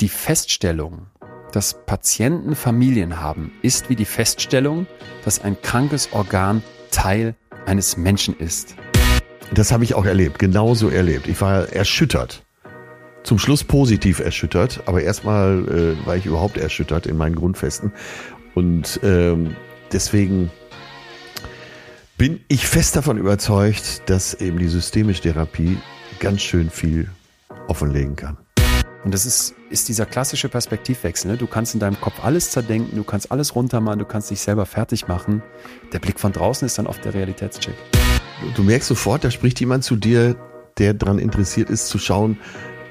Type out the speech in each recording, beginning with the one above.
die Feststellung, dass Patienten Familien haben, ist wie die Feststellung, dass ein krankes Organ Teil eines Menschen ist. Das habe ich auch erlebt, genauso erlebt. Ich war erschüttert. Zum Schluss positiv erschüttert, aber erstmal äh, war ich überhaupt erschüttert in meinen Grundfesten. Und ähm, deswegen bin ich fest davon überzeugt, dass eben die systemische Therapie ganz schön viel offenlegen kann. Und das ist, ist dieser klassische Perspektivwechsel. Ne? Du kannst in deinem Kopf alles zerdenken, du kannst alles runtermachen, du kannst dich selber fertig machen. Der Blick von draußen ist dann oft der Realitätscheck. Du merkst sofort, da spricht jemand zu dir, der daran interessiert ist, zu schauen,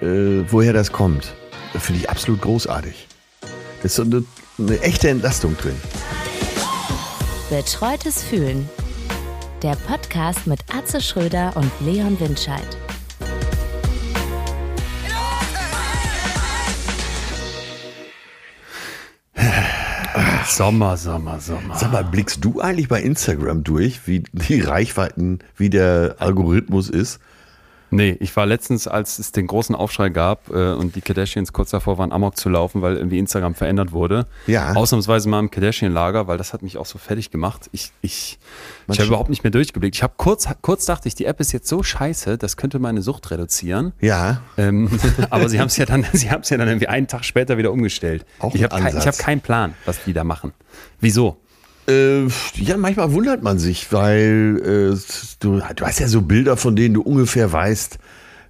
äh, woher das kommt. Finde ich absolut großartig. Da ist so eine, eine echte Entlastung drin. Betreutes Fühlen. Der Podcast mit Atze Schröder und Leon Windscheid. Sommer, Sommer, Sommer. Sag mal, blickst du eigentlich bei Instagram durch, wie die Reichweiten, wie der Algorithmus ist? Nee, ich war letztens, als es den großen Aufschrei gab äh, und die Kardashians kurz davor waren, Amok zu laufen, weil irgendwie Instagram verändert wurde. Ja. Ausnahmsweise mal im Kardashian-Lager, weil das hat mich auch so fertig gemacht. Ich, ich, ich habe überhaupt nicht mehr durchgeblickt. Ich habe kurz, kurz dachte ich, die App ist jetzt so scheiße, das könnte meine Sucht reduzieren. Ja. Ähm, aber sie haben es ja dann, sie haben es ja dann irgendwie einen Tag später wieder umgestellt. Auch ich habe kein, ich hab keinen Plan, was die da machen. Wieso? Äh, ja, manchmal wundert man sich, weil äh, du, du hast ja so Bilder, von denen du ungefähr weißt,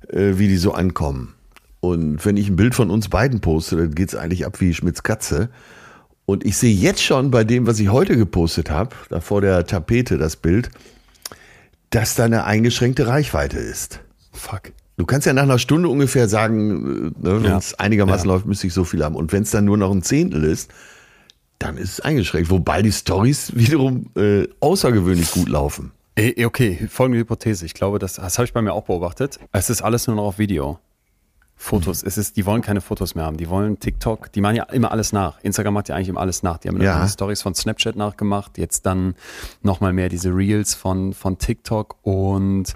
äh, wie die so ankommen. Und wenn ich ein Bild von uns beiden poste, dann geht's eigentlich ab wie Schmitz Katze. Und ich sehe jetzt schon bei dem, was ich heute gepostet habe, da vor der Tapete das Bild, dass da eine eingeschränkte Reichweite ist. Fuck. Du kannst ja nach einer Stunde ungefähr sagen, äh, ne, wenn Ja. es einigermaßen Ja. läuft, müsste ich so viel haben. Und wenn es dann nur noch ein Zehntel ist, dann ist es eingeschränkt. Wobei die Stories wiederum äh, außergewöhnlich gut laufen. Eh, Okay, folgende Hypothese. Ich glaube, das, das habe ich bei mir auch beobachtet. Es ist alles nur noch auf Video. Fotos. Es ist, die wollen keine Fotos mehr haben. Die wollen TikTok. Die machen ja immer alles nach. Instagram macht ja eigentlich immer alles nach. Die haben Ja. ja. die Stories von Snapchat nachgemacht. Jetzt dann nochmal mehr diese Reels von, von TikTok. Und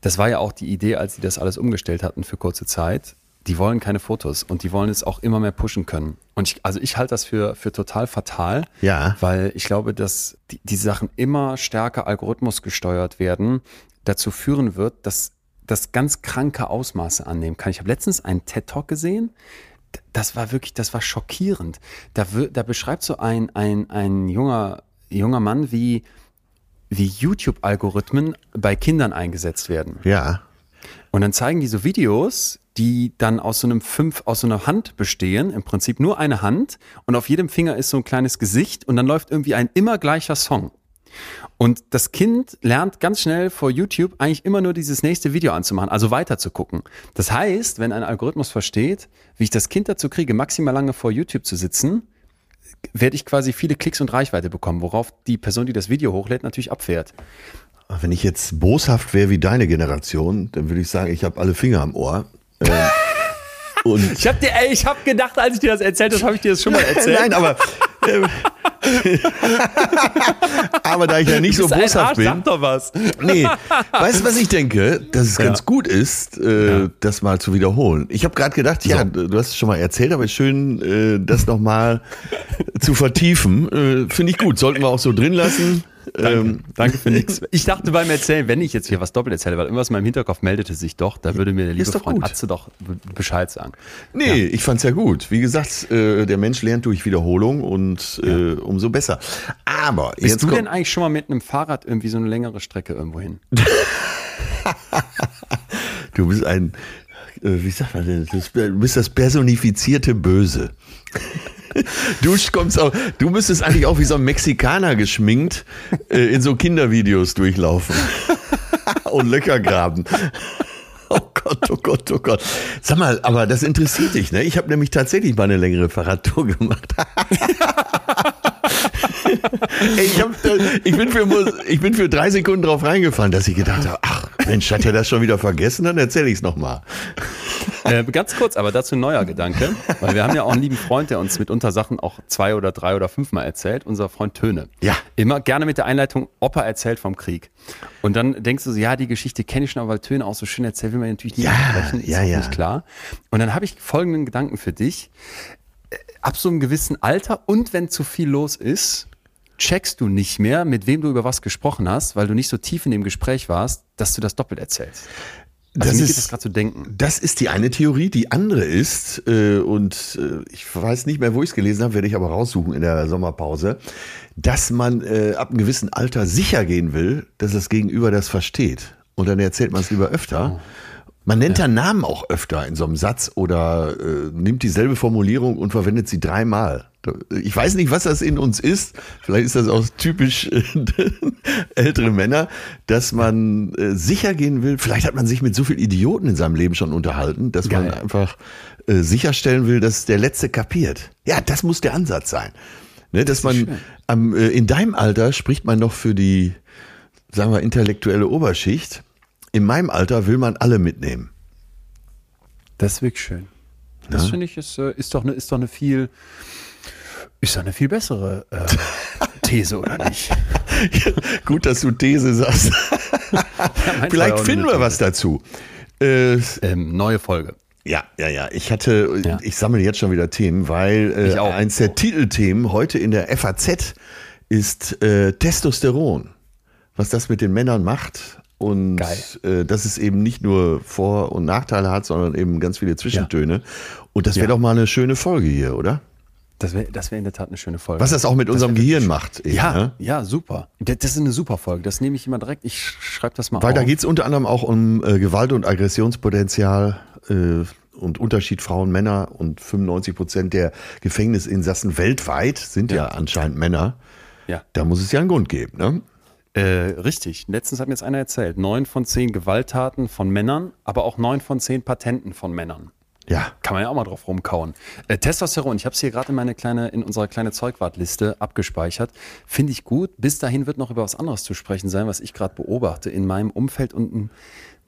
das war ja auch die Idee, als sie das alles umgestellt hatten für kurze Zeit. Die wollen keine Fotos und die wollen es auch immer mehr pushen können. Und ich, also ich halte das für, für total fatal. Ja. Weil ich glaube, dass die, die Sachen immer stärker Algorithmus gesteuert werden, dazu führen wird, dass das ganz kranke Ausmaße annehmen kann. Ich habe letztens einen TED Talk gesehen. Das war wirklich, das war schockierend. Da, da beschreibt so ein, ein, ein junger, junger Mann, wie, wie YouTube-Algorithmen bei Kindern eingesetzt werden. Ja. Und dann zeigen die so Videos, die dann aus so einem fünf, aus so einer Hand bestehen, im Prinzip nur eine Hand und auf jedem Finger ist so ein kleines Gesicht und dann läuft irgendwie ein immer gleicher Song. Und das Kind lernt ganz schnell vor YouTube eigentlich immer nur dieses nächste Video anzumachen, also weiter zu gucken. Das heißt, wenn ein Algorithmus versteht, wie ich das Kind dazu kriege, maximal lange vor YouTube zu sitzen, werde ich quasi viele Klicks und Reichweite bekommen, worauf die Person, die das Video hochlädt, natürlich abfährt. Wenn ich jetzt boshaft wäre wie deine Generation, dann würde ich sagen, ich habe alle Finger am Ohr. Ähm, und Ich habe dir, ey, ich habe gedacht, als ich dir das erzählt habe, habe ich dir das schon mal erzählt. Nein, aber ähm, aber da ich ja nicht so boshaft bin, Sag doch was. nee, weißt du, was ich denke? Dass es Ja. ganz gut ist, äh, das mal zu wiederholen. Ich habe gerade gedacht, ja, du hast es schon mal erzählt, aber schön, äh, das nochmal zu vertiefen. Äh, Finde ich gut. Sollten wir auch so drin lassen. Ähm, Danke für nichts. Ich dachte beim Erzählen, wenn ich jetzt hier was doppelt erzähle, weil irgendwas in meinem Hinterkopf meldete sich doch, da würde mir der liebe Freund gut. Atze doch Bescheid sagen. Nee, ich fand's ja gut. Wie gesagt, äh, der Mensch lernt durch Wiederholung und äh, umso besser. Aber Bist du denn eigentlich schon mal mit einem Fahrrad irgendwie so eine längere Strecke irgendwo hin? du bist ein, äh, wie sagt man denn, du bist das personifizierte Böse. Du kommst auch, du müsstest eigentlich auch wie so ein Mexikaner geschminkt äh, in so Kindervideos durchlaufen und Löcher graben. Oh Gott, oh Gott, oh Gott. Sag mal, aber das interessiert dich, ne? Ich habe nämlich tatsächlich mal eine längere Fahrradtour gemacht. Ey, ich, hab, ich, bin für, ich bin für drei Sekunden drauf reingefallen, dass ich gedacht habe, ach Mensch, hat er das schon wieder vergessen? Dann erzähle ich es nochmal. Äh, ganz kurz, aber dazu ein neuer Gedanke, weil wir haben ja auch einen lieben Freund, der uns mitunter Sachen auch zwei oder drei oder fünfmal erzählt, unser Freund Töne. Ja. Immer gerne mit der Einleitung, Opa erzählt vom Krieg. Und dann denkst du so, ja, die Geschichte kenne ich schon, aber weil Töne auch so schön erzählt, will man natürlich nicht Ja, sprechen, ist ja, ja. nicht klar. Und dann habe ich folgenden Gedanken für dich. Äh, Ab so einem gewissen Alter und wenn zu viel los ist, checkst du nicht mehr, mit wem du über was gesprochen hast, weil du nicht so tief in dem Gespräch warst, dass du das doppelt erzählst. Also Das mir ist- geht das gerade zu denken. Das ist die eine Theorie. Die andere ist, äh, und äh, ich weiß nicht mehr, wo ich es gelesen habe, werde ich aber raussuchen in der Sommerpause, dass man äh, ab einem gewissen Alter sicher gehen will, dass das Gegenüber das versteht. Und dann erzählt man es lieber öfter. Man nennt dann Namen auch öfter in so einem Satz oder äh, nimmt dieselbe Formulierung und verwendet sie dreimal. Ich weiß nicht, was das in uns ist. Vielleicht ist das auch typisch äh, ältere Männer, dass man äh, sicher gehen will. Vielleicht hat man sich mit so vielen Idioten in seinem Leben schon unterhalten, dass man Geil. einfach äh, sicherstellen will, dass der Letzte kapiert. Ja, das muss der Ansatz sein. Ne, dass man am, äh, in deinem Alter spricht man noch für die, sagen wir, intellektuelle Oberschicht. In meinem Alter will man alle mitnehmen. Das ist wirklich schön. Das finde ich ist, äh, ist doch eine ist doch eine viel ist doch eine viel bessere äh, These oder nicht? Gut, dass du These sagst. Vielleicht ja auch finden wir was dazu. Äh. Ähm, neue Folge. Ja, ja, ja. Ich hatte, Ja. ich sammle jetzt schon wieder Themen, weil äh, eins der Titelthemen heute in der FAZ ist äh, Testosteron. Was das mit den Männern macht und äh, dass es eben nicht nur Vor- und Nachteile hat, sondern eben ganz viele Zwischentöne. Und das wäre Ja. doch mal eine schöne Folge hier, oder? Das wäre das wär in der Tat eine schöne Folge. Was das auch mit unserem Gehirn macht. eben, ja, ne? ja, super. Das das ist eine super Folge. Das nehme ich immer direkt. Ich schreibe das mal Weil auf. da geht es unter anderem auch um äh, Gewalt- und Aggressionspotenzial äh, und Unterschied Frauen, Männer und 95 Prozent der Gefängnisinsassen weltweit sind ja, anscheinend Männer. ja. Da muss es ja einen Grund geben, ne? Äh, richtig. Letztens hat mir jetzt einer erzählt. Neun von zehn Gewalttaten von Männern, aber auch neun von zehn Patenten von Männern. Ja. Kann man ja auch mal drauf rumkauen. Äh, Testosteron, ich habe es hier gerade in meine kleine, in unserer kleine Zeugwartliste abgespeichert. Finde ich gut. Bis dahin wird noch über was anderes zu sprechen sein, was ich gerade beobachte in meinem Umfeld und ein,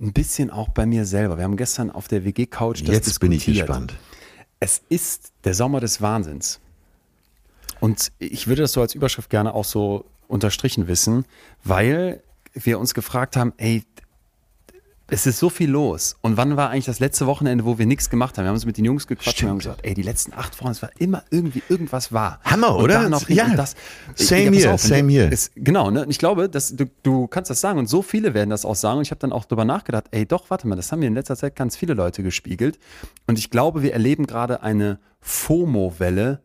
ein bisschen auch bei mir selber. Wir haben gestern auf der WG-Couch das Jetzt bin ich diskutiert. gespannt. Es ist der Sommer des Wahnsinns. Und ich würde das so als Überschrift gerne auch so unterstrichen wissen, weil wir uns gefragt haben, ey, es ist so viel los. Und wann war eigentlich das letzte Wochenende, wo wir nichts gemacht haben? Wir haben uns mit den Jungs gequatscht und haben gesagt, ey, die letzten acht Wochen, es war immer irgendwie irgendwas war. Hammer, und oder? Noch Ja. das. Same und same. Es, genau, ne? Und ich glaube, dass du, du kannst das sagen und so viele werden das auch sagen. Und ich habe dann auch drüber nachgedacht, ey, doch, warte mal, das haben mir in letzter Zeit ganz viele Leute gespiegelt. Und ich glaube, wir erleben gerade eine FOMO-Welle,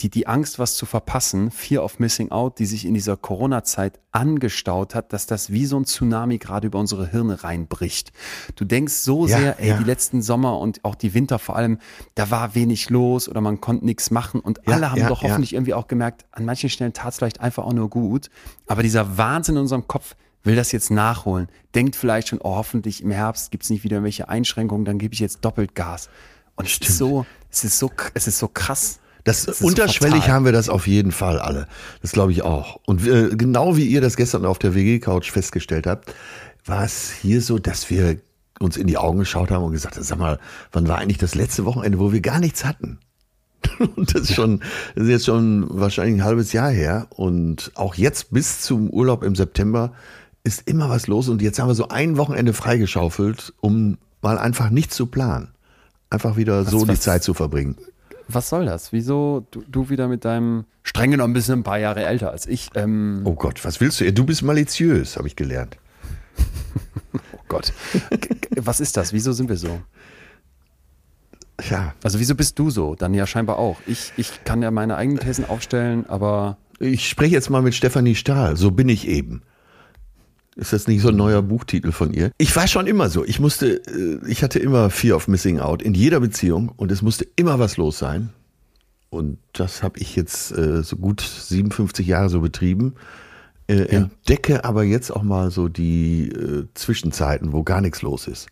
die, die Angst, was zu verpassen, Fear of Missing Out, die sich in dieser Corona-Zeit angestaut hat, dass das wie so ein Tsunami gerade über unsere Hirne reinbricht. Du denkst so Ja, sehr, ey, ja. die letzten Sommer und auch die Winter vor allem, da war wenig los oder man konnte nichts machen und Ja, alle haben doch hoffentlich irgendwie auch gemerkt, an manchen Stellen tat es vielleicht einfach auch nur gut, aber dieser Wahnsinn in unserem Kopf will das jetzt nachholen, denkt vielleicht schon, oh, hoffentlich im Herbst gibt's nicht wieder irgendwelche Einschränkungen, dann gebe ich jetzt doppelt Gas. Und es ist so, es ist so, es ist so krass. Das, ist so unterschwellig fatal. haben wir das auf jeden Fall alle. Das glaube ich auch. Und äh, genau wie ihr das gestern auf der WG-Couch festgestellt habt, war es hier so, dass wir uns in die Augen geschaut haben und gesagt haben, sag mal, wann war eigentlich das letzte Wochenende, wo wir gar nichts hatten? Und das ist schon, das ist jetzt schon wahrscheinlich ein halbes Jahr her. Und auch jetzt bis zum Urlaub im September ist immer was los. Und jetzt haben wir so ein Wochenende freigeschaufelt, um mal einfach nichts zu planen. Einfach wieder so die was- Zeit zu verbringen. Was soll das? Wieso du, du wieder mit deinem streng genommen bist du ein paar Jahre älter als ich? Ähm, Oh Gott, was willst du? Du bist maliziös, habe ich gelernt. oh Gott. Was ist das? Wieso sind wir so? Ja, Also wieso bist du so? Dann ja scheinbar auch. Ich, ich kann ja meine eigenen Thesen aufstellen, aber ich spreche jetzt mal mit Stefanie Stahl. So bin ich eben. Ist das nicht so ein neuer Buchtitel von ihr? Ich war schon immer so. Ich musste, äh, ich hatte immer Fear of Missing Out in jeder Beziehung und es musste immer was los sein. Und das habe ich jetzt äh, so gut 57 Jahre so betrieben. Äh, Entdecke aber jetzt auch mal so die äh, Zwischenzeiten, wo gar nichts los ist.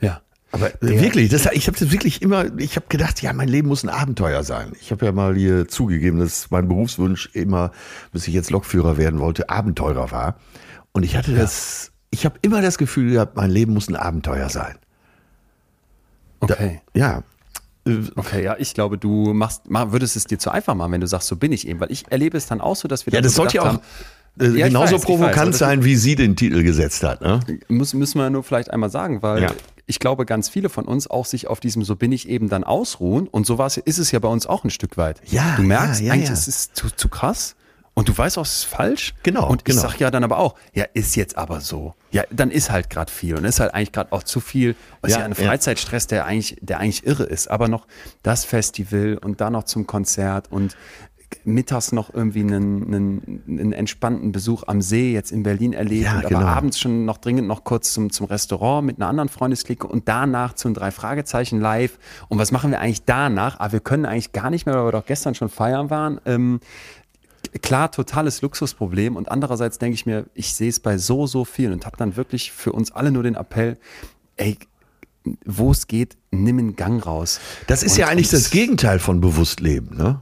ja. Aber äh, wirklich, das, ich habe das wirklich immer, ich habe gedacht, ja, mein Leben muss ein Abenteuer sein. Ich habe ja mal hier zugegeben, dass mein Berufswunsch immer, bis ich jetzt Lokführer werden wollte, Abenteurer war. Und ich hatte das, ich habe immer das Gefühl gehabt, mein Leben muss ein Abenteuer sein. Okay. Da, ja. Okay, ja, ich glaube, du machst, würdest es dir zu einfach machen, wenn du sagst, so bin ich eben, weil ich erlebe es dann auch so, dass wir Ja, das so sollte ja auch haben, äh, Ja, genauso weiß, provokant weiß, sein, wie sie den Titel gesetzt hat. Ne? muss, müssen wir nur vielleicht einmal sagen, weil Ja. ich glaube, ganz viele von uns auch sich auf diesem so bin ich eben dann ausruhen und so ist es ja bei uns auch ein Stück weit. Ja, du merkst ja, ja, eigentlich, ja. es ist zu, zu krass und du weißt auch, es ist falsch. Genau, Und ich genau. sag ja dann aber auch, ja, ist jetzt aber so. Ja, dann ist halt gerade viel und ist halt eigentlich gerade auch zu viel. Und ist Ja, ein. Freizeitstress, der eigentlich, der eigentlich irre ist. Aber noch das Festival und dann noch zum Konzert und mittags noch irgendwie einen, einen, einen entspannten Besuch am See jetzt in Berlin erlebt Ja, und genau. aber abends schon noch dringend noch kurz zum, zum Restaurant mit einer anderen Freundesklicke und danach zum drei Fragezeichen live. Und was machen wir eigentlich danach? Ah, wir können eigentlich gar nicht mehr, weil wir doch gestern schon feiern waren. Ähm, klar, totales Luxusproblem. Und andererseits denke ich mir, ich sehe es bei so, so vielen und habe dann wirklich für uns alle nur den Appell, ey, wo es geht, nimm einen Gang raus. Das ist Und- ja eigentlich das Gegenteil von Bewusstleben. Ne?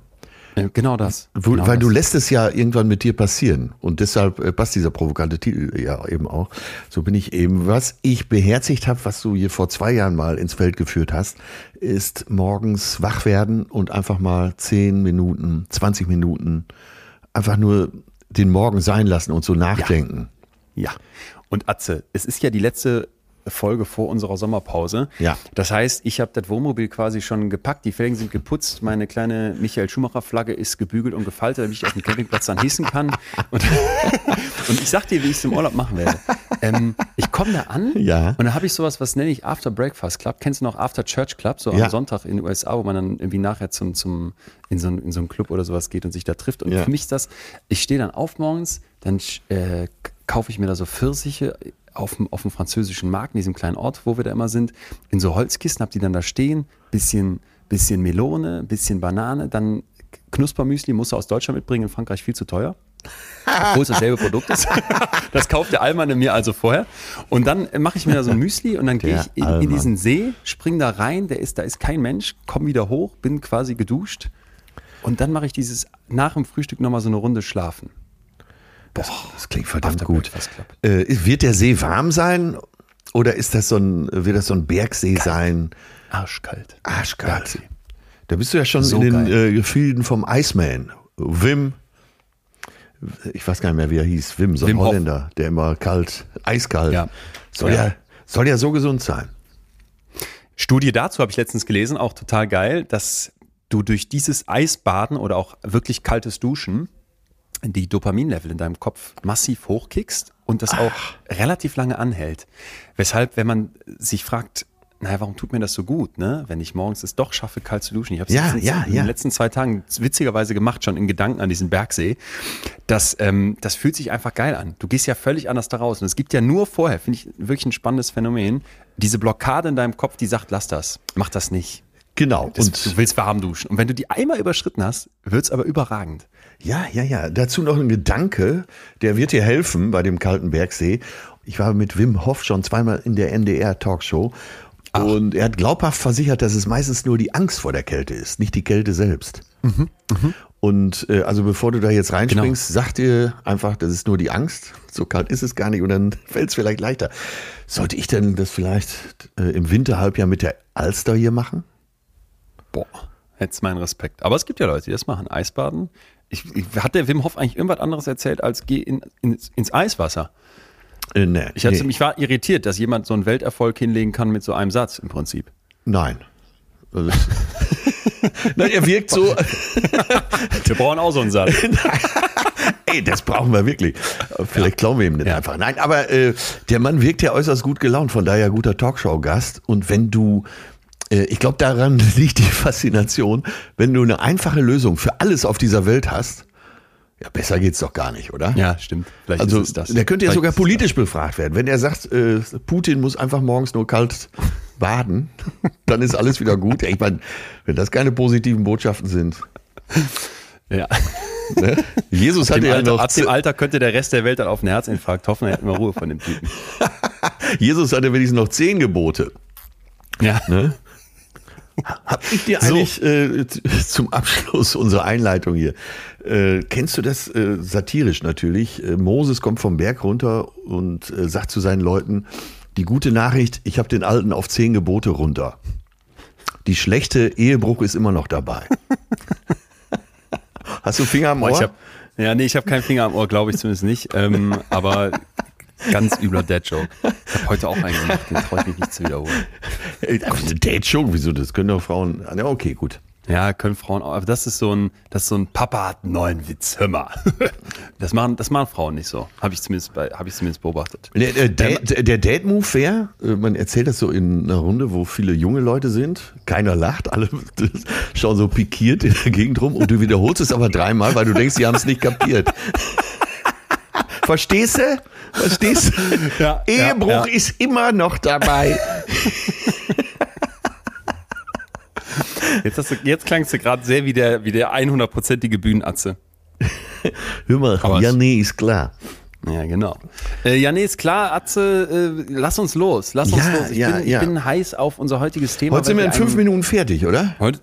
Ja, Genau das. Wo, genau weil das. du lässt es ja irgendwann mit dir passieren. Und deshalb äh, passt dieser provokante Titel ja eben auch. So bin ich eben. Was ich beherzigt habe, was du hier vor zwei Jahren mal ins Feld geführt hast, ist morgens wach werden und einfach mal 10 Minuten, 20 Minuten einfach nur den Morgen sein lassen und so nachdenken. Ja. Und Atze, es ist ja die letzte Folge vor unserer Sommerpause. Ja. Das heißt, ich habe das Wohnmobil quasi schon gepackt, die Felgen sind geputzt, meine kleine Michael Schumacher Flagge ist gebügelt und gefaltet, damit ich auf dem Campingplatz dann hießen kann. Und, und ich sag dir, wie ich es im Urlaub machen werde. Ähm, ich komme da an Ja. und dann habe ich sowas, was nenne ich After Breakfast Club. Kennst du noch After Church Club, so Ja. am Sonntag in den USA, wo man dann irgendwie nachher zum, zum, in, so, in so einen Club oder sowas geht und sich da trifft. Und Ja. für mich ist das, ich stehe dann auf morgens, dann äh, kaufe ich mir da so Pfirsiche auf dem, auf dem französischen Markt, in diesem kleinen Ort, wo wir da immer sind, in so Holzkisten, hab die dann da stehen, bisschen, bisschen Melone, bisschen Banane, dann Knuspermüsli musst du aus Deutschland mitbringen, in Frankreich viel zu teuer. Obwohl es dasselbe Produkt ist. Das kauft der Allmann mir also vorher. Und dann mache ich mir da so ein Müsli und dann gehe ich in, in diesen See, spring da rein, der ist, da ist kein Mensch, komm wieder hoch, bin quasi geduscht. Und dann mache ich dieses nach dem Frühstück nochmal so eine Runde schlafen. Das, das klingt verdammt gut. Äh, wird der See warm sein oder ist das so ein, wird das so ein Bergsee sein? Arschkalt. Arschkalt. Bergsee. Da bist du ja schon So in den äh, Gefilden vom Iceman. Wim, ich weiß gar nicht mehr, wie er hieß. Wim, so ein Wim. Holländer, der immer kalt, eiskalt. Ja. Soll, ja. Ja. soll ja so gesund sein. Studie dazu habe ich letztens gelesen, auch total geil, dass du durch dieses Eisbaden oder auch wirklich kaltes Duschen die Dopaminlevel in deinem Kopf massiv hochkickst und das auch relativ lange anhält. Weshalb, wenn man sich fragt, naja, warum tut mir das so gut, ne? wenn ich morgens es doch schaffe, kalt zu duschen. Ich habe es Ja, letztens ja, in ja. den letzten zwei Tagen witzigerweise gemacht, schon in Gedanken an diesen Bergsee. Das, ähm, das fühlt sich einfach geil an. Du gehst ja völlig anders da raus. Und es gibt ja nur vorher, finde ich wirklich ein spannendes Phänomen, diese Blockade in deinem Kopf, die sagt, lass das, mach das nicht. Genau. Das, Und du willst warm duschen. Und wenn du die einmal überschritten hast, wird's aber überragend. ja, ja, ja. Dazu noch ein Gedanke, der wird dir helfen bei dem kalten Bergsee. Ich war mit Wim Hof schon zweimal in der NDR-Talkshow. Und er hat glaubhaft versichert, dass es meistens nur die Angst vor der Kälte ist, nicht die Kälte selbst. Und äh, also bevor du da jetzt reinspringst, sag dir einfach, das ist nur die Angst. So kalt ist es gar nicht und dann fällt es vielleicht leichter. Sollte ich denn das vielleicht äh, im Winterhalbjahr mit der Alster hier machen? Boah, jetzt mein Respekt. Aber es gibt ja Leute, die das machen. Eisbaden. Ich, ich, hat der Wim Hof eigentlich irgendwas anderes erzählt, als geh in, ins, ins Eiswasser? Äh, nee, Ich, hatte, nee, ich war irritiert, dass jemand so einen Welterfolg hinlegen kann mit so einem Satz im Prinzip. nein. Nein, er wirkt so, Wir brauchen auch so einen Satz. ey, das brauchen wir wirklich. Vielleicht klauen wir ihm nicht Ja. einfach. Nein, aber äh, der Mann wirkt ja äußerst gut gelaunt, von daher guter Talkshow-Gast. Und wenn du, ich glaube, daran liegt die Faszination, wenn du eine einfache Lösung für alles auf dieser Welt hast, ja, besser geht's doch gar nicht, oder? Ja, stimmt. Vielleicht Also, ist es das. der könnte ja Vielleicht sogar politisch befragt werden. Wenn er sagt, äh, Putin muss einfach morgens nur kalt baden, dann ist alles wieder gut. Ich meine, wenn das keine positiven Botschaften sind. Ja. Ne? Jesus Ab hatte dem, ja Alter, noch, ab dem Alter könnte der Rest der Welt dann auf einen Herzinfarkt hoffen, dann hätten wir Ruhe von dem Typen. Jesus hatte wenigstens noch zehn Gebote. Ja. Ne? Hab ich dir So. eigentlich äh, t- zum Abschluss unserer Einleitung hier, äh, kennst du das äh, satirisch natürlich? Äh, Moses kommt vom Berg runter und äh, sagt zu seinen Leuten, die gute Nachricht, ich habe den Alten auf zehn Gebote runter. Die schlechte Ehebruch ist immer noch dabei. Hast du Finger am Ohr? Ich hab, ja, nee, ich habe keinen Finger am Ohr, glaube ich zumindest nicht. Ähm, aber ganz übler Dad-Joke. Ich habe heute auch einen gemacht, den traue ich mich nicht zu wiederholen. Äh, Date-Joke, wieso? Das können doch Frauen. Ja, okay, gut. Ja, können Frauen auch. Aber das ist so ein, das ist so ein Papa hat einen neuen Witz. Hör mal. Das machen, das machen Frauen nicht so. Habe ich zumindest, bei, habe ich zumindest beobachtet. Der, der, Date- der Date-Move wäre, äh, man erzählt das so in einer Runde, wo viele junge Leute sind. Keiner lacht, alle schauen so pikiert in der Gegend rum und du wiederholst es aber dreimal, weil du denkst, sie haben es nicht kapiert. Verstehst du? Verstehst du? Ja, Ehebruch ja, ja. ist immer noch dabei. Jetzt, hast du, jetzt klangst du gerade sehr wie der, wie der 100%ige Bühnenatze. Hör mal, Aber ja, nee, ist klar. Ja, genau. Äh, ja, nee, ist klar, Atze, äh, lass uns los. Lass uns Ja, los. Ich, ja, bin, ich ja. bin heiß auf unser heutiges Thema. Heute sind wir in fünf Minuten fertig, oder? Heute?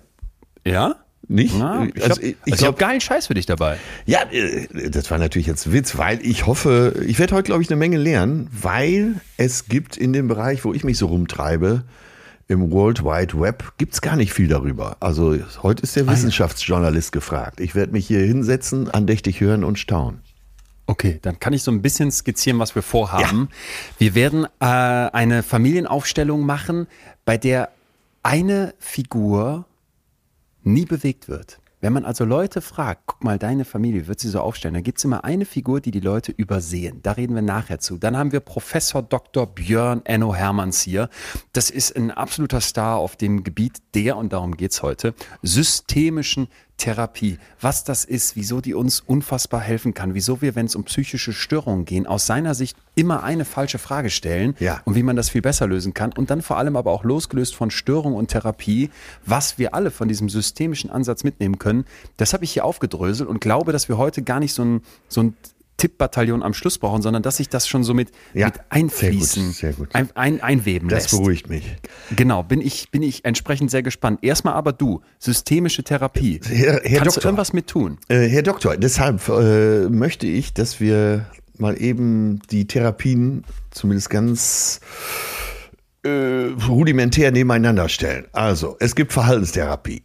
Ja? Nicht? Na, ich Also, ich ich glaub- hab geilen Scheiß für dich dabei. Ja, äh, das war natürlich jetzt Witz, weil ich hoffe, ich werde heute, glaube ich, eine Menge lernen, weil es gibt in dem Bereich, wo ich mich so rumtreibe, im World Wide Web, gibt's gar nicht viel darüber. Also heute ist der Wissenschaftsjournalist gefragt. Ich werde mich hier hinsetzen, andächtig hören und staunen. Okay, dann kann ich so ein bisschen skizzieren, was wir vorhaben. Wir werden äh, eine Familienaufstellung machen, bei der eine Figur nie bewegt wird. Wenn man also Leute fragt, guck mal, deine Familie, wird sie so aufstellen, dann gibt es immer eine Figur, die die Leute übersehen. Da reden wir nachher zu. Dann haben wir Professor Dr. Björn Enno Hermanns hier. Das ist ein absoluter Star auf dem Gebiet der, und darum geht's heute, systemischen Therapie. Was das ist, wieso die uns unfassbar helfen kann, wieso wir, wenn es um psychische Störungen gehen, aus seiner Sicht immer eine falsche Frage stellen Ja. und wie man das viel besser lösen kann. Und dann vor allem aber auch losgelöst von Störung und Therapie, was wir alle von diesem systemischen Ansatz mitnehmen können. Das habe ich hier aufgedröselt und glaube, dass wir heute gar nicht so ein, so ein Tippbataillon am Schluss brauchen, sondern dass sich das schon so mit, Ja, mit einfließen, sehr gut, sehr gut. Ein, ein, einweben Das lässt. beruhigt mich. Genau, bin ich, bin ich entsprechend sehr gespannt. Erstmal aber du, systemische Therapie. Herr- Herr Kannst Doktor. du irgendwas mit tun? Äh, Herr Doktor, deshalb äh, möchte ich, dass wir mal eben die Therapien zumindest ganz äh, rudimentär nebeneinander stellen. Also, es gibt Verhaltenstherapie.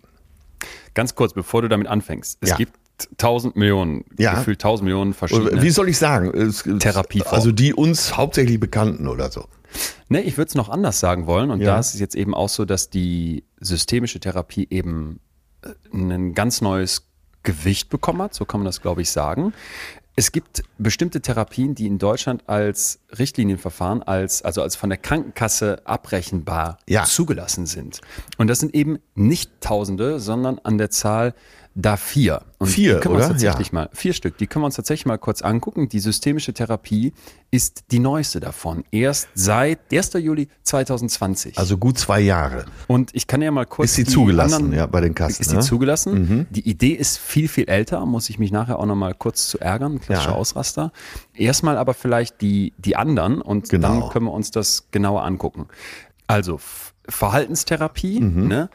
Ganz kurz, bevor du damit anfängst. Es Ja. gibt tausend Millionen, Ja. gefühlt tausend Millionen verschiedene. Oder Wie soll ich sagen? Es- Therapieformen. Also die uns hauptsächlich bekannten oder so. Ne, ich würde es noch anders sagen wollen. Und Ja. da ist es jetzt eben auch so, dass die systemische Therapie eben äh, ein ganz neues Gewicht bekommen hat. So kann man das, glaube ich, sagen. Es gibt bestimmte Therapien, die in Deutschland als Richtlinienverfahren, als, also als von der Krankenkasse abrechenbar Ja. zugelassen sind. Und das sind eben nicht Tausende, sondern an der Zahl da vier. Und Vier, die können wir uns oder? tatsächlich Ja. mal, vier Stück, die können wir uns tatsächlich mal kurz angucken. Die systemische Therapie ist die neueste davon. Erst seit 1. Juli 2020. Also gut zwei Jahre. und ich kann ja mal kurz. Ist sie die zugelassen, anderen- ja, bei den Kassen, Ist sie ne? zugelassen? Die Idee ist viel, viel älter, muss ich mich nachher auch nochmal kurz zu ärgern. Klassischer Ja. Ausraster. Erstmal aber vielleicht die, die anderen und Genau. dann können wir uns das genauer angucken. Also Verhaltenstherapie, Mhm. ne?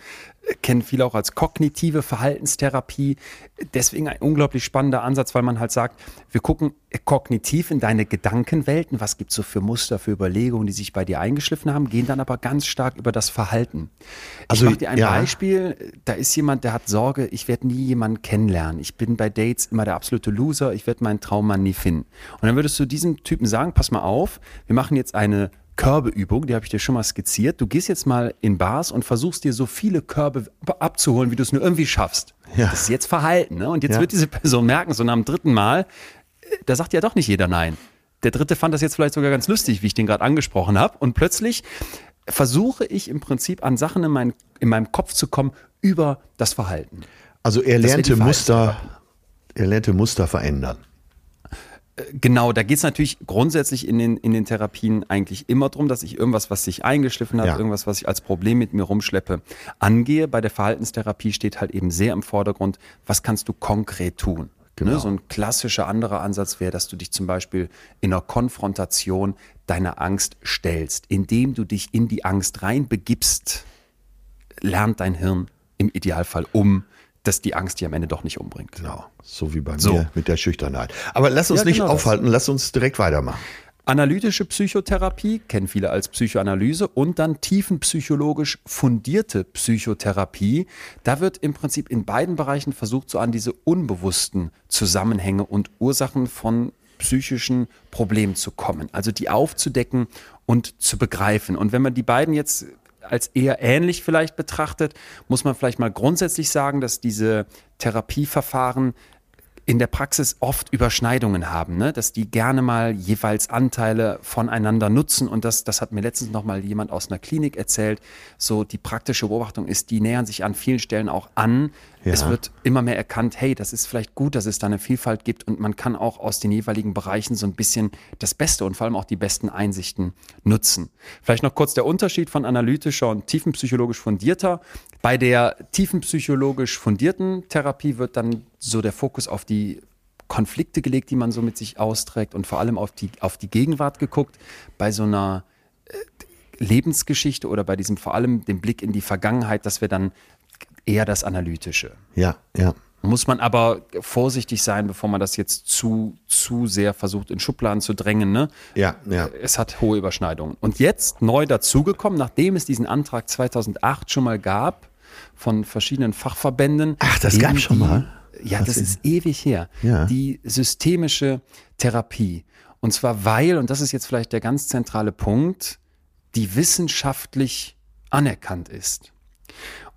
Kennen viele auch als kognitive Verhaltenstherapie. Deswegen ein unglaublich spannender Ansatz, weil man halt sagt, wir gucken kognitiv in deine Gedankenwelten, was gibt es so für Muster, für Überlegungen, die sich bei dir eingeschliffen haben, gehen dann aber ganz stark über das Verhalten. Also, ich mache dir ein ja. Beispiel, da ist jemand, der hat Sorge, ich werde nie jemanden kennenlernen. Ich bin bei Dates immer der absolute Loser, ich werde meinen Traummann nie finden. Und dann würdest du diesem Typen sagen, pass mal auf, wir machen jetzt eine Körbeübung, die habe ich dir schon mal skizziert. Du gehst jetzt mal in Bars und versuchst dir so viele Körbe abzuholen, wie du es nur irgendwie schaffst. Ja. Das ist jetzt Verhalten. Ne? Und jetzt Ja. wird diese Person merken, so nach dem dritten Mal, äh, da sagt ja doch nicht jeder Nein. Der dritte fand das jetzt vielleicht sogar ganz lustig, wie ich den gerade angesprochen habe. Und plötzlich versuche ich im Prinzip an Sachen in, mein, in meinem Kopf zu kommen über das Verhalten. Also er lernte Muster, er lernte Muster verändern. Genau, da geht es natürlich grundsätzlich in den, in den Therapien eigentlich immer darum, dass ich irgendwas, was sich eingeschliffen hat, Ja. irgendwas, was ich als Problem mit mir rumschleppe, angehe. Bei der Verhaltenstherapie steht halt eben sehr im Vordergrund, was kannst du konkret tun? Genau. Ne, so ein klassischer anderer Ansatz wäre, dass du dich zum Beispiel in einer Konfrontation deiner Angst stellst. Indem du dich in die Angst reinbegibst, lernt dein Hirn im Idealfall um, dass die Angst dich am Ende doch nicht umbringt. Genau. So wie bei So. mir mit der Schüchternheit. Aber lass uns Ja, nicht genau das. aufhalten, lass uns direkt weitermachen. Analytische Psychotherapie kennen viele als Psychoanalyse und dann tiefenpsychologisch fundierte Psychotherapie. Da wird im Prinzip in beiden Bereichen versucht, so an diese unbewussten Zusammenhänge und Ursachen von psychischen Problemen zu kommen, also die aufzudecken und zu begreifen. Und wenn man die beiden jetzt als eher ähnlich vielleicht betrachtet, muss man vielleicht mal grundsätzlich sagen, dass diese Therapieverfahren in der Praxis oft Überschneidungen haben, ne? dass die gerne mal jeweils Anteile voneinander nutzen. Und das, das hat mir letztens noch mal jemand aus einer Klinik erzählt. So die praktische Beobachtung ist, die nähern sich an vielen Stellen auch an. Ja. Es wird immer mehr erkannt, hey, das ist vielleicht gut, dass es da eine Vielfalt gibt und man kann auch aus den jeweiligen Bereichen so ein bisschen das Beste und vor allem auch die besten Einsichten nutzen. Vielleicht noch kurz der Unterschied von analytischer und tiefenpsychologisch fundierter. Bei der tiefenpsychologisch fundierten Therapie wird dann so der Fokus auf die Konflikte gelegt, die man so mit sich austrägt und vor allem auf die, auf die Gegenwart geguckt. Bei so einer äh, Lebensgeschichte oder bei diesem vor allem den Blick in die Vergangenheit, dass wir dann eher das Analytische. Ja, ja. Muss man aber vorsichtig sein, bevor man das jetzt zu, zu sehr versucht, in Schubladen zu drängen. Ne? Ja, ja. Es hat hohe Überschneidungen. Und jetzt neu dazugekommen, nachdem es diesen Antrag 2008 schon mal gab, von verschiedenen Fachverbänden. Ach, das gab schon mal? Ja, das ist ewig her. Ja. Die systemische Therapie. Und zwar weil, und das ist jetzt vielleicht der ganz zentrale Punkt, die wissenschaftlich anerkannt ist.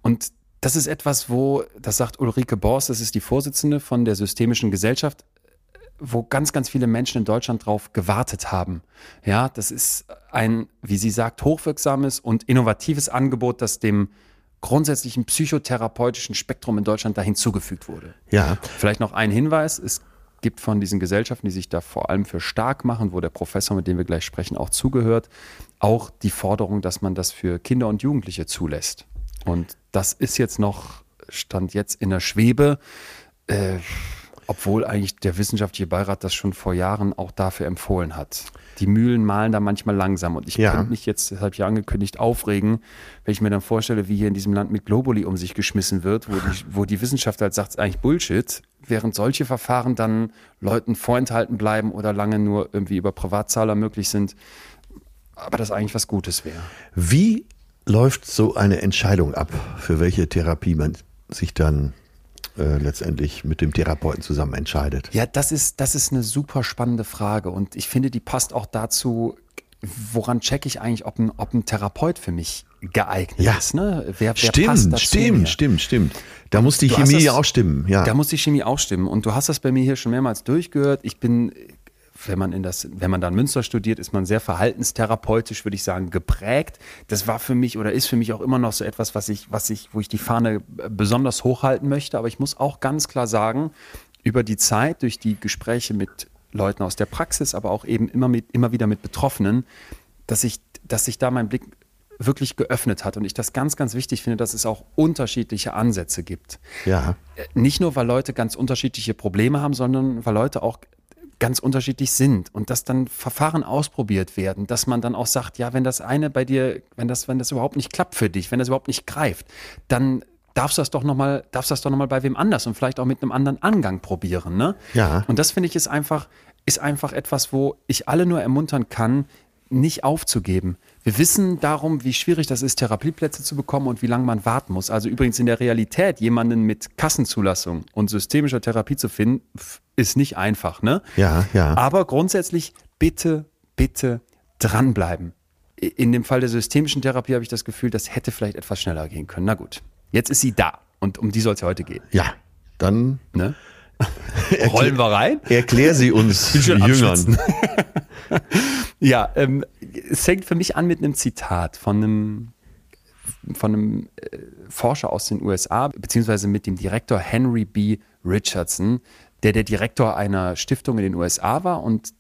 Und das ist etwas, wo, das sagt Ulrike Bors, das ist die Vorsitzende von der Systemischen Gesellschaft, wo ganz, ganz viele Menschen in Deutschland drauf gewartet haben. Ja, das ist ein, wie sie sagt, hochwirksames und innovatives Angebot, das dem grundsätzlichen psychotherapeutischen Spektrum in Deutschland da hinzugefügt wurde. Ja. Vielleicht noch ein Hinweis. Es gibt von diesen Gesellschaften, die sich da vor allem für stark machen, wo der Professor, mit dem wir gleich sprechen, auch zugehört, auch die Forderung, dass man das für Kinder und Jugendliche zulässt. Und das ist jetzt noch, stand jetzt in der Schwebe, äh, obwohl eigentlich der wissenschaftliche Beirat das schon vor Jahren auch dafür empfohlen hat. Die Mühlen malen da manchmal langsam und ich ja. könnte mich jetzt, ich ja angekündigt, aufregen, wenn ich mir dann vorstelle, wie hier in diesem Land mit Globuli um sich geschmissen wird, wo die, wo die Wissenschaft halt sagt, es ist eigentlich Bullshit, während solche Verfahren dann Leuten vorenthalten bleiben oder lange nur irgendwie über Privatzahler möglich sind, aber das eigentlich was Gutes wäre. Wie läuft so eine Entscheidung ab, für welche Therapie man sich dann äh, letztendlich mit dem Therapeuten zusammen entscheidet? Ja, das ist, das ist eine super spannende Frage und ich finde, die passt auch dazu, woran checke ich eigentlich, ob ein, ob ein Therapeut für mich geeignet ja. ist. Ne? Wer, wer stimmt, stimmt, mir? stimmt, stimmt. Da muss die Chemie das, auch stimmen. Ja. Da muss die Chemie auch stimmen. Und du hast das bei mir hier schon mehrmals durchgehört. Ich bin wenn man in das, wenn man dann Münster studiert, ist man sehr verhaltenstherapeutisch, würde ich sagen, geprägt. Das war für mich oder ist für mich auch immer noch so etwas, was ich, was ich, wo ich die Fahne besonders hochhalten möchte. Aber ich muss auch ganz klar sagen, über die Zeit, durch die Gespräche mit Leuten aus der Praxis, aber auch eben immer mit, immer wieder mit Betroffenen, dass ich, dass sich da mein Blick wirklich geöffnet hat und ich das ganz, ganz wichtig finde, dass es auch unterschiedliche Ansätze gibt. Ja. Nicht nur, weil Leute ganz unterschiedliche Probleme haben, sondern weil Leute auch ganz unterschiedlich sind und dass dann Verfahren ausprobiert werden, dass man dann auch sagt, ja, wenn das eine bei dir, wenn das, wenn das überhaupt nicht klappt für dich, wenn das überhaupt nicht greift, dann darfst du das doch nochmal, darfst das doch nochmal bei wem anders und vielleicht auch mit einem anderen Angang probieren, ne? Ja. Und das finde ich ist einfach, ist einfach etwas, wo ich alle nur ermuntern kann, nicht aufzugeben. Wir wissen darum, wie schwierig das ist, Therapieplätze zu bekommen und wie lange man warten muss. Also übrigens in der Realität jemanden mit Kassenzulassung und systemischer Therapie zu finden, ist nicht einfach, ne? Ja, ja. Aber grundsätzlich bitte, bitte dranbleiben. In dem Fall der systemischen Therapie habe ich das Gefühl, das hätte vielleicht etwas schneller gehen können. Na gut, jetzt ist sie da und um die soll es ja heute gehen. Ja, dann ne? rollen wir rein. Erklär sie uns Jüngern. ja, ähm, es fängt für mich an mit einem Zitat von einem von einem äh, Forscher aus den USA, beziehungsweise mit dem Direktor Henry B. Richardson, der der Direktor einer Stiftung in den USA war und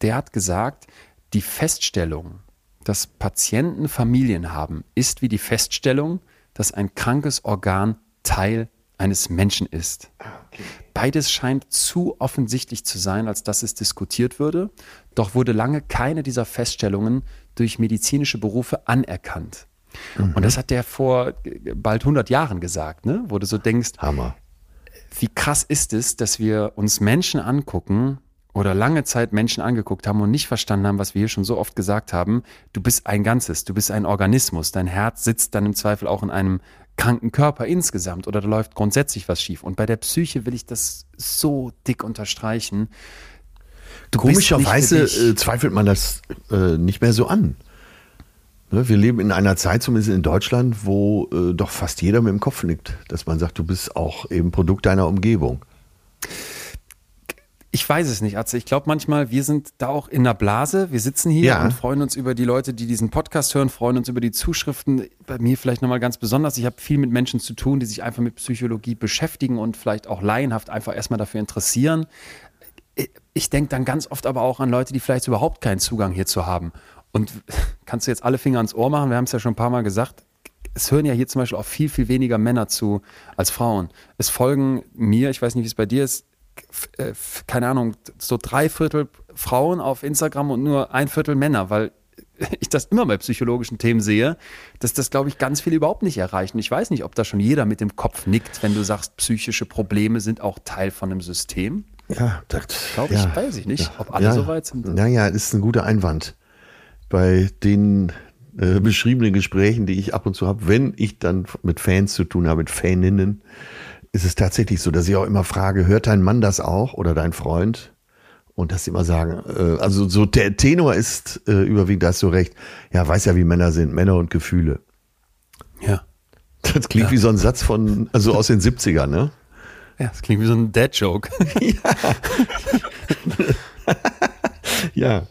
der hat gesagt, die Feststellung, dass Patienten Familien haben, ist wie die Feststellung, dass ein krankes Organ Teil eines Menschen ist. Ah, okay. Beides scheint zu offensichtlich zu sein, als dass es diskutiert würde, doch wurde lange keine dieser Feststellungen durch medizinische Berufe anerkannt. Mhm. Und das hat der vor bald 100 Jahren gesagt, ne? wo du so denkst, Hammer. Wie krass ist es, dass wir uns Menschen angucken oder lange Zeit Menschen angeguckt haben und nicht verstanden haben, was wir hier schon so oft gesagt haben, du bist ein Ganzes, du bist ein Organismus, dein Herz sitzt dann im Zweifel auch in einem kranken Körper insgesamt oder da läuft grundsätzlich was schief. Und bei der Psyche will ich das so dick unterstreichen. Du Komischerweise äh, zweifelt man das äh, nicht mehr so an. Ne, wir leben in einer Zeit, zumindest in Deutschland, wo äh, doch fast jeder mit dem Kopf nickt, dass man sagt, du bist auch eben Produkt deiner Umgebung. Ich weiß es nicht, Atze. Ich glaube manchmal, wir sind da auch in der Blase. Wir sitzen hier ja. und freuen uns über die Leute, die diesen Podcast hören, freuen uns über die Zuschriften. Bei mir vielleicht nochmal ganz besonders. Ich habe viel mit Menschen zu tun, die sich einfach mit Psychologie beschäftigen und vielleicht auch laienhaft einfach erstmal dafür interessieren. Ich denke dann ganz oft aber auch an Leute, die vielleicht überhaupt keinen Zugang hierzu haben. Und kannst du jetzt alle Finger ans Ohr machen? Wir haben es ja schon ein paar Mal gesagt es hören ja hier zum Beispiel auch viel, viel weniger Männer zu als Frauen. Es folgen mir, ich weiß nicht, wie es bei dir ist, keine Ahnung, so drei Viertel Frauen auf Instagram und nur ein Viertel Männer, weil ich das immer bei psychologischen Themen sehe, dass das, glaube ich, ganz viel überhaupt nicht erreicht. Und ich weiß nicht, ob da schon jeder mit dem Kopf nickt, wenn du sagst, psychische Probleme sind auch Teil von einem System. Ja, das glaube ich, ja, weiß ich nicht, ja, ob alle ja, so weit sind. Naja, ist ein guter Einwand. Bei den äh, beschriebenen Gesprächen, die ich ab und zu habe, wenn ich dann mit Fans zu tun habe, mit Faninnen, ist es tatsächlich so, dass ich auch immer frage, hört dein Mann das auch oder dein Freund? Und dass sie immer sagen, äh, also so der Tenor ist äh, überwiegend, da hast du recht, ja, weiß ja, wie Männer sind, Männer und Gefühle. Ja. Das klingt ja. wie so ein Satz von, also aus den 70ern, ne? Ja, das klingt wie so ein Dad-Joke. ja. ja.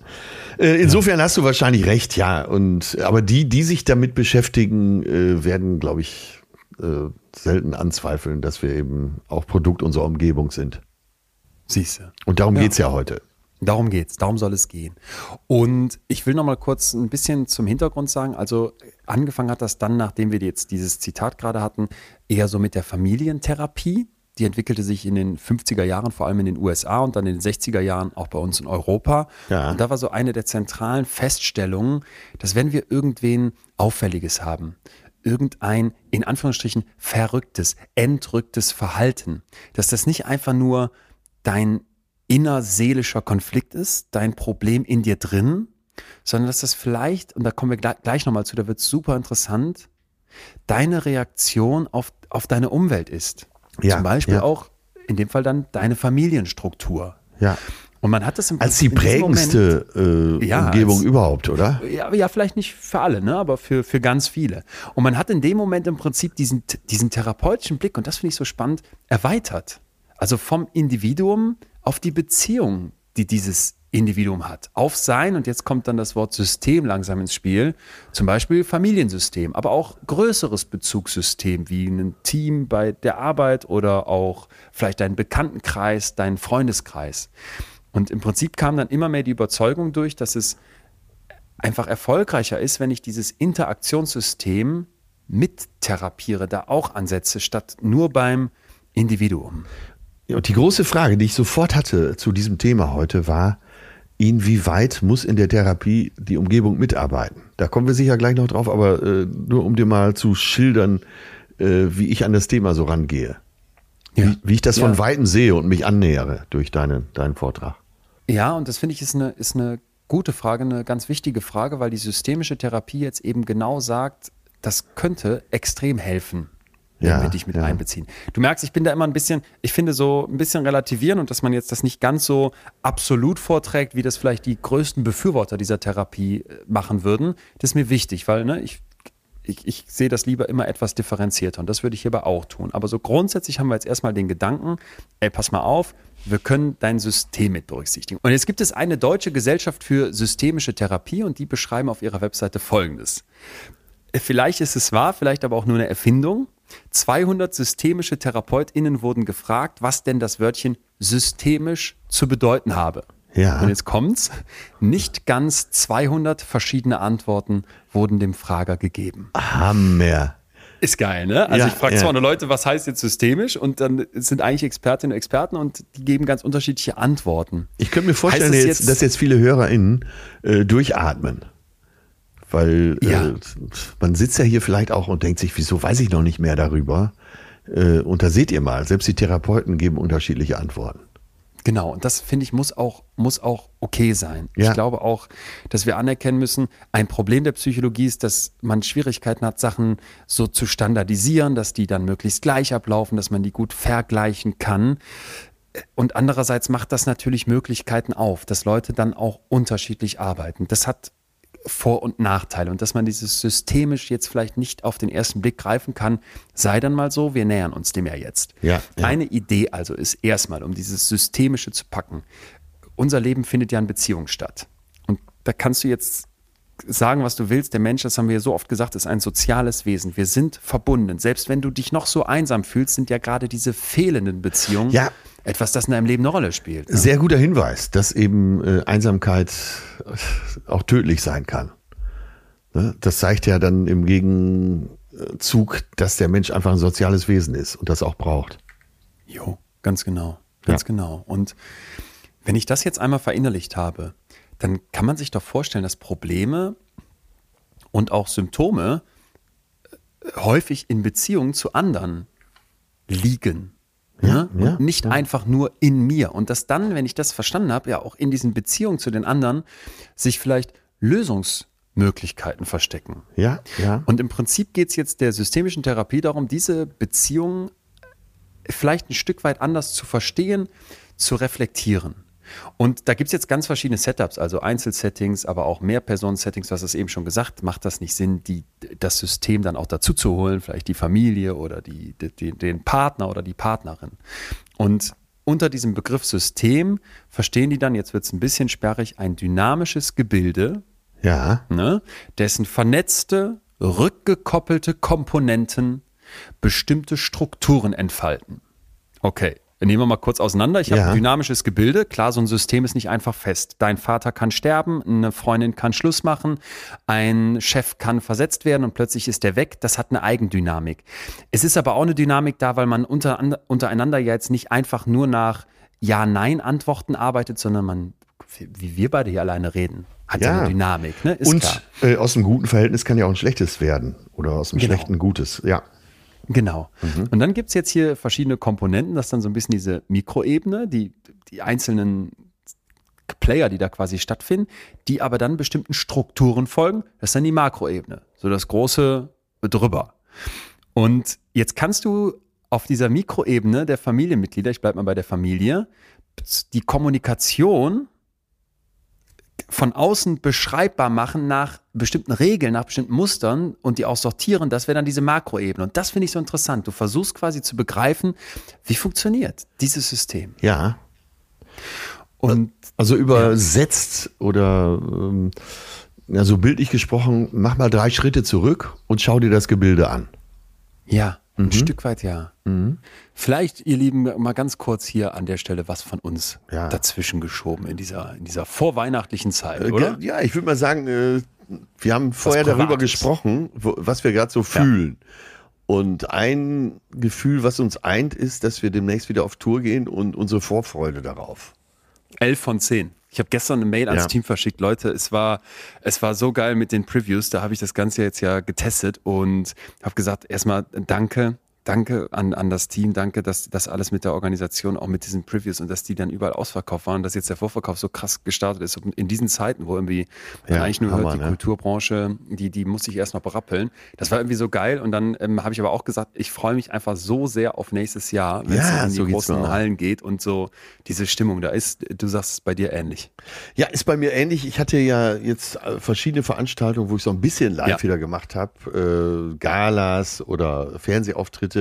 Äh, insofern hast du wahrscheinlich recht, ja. Und aber die, die sich damit beschäftigen, äh, werden, glaube ich, äh, selten anzweifeln, dass wir eben auch Produkt unserer Umgebung sind. Siehst du. Und darum ja. es ja heute. Darum geht's, darum soll es gehen. Und ich will noch mal kurz ein bisschen zum Hintergrund sagen. Also angefangen hat das dann, nachdem wir jetzt dieses Zitat gerade hatten, eher so mit der Familientherapie. Die entwickelte sich in den 50er Jahren, vor allem in den USA und dann in den 60er Jahren auch bei uns in Europa. Ja. Und da war so eine der zentralen Feststellungen, dass wenn wir irgendwen Auffälliges haben, irgendein, in Anführungsstrichen, verrücktes, entrücktes Verhalten. Dass das nicht einfach nur dein innerseelischer Konflikt ist, dein Problem in dir drin, sondern dass das vielleicht, und da kommen wir gleich nochmal zu, da wird super interessant, deine Reaktion auf, auf deine Umwelt ist. Ja, Zum Beispiel ja. auch in dem Fall dann deine Familienstruktur. Ja. Und man hat das im als die prägendste Moment, äh, ja, Umgebung als, überhaupt, oder? Ja, ja, vielleicht nicht für alle, ne, aber für, für ganz viele. Und man hat in dem Moment im Prinzip diesen, diesen therapeutischen Blick, und das finde ich so spannend, erweitert. Also vom Individuum auf die Beziehung, die dieses Individuum hat. Auf sein, und jetzt kommt dann das Wort System langsam ins Spiel, zum Beispiel Familiensystem, aber auch größeres Bezugssystem wie ein Team bei der Arbeit oder auch vielleicht dein Bekanntenkreis, dein Freundeskreis. Und im Prinzip kam dann immer mehr die Überzeugung durch, dass es einfach erfolgreicher ist, wenn ich dieses Interaktionssystem mittherapiere, da auch ansetze, statt nur beim Individuum. und die große Frage, die ich sofort hatte zu diesem Thema heute, war, inwieweit muss in der Therapie die Umgebung mitarbeiten? Da kommen wir sicher gleich noch drauf, aber äh, nur um dir mal zu schildern, äh, wie ich an das Thema so rangehe. Ja. Wie, wie, ich das ja. von Weitem sehe und mich annähere durch deine, deinen Vortrag. Ja, und das finde ich ist eine, ist eine gute Frage, eine ganz wichtige Frage, weil die systemische Therapie jetzt eben genau sagt, das könnte extrem helfen, wenn ja, wir dich mit ja. einbeziehen. Du merkst, ich bin da immer ein bisschen, ich finde so ein bisschen relativieren und dass man jetzt das nicht ganz so absolut vorträgt, wie das vielleicht die größten Befürworter dieser Therapie äh, machen würden, das ist mir wichtig, weil ne, ich ich, ich sehe das lieber immer etwas differenzierter und das würde ich hierbei auch tun. Aber so grundsätzlich haben wir jetzt erstmal den Gedanken, ey, pass mal auf, wir können dein System mit berücksichtigen. Und jetzt gibt es eine deutsche Gesellschaft für systemische Therapie und die beschreiben auf ihrer Webseite Folgendes. Vielleicht ist es wahr, vielleicht aber auch nur eine Erfindung. 200 systemische TherapeutInnen wurden gefragt, was denn das Wörtchen systemisch zu bedeuten habe. Ja. Und jetzt kommt's. Nicht ganz 200 verschiedene Antworten wurden dem Frager gegeben. Hammer. Ist geil, ne? Also ja, ich frage ja. zwar nur Leute, was heißt jetzt systemisch? Und dann sind eigentlich Expertinnen und Experten und die geben ganz unterschiedliche Antworten. Ich könnte mir vorstellen, jetzt, jetzt, dass jetzt viele HörerInnen äh, durchatmen. Weil äh, ja. äh, man sitzt ja hier vielleicht auch und denkt sich, wieso weiß ich noch nicht mehr darüber? Äh, und da seht ihr mal, selbst die Therapeuten geben unterschiedliche Antworten. Genau, und das finde ich muss auch, muss auch okay sein. Ja. Ich glaube auch, dass wir anerkennen müssen, ein Problem der Psychologie ist, dass man Schwierigkeiten hat, Sachen so zu standardisieren, dass die dann möglichst gleich ablaufen, dass man die gut vergleichen kann. Und andererseits macht das natürlich Möglichkeiten auf, dass Leute dann auch unterschiedlich arbeiten. Das hat vor- und Nachteile und dass man dieses systemisch jetzt vielleicht nicht auf den ersten Blick greifen kann, sei dann mal so, wir nähern uns dem ja jetzt. Ja, ja. Eine Idee also ist erstmal, um dieses Systemische zu packen, unser Leben findet ja in Beziehungen statt. Und da kannst du jetzt sagen, was du willst. Der Mensch, das haben wir ja so oft gesagt, ist ein soziales Wesen. Wir sind verbunden. Selbst wenn du dich noch so einsam fühlst, sind ja gerade diese fehlenden Beziehungen Ja. Etwas, das in deinem Leben eine Rolle spielt. ne? Sehr guter Hinweis, dass eben äh, Einsamkeit auch tödlich sein kann. Ne? Das zeigt ja dann im Gegenzug, dass der Mensch einfach ein soziales Wesen ist und das auch braucht. Jo, ganz genau. Ganz Ja. genau. Und wenn ich das jetzt einmal verinnerlicht habe, dann kann man sich doch vorstellen, dass Probleme und auch Symptome äh, häufig in Beziehungen zu anderen liegen. Ne? ja, und nicht einfach nur in mir. Und dass dann, wenn ich das verstanden habe, ja auch in diesen Beziehungen zu den anderen sich vielleicht Lösungsmöglichkeiten verstecken. Ja, ja. Und im Prinzip geht es jetzt der systemischen Therapie darum, diese Beziehungen vielleicht ein Stück weit anders zu verstehen, zu reflektieren. Und da gibt es jetzt ganz verschiedene Setups, also Einzelsettings, aber auch Mehrpersonen-Settings, du hast es eben schon gesagt, macht das nicht Sinn, die, das System dann auch dazu zu holen, vielleicht die Familie oder die, die, den Partner oder die Partnerin. Und unter diesem Begriff System verstehen die dann, jetzt wird es ein bisschen sperrig, ein dynamisches Gebilde, Ja, ne, dessen vernetzte, rückgekoppelte Komponenten bestimmte Strukturen entfalten. Okay, nehmen wir mal kurz auseinander. Ich habe Ja. ein dynamisches Gebilde. Klar, so ein System ist nicht einfach fest. Dein Vater kann sterben, eine Freundin kann Schluss machen, ein Chef kann versetzt werden und plötzlich ist der weg. Das hat eine Eigendynamik. Es ist aber auch eine Dynamik da, weil man unter, untereinander ja jetzt nicht einfach nur nach Ja-Nein-Antworten arbeitet, sondern man, wie wir beide hier alleine reden, hat ja, eine Dynamik. Ne? Und äh, aus einem guten Verhältnis kann ja auch ein schlechtes werden. Oder aus einem Genau. schlechten Gutes. Ja. Genau. Mhm. Und dann gibt es jetzt hier verschiedene Komponenten, das ist dann so ein bisschen diese Mikroebene, die, die einzelnen Player, die da quasi stattfinden, die aber dann bestimmten Strukturen folgen. Das ist dann die Makroebene, so das große drüber. Und jetzt kannst du auf dieser Mikroebene der Familienmitglieder, ich bleibe mal bei der Familie, die Kommunikation von außen beschreibbar machen nach bestimmten Regeln, nach bestimmten Mustern und die auch sortieren, das wäre dann diese Makroebene. Und das finde ich so interessant. Du versuchst quasi zu begreifen, wie funktioniert dieses System. Ja. Und Also übersetzt oder ähm, ja, so bildlich gesprochen, mach mal drei Schritte zurück und schau dir das Gebilde an. ja, ein Mhm. Stück weit ja. Vielleicht, ihr Lieben, mal ganz kurz hier an der Stelle was von uns Ja. dazwischen geschoben in dieser, in dieser vorweihnachtlichen Zeit, Äh, oder? Ja, ich würde mal sagen, äh, wir haben vorher darüber gesprochen, wo, was wir gerade so fühlen. Und ein Gefühl, was uns eint, ist, dass wir demnächst wieder auf Tour gehen und unsere Vorfreude darauf. Elf von zehn. Ich habe gestern eine Mail ans Ja. Team verschickt. Leute, es war, es war so geil mit den Previews. Da habe ich das Ganze jetzt ja getestet und habe gesagt, erstmal danke, danke an, an das Team, danke, dass das alles mit der Organisation, auch mit diesen Previews und dass die dann überall ausverkauft waren, dass jetzt der Vorverkauf so krass gestartet ist. Und in diesen Zeiten, wo irgendwie Ja, eigentlich nur Hammer, hört, die ne? Kulturbranche, die, die muss ich erst noch berappeln. Das war irgendwie so geil. Und dann ähm, habe ich aber auch gesagt, ich freue mich einfach so sehr auf nächstes Jahr, wenn es Ja, in die so großen. Hallen geht und so diese Stimmung da ist. Du sagst es bei dir ähnlich. Ja, ist bei mir ähnlich. Ich hatte ja jetzt äh, verschiedene Veranstaltungen, wo ich so ein bisschen live Ja. wieder gemacht habe. Äh, Galas oder Fernsehauftritte.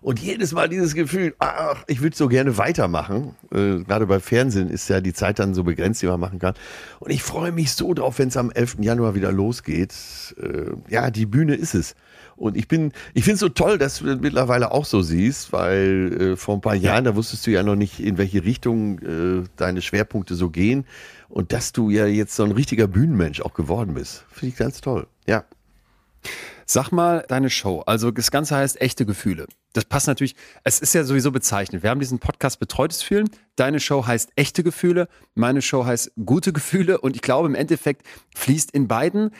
Und jedes Mal dieses Gefühl, ach, ich würde so gerne weitermachen. Äh, gerade bei Fernsehen ist ja die Zeit dann so begrenzt, die man machen kann. Und ich freue mich so drauf, wenn es am 11. Januar wieder losgeht. Äh, ja, die Bühne ist es. Und ich bin, ich finde es so toll, dass du das mittlerweile auch so siehst, weil äh, vor ein paar Jahren, da wusstest du ja noch nicht, in welche Richtung äh, deine Schwerpunkte so gehen. Und dass du ja jetzt so ein richtiger Bühnenmensch auch geworden bist. Finde ich ganz toll. Ja. Sag mal deine Show. Also das Ganze heißt echte Gefühle. Das passt natürlich, es ist ja sowieso bezeichnet. Wir haben diesen Podcast Betreutes Fühlen. Deine Show heißt echte Gefühle. Meine Show heißt gute Gefühle. Und ich glaube, im Endeffekt fließt in beiden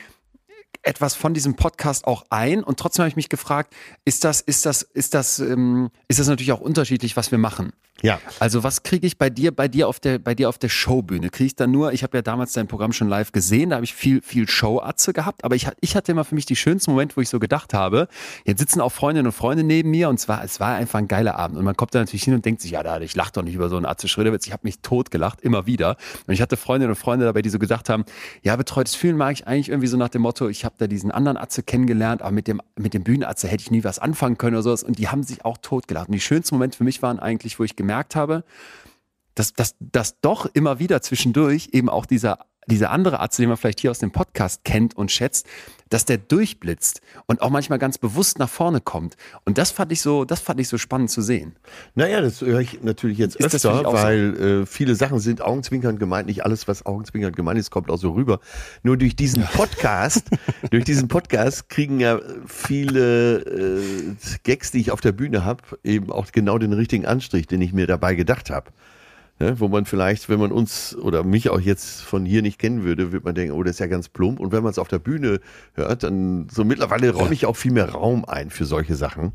etwas von diesem Podcast auch ein und trotzdem habe ich mich gefragt, ist das, ist das, ist das, ähm, ist das natürlich auch unterschiedlich, was wir machen. Ja. Also was kriege ich bei dir, bei dir auf der, bei dir auf der Showbühne? Kriege ich da nur, ich habe ja damals dein Programm schon live gesehen, da habe ich viel, viel Show-Atze gehabt, aber ich, ich hatte immer für mich die schönsten Momente, wo ich so gedacht habe, jetzt sitzen auch Freundinnen und Freunde neben mir und zwar, es war einfach ein geiler Abend und man kommt da natürlich hin und denkt sich, ja, da, ich lach doch nicht über so einen Atze Schröderwitz, ich habe mich tot gelacht, immer wieder. Und ich hatte Freundinnen und Freunde dabei, die so gesagt haben, ja, betreutes Fühlen mag ich eigentlich irgendwie so nach dem Motto, ich habe da diesen anderen Atze kennengelernt, aber mit dem, mit dem Bühnenatze hätte ich nie was anfangen können oder sowas und die haben sich auch tot gelacht. Und die schönsten Momente für mich waren eigentlich, wo ich gemerkt habe, dass, dass, dass doch immer wieder zwischendurch eben auch dieser, dieser andere Arzt, den man vielleicht hier aus dem Podcast kennt und schätzt, dass der durchblitzt und auch manchmal ganz bewusst nach vorne kommt. Und das fand ich so, das fand ich so spannend zu sehen. Naja, das höre ich natürlich jetzt Ist öfter, auch so? weil äh, viele Sachen sind augenzwinkernd gemeint. Nicht alles, was augenzwinkernd gemeint ist, kommt auch so rüber. Nur durch diesen Podcast, durch diesen Podcast kriegen ja viele äh, Gags, die ich auf der Bühne habe, eben auch genau den richtigen Anstrich, den ich mir dabei gedacht habe. Ne, wo man vielleicht, wenn man uns oder mich auch jetzt von hier nicht kennen würde, wird man denken, oh, das ist ja ganz plump. Und wenn man es auf der Bühne hört, dann so mittlerweile räume ich auch viel mehr Raum ein für solche Sachen,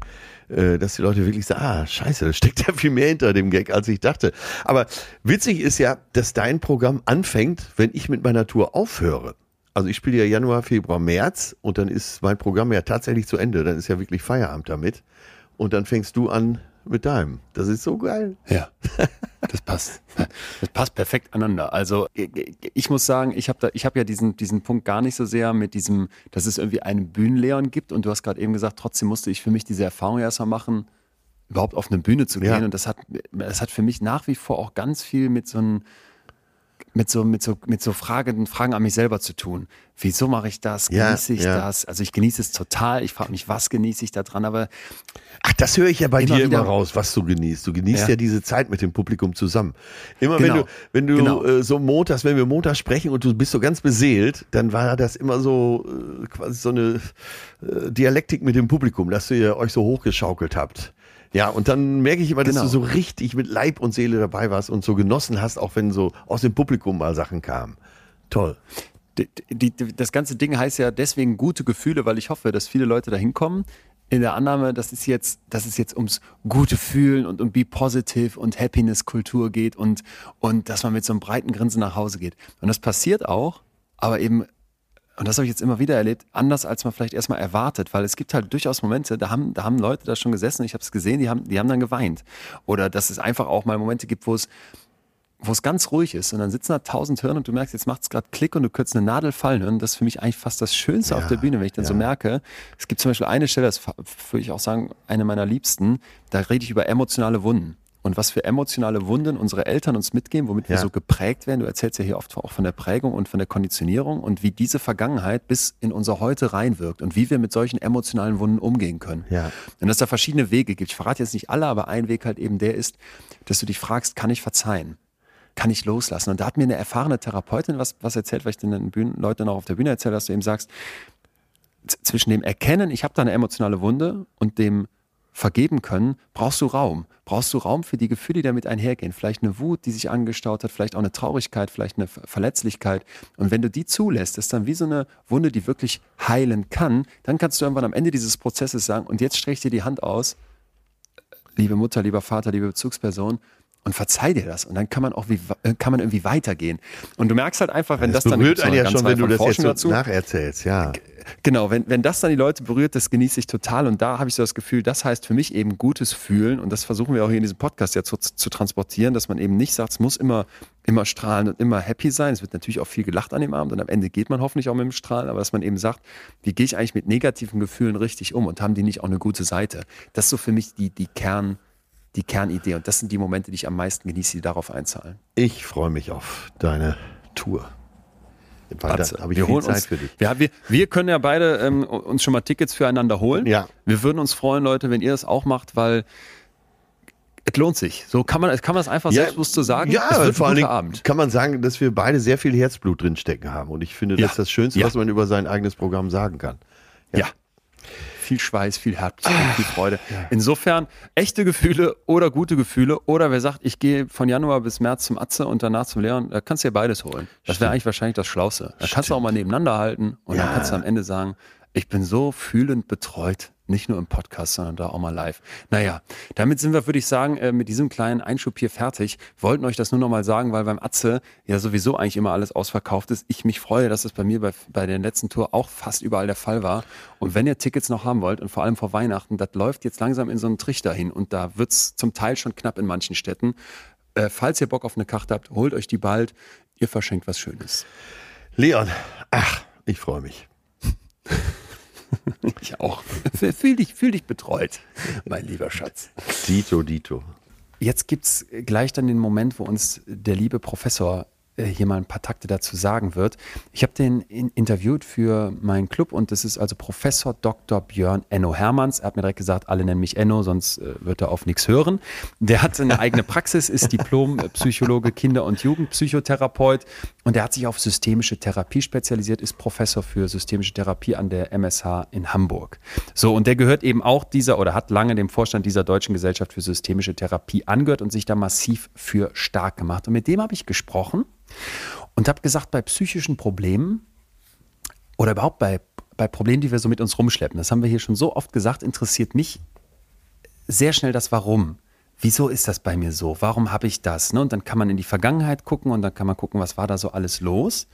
äh, dass die Leute wirklich sagen, ah, scheiße, da steckt ja viel mehr hinter dem Gag, als ich dachte. Aber witzig ist ja, dass dein Programm anfängt, wenn ich mit meiner Tour aufhöre. Also ich spiele ja Januar, Februar, März und dann ist mein Programm ja tatsächlich zu Ende. Dann ist ja wirklich Feierabend damit. Und dann fängst du an mit deinem. Das ist so geil. Ja, das passt. Das passt perfekt aneinander. Also ich muss sagen, ich habe habe ja diesen diesen Punkt gar nicht so sehr mit diesem, dass es irgendwie einen Bühnenleon gibt. Und du hast gerade eben gesagt, trotzdem musste ich für mich diese Erfahrung erstmal machen, überhaupt auf eine Bühne zu gehen. Ja. Und das hat, das hat für mich nach wie vor auch ganz viel mit so einem mit so, mit so, mit so Fragen, Fragen an mich selber zu tun. Wieso mache ich das? Genieße ich ja. das? Also ich genieße es total. Ich frage mich, was genieße ich da dran? Aber Ach, das höre ich ja bei Immer dir wieder- immer raus, was du genießt. Du genießt ja, Ja. diese Zeit mit dem Publikum zusammen. Immer Genau. wenn du, wenn du Genau. äh, so montags, wenn wir montags sprechen und du bist so ganz beseelt, dann war das immer so äh, quasi so eine äh, Dialektik mit dem Publikum, dass ihr euch so hochgeschaukelt habt. Ja, und dann merke ich immer, dass Genau. du so richtig mit Leib und Seele dabei warst und so genossen hast, auch wenn so aus dem Publikum mal Sachen kamen. Toll. die, die, die, das ganze Ding heißt ja deswegen gute Gefühle, weil ich hoffe, dass viele Leute da hinkommen. In der Annahme, dass es jetzt, dass es jetzt ums gute Fühlen und um Be Positive und Happiness-Kultur geht und, und dass man mit so einem breiten Grinsen nach Hause geht. Und das passiert auch, aber eben, und das habe ich jetzt immer wieder erlebt, anders als man vielleicht erstmal erwartet, weil es gibt halt durchaus Momente, da haben, da haben Leute da schon gesessen, ich habe es gesehen, die haben, die haben dann geweint. Oder dass es einfach auch mal Momente gibt, wo es wo es ganz ruhig ist und dann sitzen da tausend Hirn und du merkst, jetzt macht es gerade Klick und du könntest eine Nadel fallen hören. Das ist für mich eigentlich fast das Schönste auf der Bühne, wenn ich dann so merke. Es gibt zum Beispiel eine Stelle, das würde ich auch sagen, eine meiner Liebsten, da rede ich über emotionale Wunden. Und was für emotionale Wunden unsere Eltern uns mitgeben, womit wir Ja. so geprägt werden. Du erzählst ja hier oft auch von der Prägung und von der Konditionierung und wie diese Vergangenheit bis in unser Heute reinwirkt und wie wir mit solchen emotionalen Wunden umgehen können. Ja. Und dass da verschiedene Wege gibt. Ich verrate jetzt nicht alle, aber ein Weg halt eben der ist, dass du dich fragst, kann ich verzeihen? Kann ich loslassen? Und da hat mir eine erfahrene Therapeutin was, was erzählt, weil ich den Bühnen, Leuten auch auf der Bühne erzähle, dass du eben sagst, zwischen dem Erkennen, ich habe da eine emotionale Wunde und dem vergeben können, brauchst du Raum. Brauchst du Raum für die Gefühle, die damit einhergehen. Vielleicht eine Wut, die sich angestaut hat, vielleicht auch eine Traurigkeit, vielleicht eine Ver- Verletzlichkeit. Und wenn du die zulässt, ist dann wie so eine Wunde, die wirklich heilen kann, dann kannst du irgendwann am Ende dieses Prozesses sagen, und jetzt streich dir die Hand aus, liebe Mutter, lieber Vater, liebe Bezugsperson, und verzeih dir das. Und dann kann man auch wie, äh, kann man irgendwie weitergehen. Und du merkst halt einfach, wenn das, Das dann berührt einen eine ja schon, wenn du das jetzt Forschung so nacherzählst, ja. Genau, wenn, wenn das dann die Leute berührt, das genieße ich total. Und da habe ich so das Gefühl, das heißt für mich eben gutes Fühlen. Und das versuchen wir auch hier in diesem Podcast ja zu, zu transportieren, dass man eben nicht sagt, es muss immer, immer strahlen und immer happy sein. Es wird natürlich auch viel gelacht an dem Abend und am Ende geht man hoffentlich auch mit dem Strahlen, aber dass man eben sagt, wie gehe ich eigentlich mit negativen Gefühlen richtig um und haben die nicht auch eine gute Seite? Das ist so für mich die, die Kern, die Kernidee. Und das sind die Momente, die ich am meisten genieße, die darauf einzahlen. Ich freue mich auf deine Tour. Da habe ich wir viel Zeit uns, für dich. Wir, wir, wir können ja beide ähm, uns schon mal Tickets füreinander holen. Ja. Wir würden uns freuen, Leute, wenn ihr das auch macht, weil es lohnt sich. So kann man, kann man einfach selbstbewusst so sagen. Ja, es wird vor Dingen Abend. kann man sagen, dass wir beide sehr viel Herzblut drin stecken haben. Und ich finde, das Ja. ist das Schönste, Ja. was man über sein eigenes Programm sagen kann. Ja. Viel Schweiß, viel Herzblut, viel Freude. Insofern echte Gefühle oder gute Gefühle oder wer sagt, ich gehe von Januar bis März zum Atze und danach zum Lehren, da kannst du dir beides holen. Das wäre eigentlich wahrscheinlich das Schlauste. Da kannst du auch mal nebeneinander halten und dann kannst du am Ende sagen, ich bin so fühlend betreut. Nicht nur im Podcast, sondern da auch mal live. Naja, damit sind wir, würde ich sagen, äh, mit diesem kleinen Einschub hier fertig. Wollten euch das nur noch mal sagen, weil beim Atze ja sowieso eigentlich immer alles ausverkauft ist. Ich mich freue, dass es bei mir bei, bei der letzten Tour auch fast überall der Fall war. Und wenn ihr Tickets noch haben wollt und vor allem vor Weihnachten, das läuft jetzt langsam in so einen Trichter hin und da wird's zum Teil schon knapp in manchen Städten. Äh, falls ihr Bock auf eine Karte habt, holt euch die bald. Ihr verschenkt was Schönes. Leon, ach, ich freue mich. Ich auch. Fühl dich, fühl dich betreut, mein lieber Schatz. Dito, Dito. Jetzt gibt's gleich dann den Moment, wo uns der liebe Professor hier mal ein paar Takte dazu sagen wird. Ich habe den in, interviewt für meinen Club und das ist also Professor Dr. Björn Enno Hermanns. Er hat mir direkt gesagt, alle nennen mich Enno, sonst äh, wird er auf nichts hören. Der hat eine eigene Praxis, ist Diplom-Psychologe, Kinder- und Jugendpsychotherapeut und er hat sich auf systemische Therapie spezialisiert, ist Professor für systemische Therapie an der MSH in Hamburg. So, und der gehört eben auch dieser oder hat lange dem Vorstand dieser Deutschen Gesellschaft für systemische Therapie angehört und sich da massiv für stark gemacht. Und mit dem habe ich gesprochen und habe gesagt, bei psychischen Problemen oder überhaupt bei, bei Problemen, die wir so mit uns rumschleppen, das haben wir hier schon so oft gesagt, interessiert mich sehr schnell das Warum. Wieso ist das bei mir so? Warum habe ich das? Ne? Und dann kann man in die Vergangenheit gucken und dann kann man gucken, was war da so alles los.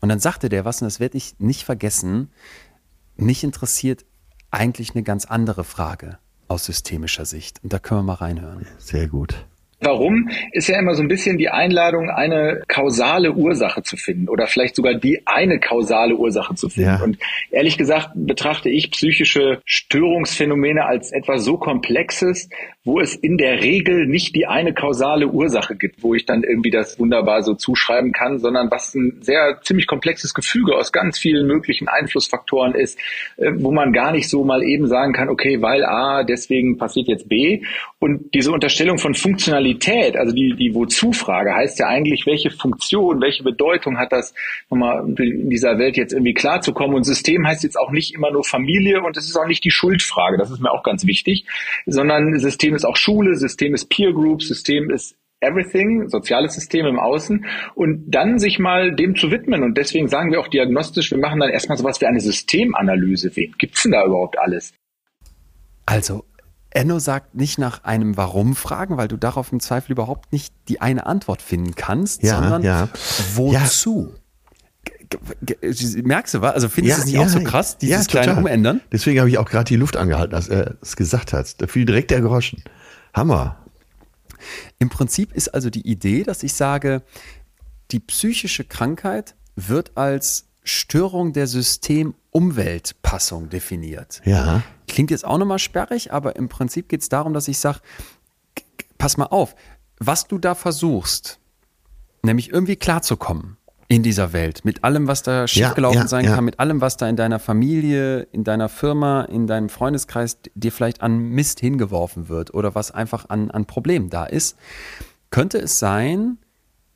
Und dann sagte der was, und das werde ich nicht vergessen, mich interessiert eigentlich eine ganz andere Frage aus systemischer Sicht. Und da können wir mal reinhören. Sehr gut. Warum ist ja immer so ein bisschen die Einladung, eine kausale Ursache zu finden oder vielleicht sogar die eine kausale Ursache zu finden. Ja. Und ehrlich gesagt betrachte ich psychische Störungsphänomene als etwas so Komplexes, wo es in der Regel nicht die eine kausale Ursache gibt, wo ich dann irgendwie das wunderbar so zuschreiben kann, sondern was ein sehr ziemlich komplexes Gefüge aus ganz vielen möglichen Einflussfaktoren ist, äh, wo man gar nicht so mal eben sagen kann, okay, weil A, deswegen passiert jetzt B. Und diese Unterstellung von Funktionalität, also die, die Wozu-Frage heißt ja eigentlich, welche Funktion, welche Bedeutung hat das, nochmal in dieser Welt jetzt irgendwie klarzukommen. Und System heißt jetzt auch nicht immer nur Familie und es ist auch nicht die Schuldfrage, das ist mir auch ganz wichtig, sondern System ist auch Schule, System ist Peer Group, System ist Everything, soziales System im Außen und dann sich mal dem zu widmen. Und deswegen sagen wir auch diagnostisch, wir machen dann erstmal sowas wie eine Systemanalyse. Wen gibt's denn da überhaupt alles? Also, Enno sagt nicht nach einem Warum fragen, weil du darauf im Zweifel überhaupt nicht die eine Antwort finden kannst, Ja, sondern ja. wozu? G- Merkst du was? Also findest du es nicht auch so krass, dieses kleine total. Umändern? Deswegen habe ich auch gerade die Luft angehalten, als er es gesagt hat. Da fiel direkt der Groschen. Hammer. Im Prinzip ist also die Idee, dass ich sage, die psychische Krankheit wird als Störung der System-Umwelt-Passung definiert. Ja. Klingt jetzt auch nochmal sperrig, aber im Prinzip geht es darum, dass ich sage, pass mal auf, was du da versuchst, nämlich irgendwie klarzukommen in dieser Welt, mit allem, was da schiefgelaufen ja, sein ja. kann, mit allem, was da in deiner Familie, in deiner Firma, in deinem Freundeskreis dir vielleicht an Mist hingeworfen wird oder was einfach an, an Problemen da ist, könnte es sein,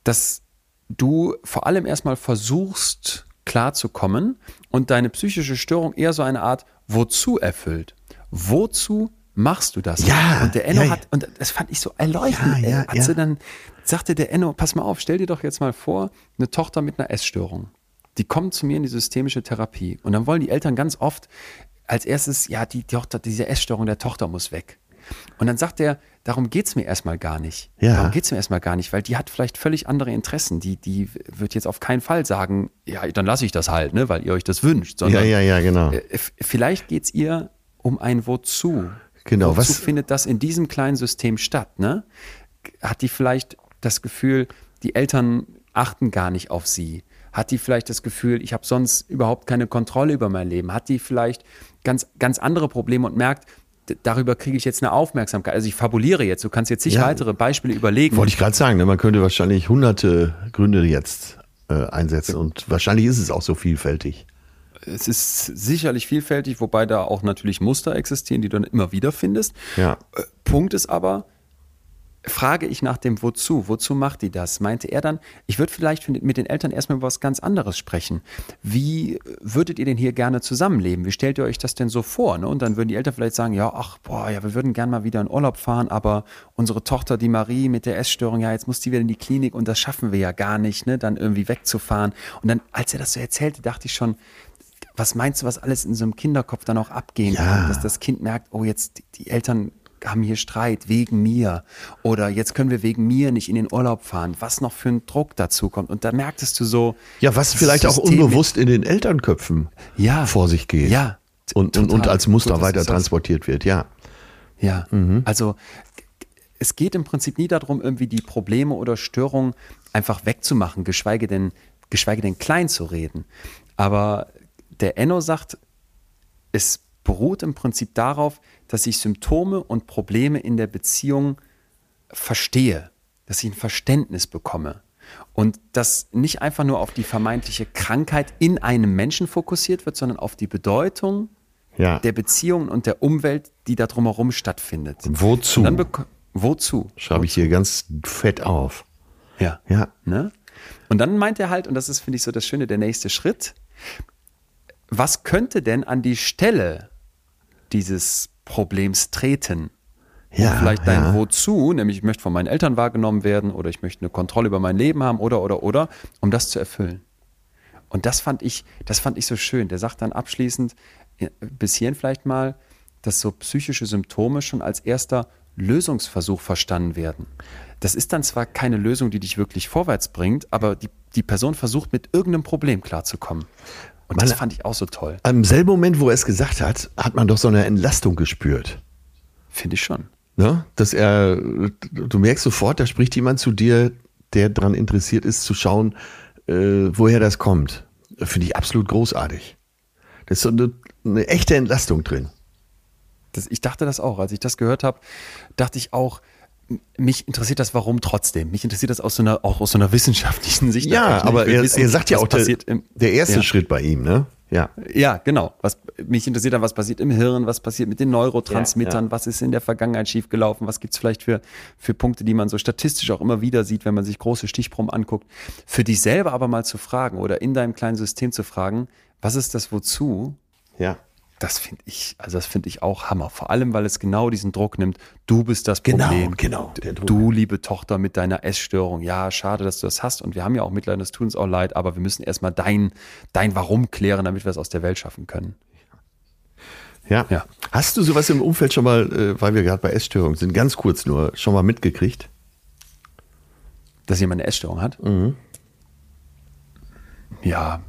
dass du vor allem erstmal versuchst, klarzukommen und deine psychische Störung eher so eine Art Wozu erfüllt. Wozu machst du das? Ja, Und der Enno ja, ja. hat, und das fand ich so erleuchtend, Ja, ja, ja. er dann sagte der Enno, pass mal auf, stell dir doch jetzt mal vor, eine Tochter mit einer Essstörung. Die kommt zu mir in die systemische Therapie und dann wollen die Eltern ganz oft als erstes, ja, die Tochter, diese Essstörung der Tochter muss weg. Und dann sagt er, darum geht's mir erstmal gar nicht. Ja. Darum geht's mir erstmal gar nicht, weil die hat vielleicht völlig andere Interessen. Die, die wird jetzt auf keinen Fall sagen, ja, dann lasse ich das halt, ne, weil ihr euch das wünscht. Ja, Sondern ja, ja, genau. äh, vielleicht geht's ihr um ein Wozu. Genau, Wozu was- findet das in diesem kleinen System statt? Ne? Hat die vielleicht das Gefühl, die Eltern achten gar nicht auf sie? Hat die vielleicht das Gefühl, ich habe sonst überhaupt keine Kontrolle über mein Leben? Hat die vielleicht ganz, ganz andere Probleme und merkt, darüber kriege ich jetzt eine Aufmerksamkeit? Also ich fabuliere jetzt, du kannst jetzt sich Ja. weitere Beispiele überlegen. Wollte ich gerade sagen, ne? man könnte wahrscheinlich hunderte Gründe jetzt äh, einsetzen und wahrscheinlich ist es auch so vielfältig. es ist sicherlich vielfältig, wobei da auch natürlich Muster existieren, die du dann immer wieder findest. Ja. Äh, Punkt ist aber, frage ich nach dem Wozu. Wozu macht die das? Meinte er dann, ich würde vielleicht mit den Eltern erstmal über was ganz anderes sprechen. Wie würdet ihr denn hier gerne zusammenleben? Wie stellt ihr euch das denn so vor? Ne? Und dann würden die Eltern vielleicht sagen, ja, ach, boah, ja, wir würden gerne mal wieder in Urlaub fahren, aber unsere Tochter, die Marie mit der Essstörung, ja, jetzt muss die wieder in die Klinik und das schaffen wir ja gar nicht, ne, dann irgendwie wegzufahren. Und dann, als er das so erzählte, dachte ich schon, was meinst du, was alles in so einem Kinderkopf dann auch abgehen Ja. kann, dass das Kind merkt, oh, jetzt die, die Eltern haben hier Streit wegen mir oder jetzt können wir wegen mir nicht in den Urlaub fahren, was noch für ein Druck dazu kommt. Und da merktest du so, Ja, was vielleicht auch System- unbewusst in den Elternköpfen Ja. vor sich geht. Ja, Und, und, und als Muster Gut, weiter transportiert wird, ja. Ja, also es geht im Prinzip nie darum, irgendwie die Probleme oder Störungen einfach wegzumachen, geschweige denn, geschweige denn klein zu reden. Aber der Enno sagt, es beruht im Prinzip darauf, dass ich Symptome und Probleme in der Beziehung verstehe, dass ich ein Verständnis bekomme. Und dass nicht einfach nur auf die vermeintliche Krankheit in einem Menschen fokussiert wird, sondern auf die Bedeutung Ja. der Beziehungen und der Umwelt, die da drumherum stattfindet. Wozu? Wozu? Schreibe ich hier ganz fett auf. Ja. Ja. Ne? Und dann meint er halt, und das ist, finde ich, so das Schöne, der nächste Schritt, was könnte denn an die Stelle dieses Problems treten? Ja, vielleicht dein ja. Wozu, nämlich ich möchte von meinen Eltern wahrgenommen werden oder ich möchte eine Kontrolle über mein Leben haben oder oder oder, um das zu erfüllen. Und das fand ich, das fand ich so schön. Der sagt dann abschließend, äh, bis hierhin vielleicht mal, dass so psychische Symptome schon als erster Lösungsversuch verstanden werden. Das ist dann zwar keine Lösung, die dich wirklich vorwärts bringt, aber die, die Person versucht mit irgendeinem Problem klarzukommen. Und das Meine- fand ich auch so toll. Am selben Moment, wo er es gesagt hat, hat man doch so eine Entlastung gespürt. Finde ich schon. Ne? Dass er, du merkst sofort, da spricht jemand zu dir, der daran interessiert ist, zu schauen, äh, woher das kommt. Finde ich absolut großartig. Da ist so eine, eine echte Entlastung drin. Das, ich dachte das auch. Als ich das gehört habe, dachte ich auch, mich interessiert das Warum trotzdem. Mich interessiert das aus so einer, auch aus so einer wissenschaftlichen Sicht. Ja, aber er, wissen, er sagt ja auch, der, im, der erste ja. Schritt bei ihm, ne? Ja. Ja, genau. Was, mich interessiert dann, was passiert im Hirn, was passiert mit den Neurotransmittern, Ja, ja. was ist in der Vergangenheit schiefgelaufen, was gibt's vielleicht für, für Punkte, die man so statistisch auch immer wieder sieht, wenn man sich große Stichproben anguckt. Für dich selber aber mal zu fragen oder in deinem kleinen System zu fragen, was ist das Wozu? Ja. Das finde ich, also das finde ich auch Hammer. Vor allem, weil es genau diesen Druck nimmt. Du bist das Genau, Problem. genau, Druck. Du, liebe Tochter, mit deiner Essstörung. Ja, schade, dass du das hast. Und wir haben ja auch Mitleid, das tut uns auch leid, aber wir müssen erstmal dein, dein Warum klären, damit wir es aus der Welt schaffen können. Ja. Ja. Hast du sowas im Umfeld schon mal, äh, weil wir gerade bei Essstörungen sind, ganz kurz nur, schon mal mitgekriegt? Dass jemand eine Essstörung hat? Mhm. Ja,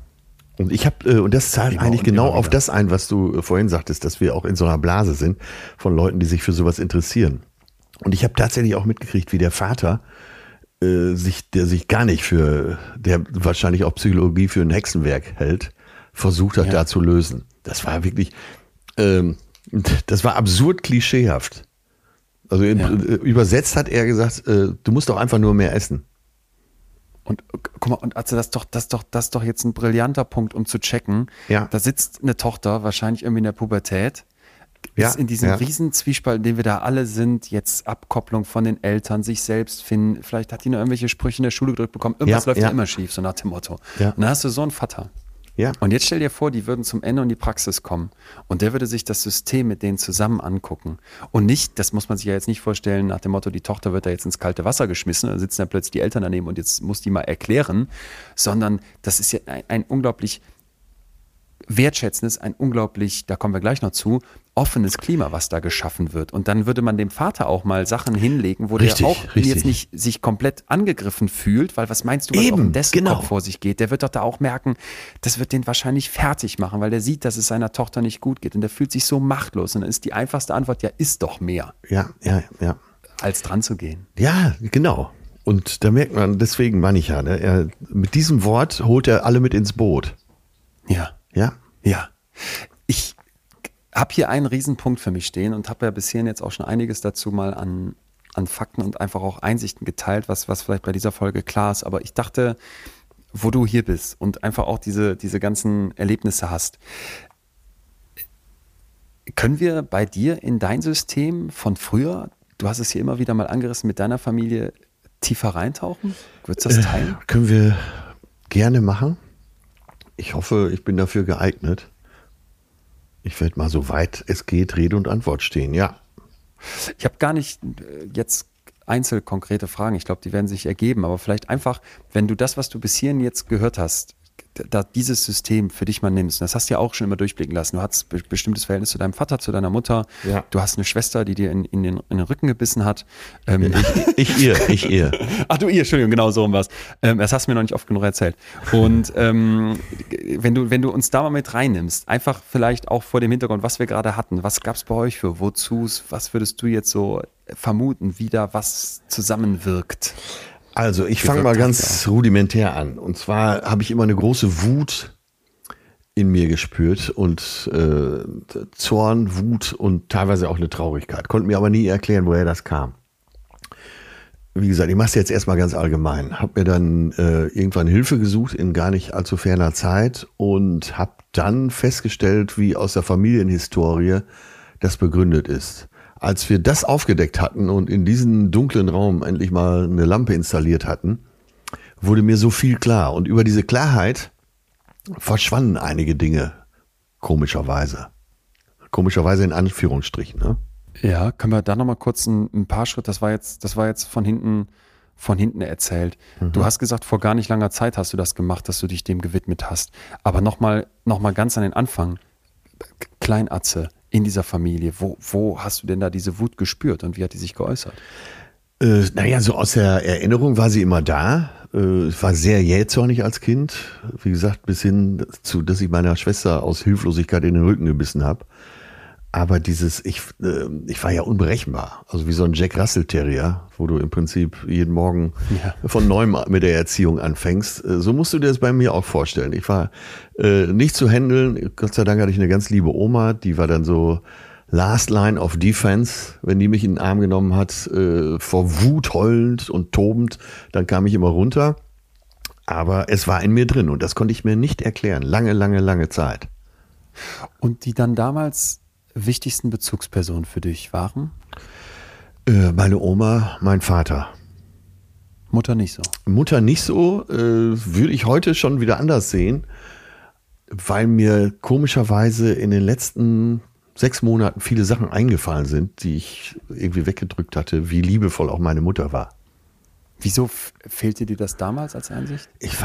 Und ich habe, äh, und das zahlt Immer eigentlich genau auf das ein, was du äh, vorhin sagtest, dass wir auch in so einer Blase sind von Leuten, die sich für sowas interessieren. Und ich habe tatsächlich auch mitgekriegt, wie der Vater äh, sich, der sich gar nicht für, der wahrscheinlich auch Psychologie für ein Hexenwerk hält, versucht hat, Ja. da zu lösen. Das war wirklich, ähm, das war absurd klischeehaft. Also Ja. äh, übersetzt hat er gesagt, äh, du musst doch einfach nur mehr essen. Und guck mal, und also das ist doch, das doch, das doch jetzt ein brillanter Punkt, um zu checken. Ja. Da sitzt eine Tochter, wahrscheinlich irgendwie in der Pubertät, Ja, ist in diesem ja. riesen Zwiespalt, in dem wir da alle sind, jetzt Abkopplung von den Eltern, sich selbst finden. Vielleicht hat die noch irgendwelche Sprüche in der Schule gedrückt bekommen. Irgendwas Ja, läuft ja. immer schief, so nach dem Motto. Ja. Und dann hast du so einen Vater. Ja. Und jetzt stell dir vor, die würden zum Ende in die Praxis kommen und der würde sich das System mit denen zusammen angucken. Und nicht, das muss man sich ja jetzt nicht vorstellen, nach dem Motto, die Tochter wird da jetzt ins kalte Wasser geschmissen, dann sitzen da plötzlich die Eltern daneben und jetzt muss die mal erklären, sondern das ist ja ein, ein unglaublich wertschätzendes, ein unglaublich, da kommen wir gleich noch zu, offenes Klima, was da geschaffen wird. Und dann würde man dem Vater auch mal Sachen hinlegen, wo Richtig, der auch richtig. jetzt nicht sich komplett angegriffen fühlt, weil was meinst du, was Eben, in dessen genau. Kopf vor sich geht? Der wird doch da auch merken, das wird den wahrscheinlich fertig machen, weil der sieht, dass es seiner Tochter nicht gut geht und der fühlt sich so machtlos. Und dann ist die einfachste Antwort, ja, ist doch mehr, Ja, ja, ja. als dran zu gehen. Ja, genau. Und da merkt man, deswegen meine ich ja, ne, er, mit diesem Wort holt er alle mit ins Boot. Ja. Ja. Ja. Habe hier einen Riesenpunkt für mich stehen und habe ja bisher jetzt auch schon einiges dazu mal an, an Fakten und einfach auch Einsichten geteilt, was, was vielleicht bei dieser Folge klar ist. Aber ich dachte, wo du hier bist und einfach auch diese, diese ganzen Erlebnisse hast, können wir bei dir in dein System von früher du hast es hier immer wieder mal angerissen, mit deiner Familie tiefer reintauchen? Würdest du das teilen? Äh, können wir gerne machen. Ich hoffe, ich bin dafür geeignet. Ich werde mal so weit es geht Rede und Antwort stehen, ja. Ich habe gar nicht äh, jetzt einzel konkrete Fragen. Ich glaube, die werden sich ergeben. Aber vielleicht einfach, wenn du das, was du bis hierhin jetzt gehört hast, da dieses System für dich mal nimmst, das hast du ja auch schon immer durchblicken lassen. Du hast be bestimmtes Verhältnis zu deinem Vater, zu deiner Mutter. Ja. Du hast eine Schwester, die dir in, in, den, in den Rücken gebissen hat. Ähm, Ich ihr, ich ihr. Ach du ihr, Entschuldigung, genau so um was. Ähm, das hast du mir noch nicht oft genug erzählt. Und ähm, wenn du, wenn du uns da mal mit reinnimmst, einfach vielleicht auch vor dem Hintergrund, was wir gerade hatten, was gab es bei euch für, wozu, was würdest du jetzt so vermuten, wie da was zusammenwirkt? Also ich fange mal ganz rudimentär an. Und zwar habe ich immer eine große Wut in mir gespürt und äh, Zorn, Wut und teilweise auch eine Traurigkeit. Konnte mir aber nie erklären, woher das kam. Wie gesagt, ich mache es jetzt erstmal ganz allgemein. Habe mir dann äh, irgendwann Hilfe gesucht in gar nicht allzu ferner Zeit und habe dann festgestellt, wie aus der Familienhistorie das begründet ist. Als wir das aufgedeckt hatten und in diesen dunklen Raum endlich mal eine Lampe installiert hatten, wurde mir so viel klar. Und über diese Klarheit verschwanden einige Dinge, komischerweise. Komischerweise in Anführungsstrichen. Ne? Ja, können wir da nochmal kurz ein, ein, paar Schritte, das war jetzt, das war jetzt von hinten, von hinten erzählt. Mhm. Du hast gesagt, vor gar nicht langer Zeit hast du das gemacht, dass du dich dem gewidmet hast. Aber nochmal, noch mal ganz an den Anfang. Kleinatze in dieser Familie, wo, wo hast du denn da diese Wut gespürt und wie hat die sich geäußert? Äh, naja, so aus der Erinnerung war sie immer da. Äh, ich war sehr jähzornig als Kind. Wie gesagt, bis hin zu, dass ich meiner Schwester aus Hilflosigkeit in den Rücken gebissen habe. Aber dieses, ich, äh, ich war ja unberechenbar. Also wie so ein Jack Russell Terrier, wo du im Prinzip jeden Morgen ja. von neuem mit der Erziehung anfängst. Äh, so musst du dir das bei mir auch vorstellen. Ich war äh, nicht zu handeln. Gott sei Dank hatte ich eine ganz liebe Oma, die war dann so Last Line of Defense. Wenn die mich in den Arm genommen hat, äh, vor Wut heulend und tobend, dann kam ich immer runter. Aber es war in mir drin und das konnte ich mir nicht erklären. Lange, lange, lange Zeit. Und die dann damals wichtigsten Bezugspersonen für dich waren? Äh, meine Oma, mein Vater. Mutter nicht so. Mutter nicht so, äh, würde ich heute schon wieder anders sehen, weil mir komischerweise in den letzten sechs Monaten viele Sachen eingefallen sind, die ich irgendwie weggedrückt hatte, wie liebevoll auch meine Mutter war. Wieso fehlte dir das damals als Einsicht? Ich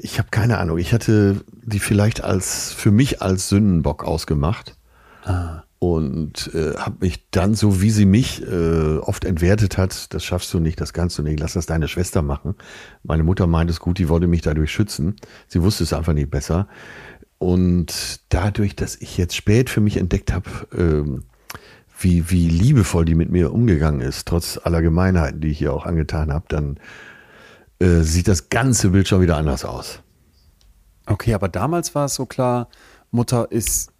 ich habe keine Ahnung. Ich hatte die vielleicht als für mich als Sündenbock ausgemacht Und äh, habe mich dann, so wie sie mich äh, oft entwertet hat, das schaffst du nicht, das kannst du nicht, lass das deine Schwester machen. Meine Mutter meint es gut, die wollte mich dadurch schützen. Sie wusste es einfach nicht besser. Und dadurch, dass ich jetzt spät für mich entdeckt habe, ähm, wie, wie liebevoll die mit mir umgegangen ist, trotz aller Gemeinheiten, die ich ihr auch angetan habe, dann äh, sieht das ganze Bild schon wieder anders aus. Okay, aber damals war es so klar, Mutter ist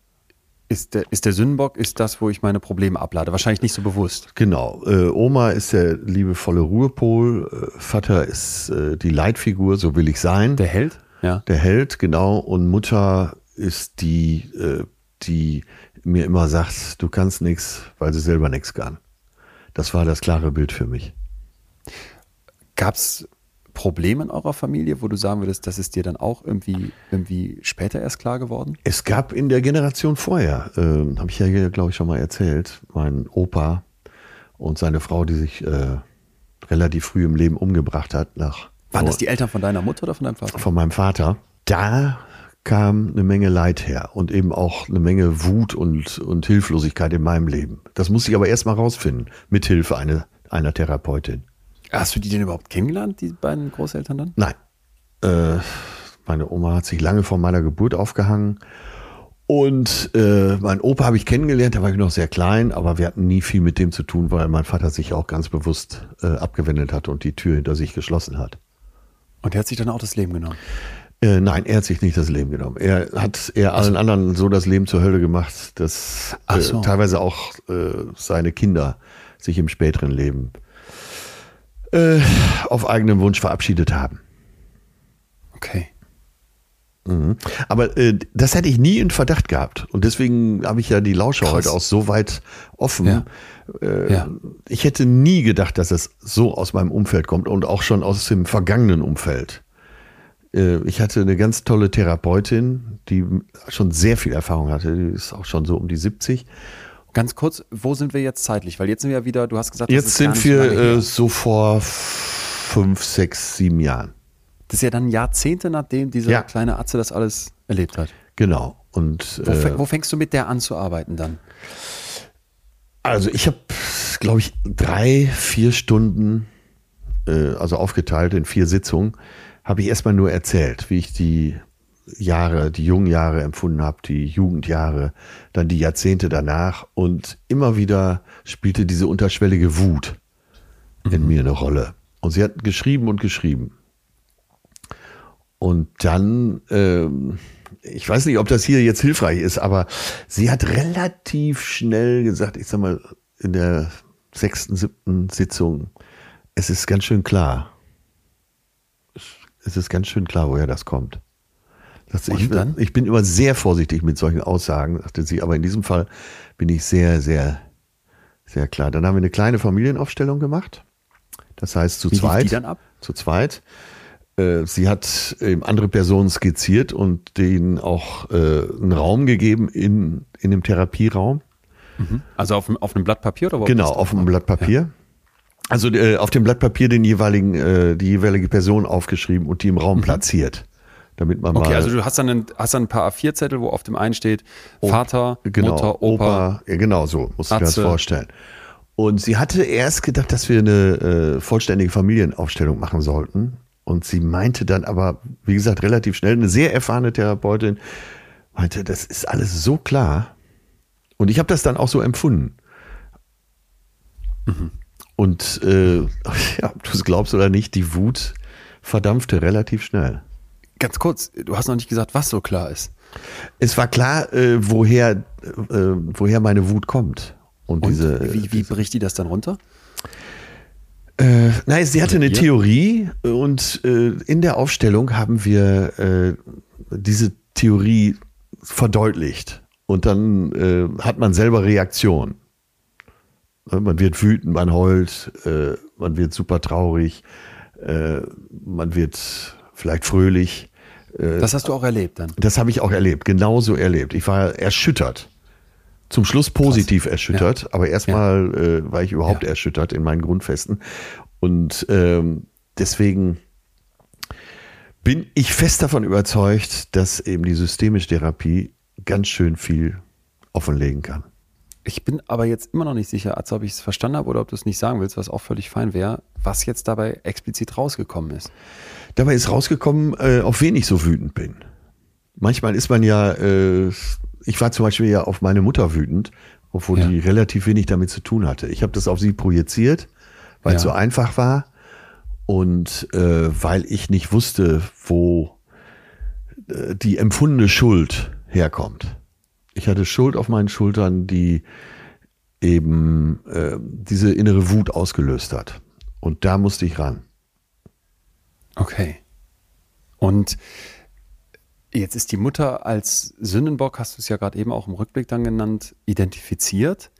ist der, ist der Sündenbock, ist das, wo ich meine Probleme ablade. Wahrscheinlich nicht so bewusst. Genau. Äh, Oma ist der liebevolle Ruhepol, äh, Vater ist äh, die Leitfigur, so will ich sein. Der Held? Ja. Der Held, genau. Und Mutter ist die, äh, die mir immer sagt, du kannst nichts, weil sie selber nichts kann. Das war das klare Bild für mich. Gab es Problem in eurer Familie, wo du sagen würdest, das ist dir dann auch irgendwie, irgendwie später erst klar geworden? Es gab in der Generation vorher, äh, habe ich ja, glaube ich, schon mal erzählt, mein Opa und seine Frau, die sich äh, relativ früh im Leben umgebracht hat. Nach, Waren das die Eltern von deiner Mutter oder von deinem Vater? Von meinem Vater. Da kam eine Menge Leid her und eben auch eine Menge Wut und, und Hilflosigkeit in meinem Leben. Das musste ich aber erst mal rausfinden, mit Hilfe eine, einer Therapeutin. Hast du die denn überhaupt kennengelernt, die beiden Großeltern dann? Nein. Äh, meine Oma hat sich lange vor meiner Geburt aufgehangen. Und äh, mein Opa habe ich kennengelernt, da war ich noch sehr klein, aber wir hatten nie viel mit dem zu tun, weil mein Vater sich auch ganz bewusst äh, abgewendet hat und die Tür hinter sich geschlossen hat. Und er hat sich dann auch das Leben genommen? Äh, nein, er hat sich nicht das Leben genommen. Er hat eher allen anderen so das Leben zur Hölle gemacht, dass äh, so. teilweise auch äh, seine Kinder sich im späteren Leben äh, auf eigenen Wunsch verabschiedet haben. Okay. Mhm. Aber äh, das hätte ich nie in Verdacht gehabt. Und deswegen habe ich ja die Lauscher heute auch so weit offen. Ja. Äh, Ja. Ich hätte nie gedacht, dass es so aus meinem Umfeld kommt und auch schon aus dem vergangenen Umfeld. Äh, Ich hatte eine ganz tolle Therapeutin, die schon sehr viel Erfahrung hatte. Die ist auch schon so um die 70. Ganz kurz, wo sind wir jetzt zeitlich? Weil jetzt sind wir ja wieder, du hast gesagt, das Jetzt sind wir äh, so vor fünf, sechs, sieben Jahren. Das ist ja dann Jahrzehnte, nachdem dieser Ja. kleine Atze das alles erlebt hat. Genau. Und Wo, äh, wo fängst du mit der an zu arbeiten dann? Also ich habe, glaube ich, drei, vier Stunden, äh, also aufgeteilt in vier Sitzungen, habe ich erstmal nur erzählt, wie ich die Jahre, die jungen Jahre empfunden habe, die Jugendjahre, dann die Jahrzehnte danach und immer wieder spielte diese unterschwellige Wut in mir eine Rolle. Und sie hat geschrieben und geschrieben. Und dann, ähm, ich weiß nicht, ob das hier jetzt hilfreich ist, aber sie hat relativ schnell gesagt, ich sag mal, in der sechsten, siebten Sitzung, es ist ganz schön klar. Es ist ganz schön klar, woher das kommt. Das, ich, ich bin immer sehr vorsichtig mit solchen Aussagen, sagte sie, aber in diesem Fall bin ich sehr, sehr, sehr klar. Dann haben wir eine kleine Familienaufstellung gemacht. Das heißt zu Wie lief die zweit. dann ab? Zu zweit. Äh, Sie hat eben andere Personen skizziert und denen auch äh, einen Raum gegeben in, in dem Therapieraum. Also auf, auf einem Blatt Papier oder? Genau, auf einem Blatt Papier. Also äh, auf dem Blatt Papier den jeweiligen, äh, die jeweilige Person aufgeschrieben und die im Raum platziert. Damit man Mhm. Okay, mal. also du hast dann, ein, hast dann ein paar A4-Zettel, wo auf dem einen steht Vater, genau, Mutter, Opa. Ja, genau so, musst du dir das vorstellen. Und sie hatte erst gedacht, dass wir eine äh, vollständige Familienaufstellung machen sollten. Und sie meinte dann aber, wie gesagt, relativ schnell, eine sehr erfahrene Therapeutin, meinte, das ist alles so klar. Und ich habe das dann auch so empfunden. Und äh, ja, ob du es glaubst oder nicht, die Wut verdampfte relativ schnell. Ganz kurz, du hast noch nicht gesagt, was so klar ist. Es war klar, äh, woher, äh, woher meine Wut kommt. Und, Und diese, wie, wie bricht die das dann runter? Äh, nein, sie hatte eine? Theorie und äh, in der Aufstellung haben wir äh, diese Theorie verdeutlicht. Und dann äh, hat man selber Reaktion. Äh, Man wird wütend, man heult, äh, man wird super traurig, äh, man wird vielleicht fröhlich. Das hast du auch erlebt dann. Das habe ich auch erlebt, genauso erlebt. Ich war erschüttert. Zum Schluss positiv erschüttert, aber erstmal äh, war ich überhaupt Ja. erschüttert in meinen Grundfesten. Und ähm, deswegen bin ich fest davon überzeugt, dass eben die systemische Therapie ganz schön viel offenlegen kann. Ich bin aber jetzt immer noch nicht sicher, als ob ich es verstanden habe oder ob du es nicht sagen willst, was auch völlig fein wäre, was jetzt dabei explizit rausgekommen ist. Dabei ist rausgekommen, äh, auf wen ich so wütend bin. Manchmal ist man ja, äh, ich war zum Beispiel ja auf meine Mutter wütend, obwohl Ja. die relativ wenig damit zu tun hatte. Ich habe das auf sie projiziert, weil es Ja. so einfach war und äh, weil ich nicht wusste, wo äh, die empfundene Schuld herkommt. Ich hatte Schuld auf meinen Schultern, die eben äh, diese innere Wut ausgelöst hat. Und da musste ich ran. Okay. Und jetzt ist die Mutter als Sündenbock, hast du es ja gerade eben auch im Rückblick dann genannt, identifiziert.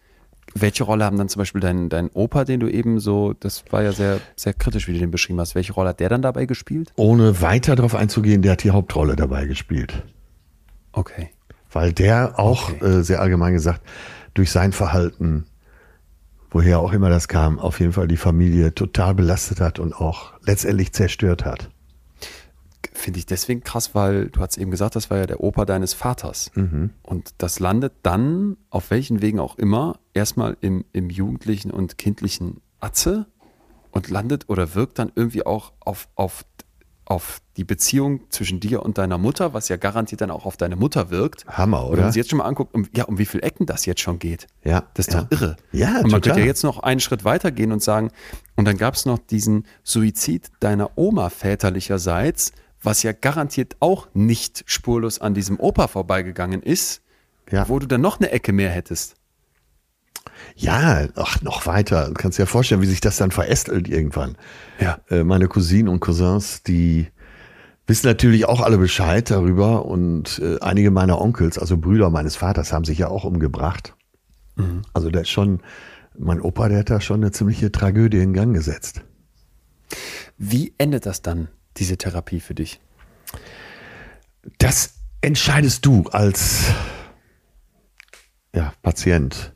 Welche Rolle haben dann zum Beispiel dein, dein Opa, den du eben so, das war ja sehr, sehr kritisch, wie du den beschrieben hast. Welche Rolle hat der dann dabei gespielt? ohne weiter darauf einzugehen, der hat die Hauptrolle dabei gespielt. Okay. Weil der auch, Okay. äh, sehr allgemein gesagt, durch sein Verhalten, woher auch immer das kam, auf jeden Fall die Familie total belastet hat und auch letztendlich zerstört hat. Finde ich deswegen krass, weil du hast eben gesagt, das war ja der Opa deines Vaters. Und das landet dann, auf welchen Wegen auch immer, erstmal im, im jugendlichen und kindlichen Atze und landet oder wirkt dann irgendwie auch auf, auf, auf die Beziehung zwischen dir und deiner Mutter, was ja garantiert dann auch auf deine Mutter wirkt. Hammer, Und wenn oder? man sich jetzt schon mal anguckt, um, ja, um wie viele Ecken das jetzt schon geht. Ja, Das ist ja. doch irre. Ja, Und man total. könnte ja jetzt noch einen Schritt weiter gehen und sagen, und dann gab es noch diesen Suizid deiner Oma väterlicherseits, was ja garantiert auch nicht spurlos an diesem Opa vorbeigegangen ist, Ja. wo du dann noch eine Ecke mehr hättest. Ja, ach, noch weiter. Du kannst dir ja vorstellen, wie sich das dann verästelt irgendwann. Ja. Äh, meine Cousinen und Cousins, die wissen natürlich auch alle Bescheid darüber und äh, einige meiner Onkels, also Brüder meines Vaters, haben sich ja auch umgebracht. Mhm. Also der ist schon, mein Opa, der hat da schon eine ziemliche Tragödie in Gang gesetzt. Wie endet das dann, diese Therapie für dich? Das entscheidest du als ja, Patient,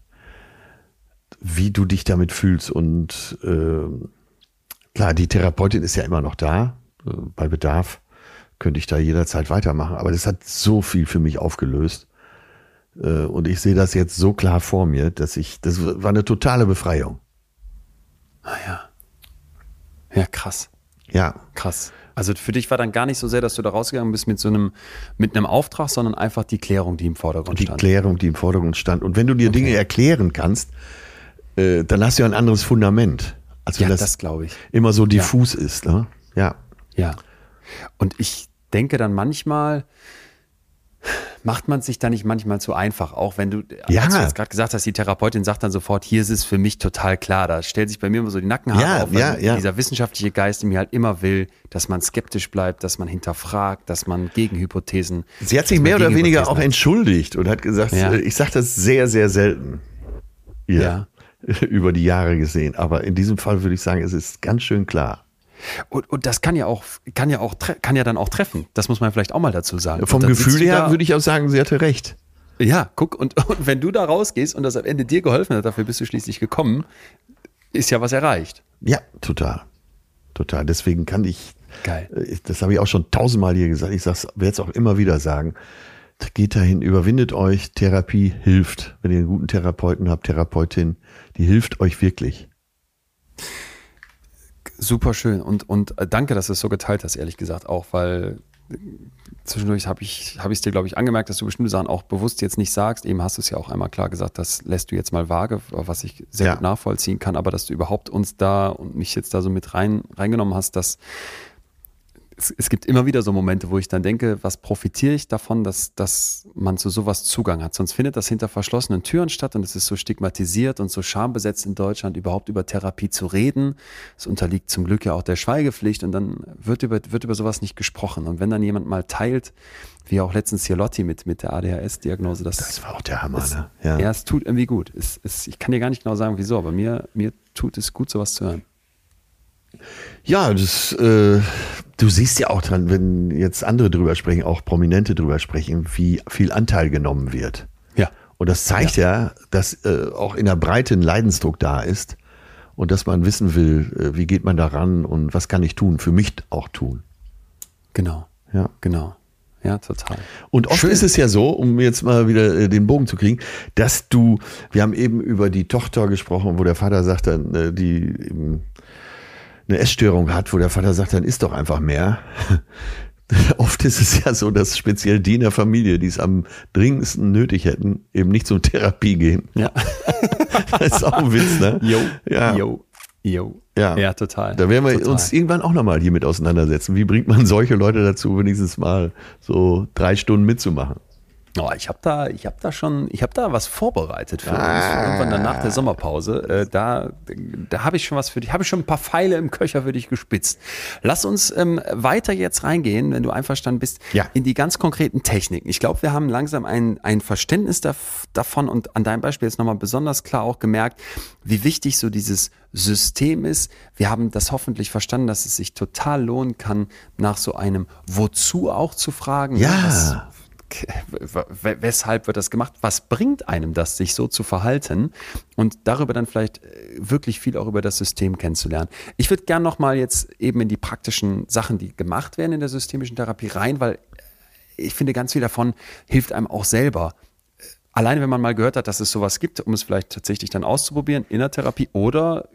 wie du dich damit fühlst. Und äh, klar, die Therapeutin ist ja immer noch da. Äh, bei Bedarf könnte ich da jederzeit weitermachen. Aber das hat so viel für mich aufgelöst. Äh, und ich sehe das jetzt so klar vor mir, dass ich, das war eine totale Befreiung. Ah ja. Ja, krass. Ja. Krass. Also für dich war dann gar nicht so sehr, dass du da rausgegangen bist mit so einem, mit einem Auftrag, sondern einfach die Klärung, die im Vordergrund die stand. Die Klärung, die im Vordergrund stand. Und wenn du dir okay. Dinge erklären kannst, äh, dann hast du ja ein anderes Fundament. Als wenn ja, das, das glaube ich. Immer so diffus ja. ist, ne? Ja. Ja. Und ich denke dann manchmal, macht man sich da nicht manchmal zu einfach, auch wenn du, ja. als du jetzt gerade gesagt hast, die Therapeutin sagt dann sofort, hier ist es für mich total klar, da stellt sich bei mir immer so die Nackenhaare ja, auf, ja, ja. dieser wissenschaftliche Geist in mir halt immer will, dass man skeptisch bleibt, dass man hinterfragt, dass man Gegenhypothesen. Sie hat sich mehr oder weniger auch entschuldigt und hat gesagt, ja. ich sage das sehr, sehr selten. Ja. Über die Jahre gesehen. Aber in diesem Fall würde ich sagen, es ist ganz schön klar. Und, und das kann ja auch, kann ja auch, kann ja dann auch treffen. Das muss man vielleicht auch mal dazu sagen. Vom Gefühl her würde ich auch sagen, sie hatte recht. Ja, guck, und, und wenn du da rausgehst und das am Ende dir geholfen hat, dafür bist du schließlich gekommen, ist ja was erreicht. Ja, total. Total. Deswegen kann ich, Geil. Äh, das habe ich auch schon tausendmal hier gesagt, ich werde es auch immer wieder sagen. Geht dahin, überwindet euch, Therapie hilft. Wenn ihr einen guten Therapeuten habt, Therapeutin, die hilft euch wirklich. Super schön und, und äh, danke, dass du es so geteilt hast, ehrlich gesagt auch, weil zwischendurch habe ich es dir, glaube ich, angemerkt, dass du bestimmte Sachen auch bewusst jetzt nicht sagst. Eben hast du es ja auch einmal klar gesagt, das lässt du jetzt mal vage, was ich sehr ja. gut nachvollziehen kann, aber dass du überhaupt uns da und mich jetzt da so mit rein, reingenommen hast, dass es, es, gibt immer wieder so Momente, wo ich dann denke, was profitiere ich davon, dass, dass man zu sowas Zugang hat. Sonst findet das hinter verschlossenen Türen statt und es ist so stigmatisiert und so schambesetzt in Deutschland, überhaupt über Therapie zu reden. Es unterliegt zum Glück ja auch der Schweigepflicht und dann wird über, wird über sowas nicht gesprochen. Und wenn dann jemand mal teilt, wie auch letztens hier Lotti mit, mit der ADHS-Diagnose, das, das war auch der Hammer, es, ne? Ja. ja, es tut irgendwie gut. Es, es, ich kann dir gar nicht genau sagen, wieso, aber mir, mir tut es gut, sowas zu hören. Ja, das, äh, du siehst ja auch dran, wenn jetzt andere drüber sprechen, auch Prominente drüber sprechen, wie viel Anteil genommen wird. Ja. Und das zeigt ja, ja dass äh, auch in der Breite ein Leidensdruck da ist und dass man wissen will, äh, wie geht man daran und was kann ich tun, für mich auch tun. Genau. Ja. Genau. Ja, total. Und oft Schön. ist es ja so, um jetzt mal wieder äh, den Bogen zu kriegen, dass du, wir haben eben über die Tochter gesprochen, wo der Vater sagt dann, äh, die eben eine Essstörung hat, wo der Vater sagt, dann isst doch einfach mehr. Oft ist es ja so, dass speziell die in der Familie, die es am dringendsten nötig hätten, eben nicht zur Therapie gehen. Ja. das ist auch ein Witz, ne? Jo, ja. jo, jo. Ja. ja, total. Da werden wir total. uns irgendwann auch nochmal hier mit auseinandersetzen. Wie bringt man solche Leute dazu, wenigstens mal so drei Stunden mitzumachen? Oh, ich habe da, ich habe da schon, ich habe da was vorbereitet für ah. uns. Irgendwann dann nach der Sommerpause. Äh, da, da habe ich schon was für dich, habe ich schon ein paar Pfeile im Köcher für dich gespitzt. Lass uns ähm, weiter jetzt reingehen, wenn du einverstanden bist, ja. in die ganz konkreten Techniken. Ich glaube, wir haben langsam ein, ein Verständnis davon und an deinem Beispiel jetzt nochmal besonders klar auch gemerkt, wie wichtig so dieses System ist. Wir haben das hoffentlich verstanden, dass es sich total lohnen kann, nach so einem Wozu auch zu fragen. Ja. Was, weshalb wird das gemacht? Was bringt einem das, sich so zu verhalten? Und darüber dann vielleicht äh, wirklich viel auch über das System kennenzulernen. Ich würde gern nochmal jetzt eben in die praktischen Sachen, die gemacht werden in der systemischen Therapie rein, weil ich finde, ganz viel davon hilft einem auch selber. Alleine, wenn man mal gehört hat, dass es sowas gibt, um es vielleicht tatsächlich dann auszuprobieren in der Therapie oder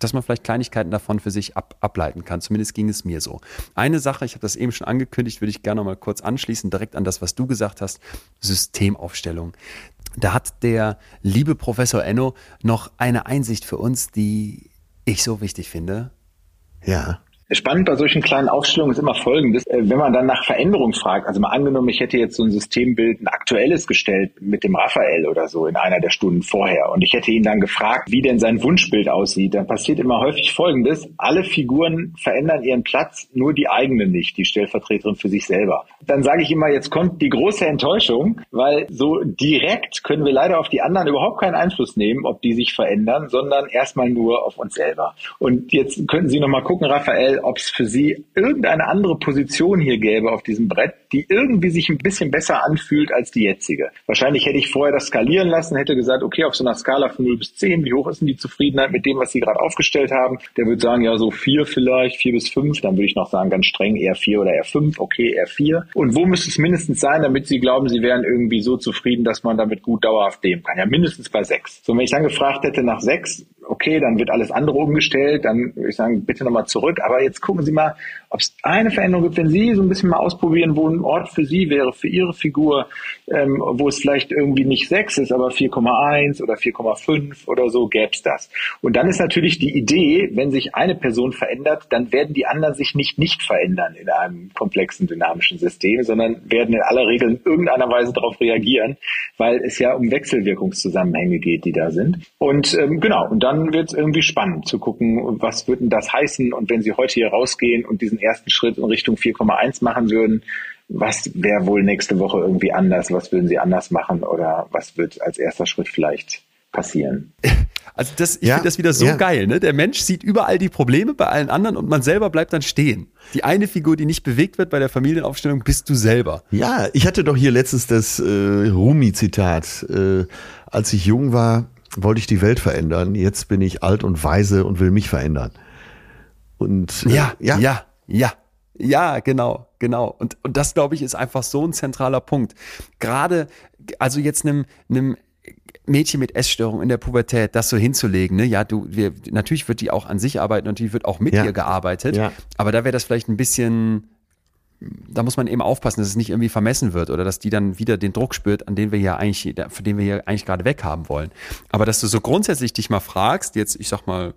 dass man vielleicht Kleinigkeiten davon für sich ab, ableiten kann. Zumindest ging es mir so. Eine Sache, ich habe das eben schon angekündigt, würde ich gerne noch mal kurz anschließen, direkt an das, was du gesagt hast, Systemaufstellung. Da hat der liebe Professor Enno noch eine Einsicht für uns, die ich so wichtig finde. Ja. Spannend bei solchen kleinen Aufstellungen ist immer Folgendes. Äh, wenn man dann nach Veränderung fragt, also mal angenommen, ich hätte jetzt so ein Systembild, ein aktuelles gestellt mit dem Raphael oder so in einer der Stunden vorher und ich hätte ihn dann gefragt, wie denn sein Wunschbild aussieht, dann passiert immer häufig Folgendes. Alle Figuren verändern ihren Platz, nur die eigene nicht, die Stellvertreterin für sich selber. Dann sage ich immer, jetzt kommt die große Enttäuschung, weil so direkt können wir leider auf die anderen überhaupt keinen Einfluss nehmen, ob die sich verändern, sondern erstmal nur auf uns selber. Und jetzt könnten Sie noch mal gucken, Raphael, ob es für Sie irgendeine andere Position hier gäbe auf diesem Brett, die irgendwie sich ein bisschen besser anfühlt als die jetzige. Wahrscheinlich hätte ich vorher das skalieren lassen, hätte gesagt, okay, auf so einer Skala von 0 bis 10, wie hoch ist denn die Zufriedenheit mit dem, was Sie gerade aufgestellt haben? Der würde sagen, ja, so 4 vielleicht, 4 bis 5. Dann würde ich noch sagen, ganz streng eher 4 oder eher 5. Okay, eher 4. Und wo müsste es mindestens sein, damit Sie glauben, Sie wären irgendwie so zufrieden, dass man damit gut dauerhaft leben kann? Ja, mindestens bei 6. So, wenn ich dann gefragt hätte nach 6, okay, dann wird alles andere umgestellt, dann würde ich sagen, bitte nochmal zurück. Aber jetzt gucken Sie mal, ob es eine Veränderung gibt, wenn Sie so ein bisschen mal ausprobieren, wo ein Ort für Sie wäre, für Ihre Figur, ähm, wo es vielleicht irgendwie nicht 6 ist, aber 4,1 oder 4,5 oder so, gäbe es das. Und dann ist natürlich die Idee, wenn sich eine Person verändert, dann werden die anderen sich nicht nicht verändern in einem komplexen dynamischen System, sondern werden in aller Regel in irgendeiner Weise darauf reagieren, weil es ja um Wechselwirkungszusammenhänge geht, die da sind. Und ähm, genau, und dann wird es irgendwie spannend zu gucken, was würde denn das heißen? Und wenn Sie heute hier rausgehen und diesen ersten Schritt in Richtung 4,1 machen würden, was wäre wohl nächste Woche irgendwie anders? Was würden Sie anders machen? Oder was wird als erster Schritt vielleicht passieren? Also das, ich ja, finde das wieder so ja. geil. Ne? Der Mensch sieht überall die Probleme bei allen anderen und man selber bleibt dann stehen. Die eine Figur, die nicht bewegt wird bei der Familienaufstellung, bist du selber. Ja, ich hatte doch hier letztens das äh, Rumi-Zitat. Äh, als ich jung war, wollte ich die Welt verändern. Jetzt bin ich alt und weise und will mich verändern. Und äh, ja, ja, ja, ja, ja, genau, genau. Und, und das, glaube ich, ist einfach so ein zentraler Punkt. Gerade, also jetzt einem, einem Mädchen mit Essstörung in der Pubertät, das so hinzulegen, ne? Ja, du, wir, natürlich wird die auch an sich arbeiten und die wird auch mit ja. ihr gearbeitet. Ja. Aber da wäre das vielleicht ein bisschen da muss man eben aufpassen, dass es nicht irgendwie vermessen wird oder dass die dann wieder den Druck spürt, an den wir ja eigentlich, für den wir hier eigentlich gerade weghaben wollen. Aber dass du so grundsätzlich dich mal fragst, jetzt, ich sag mal,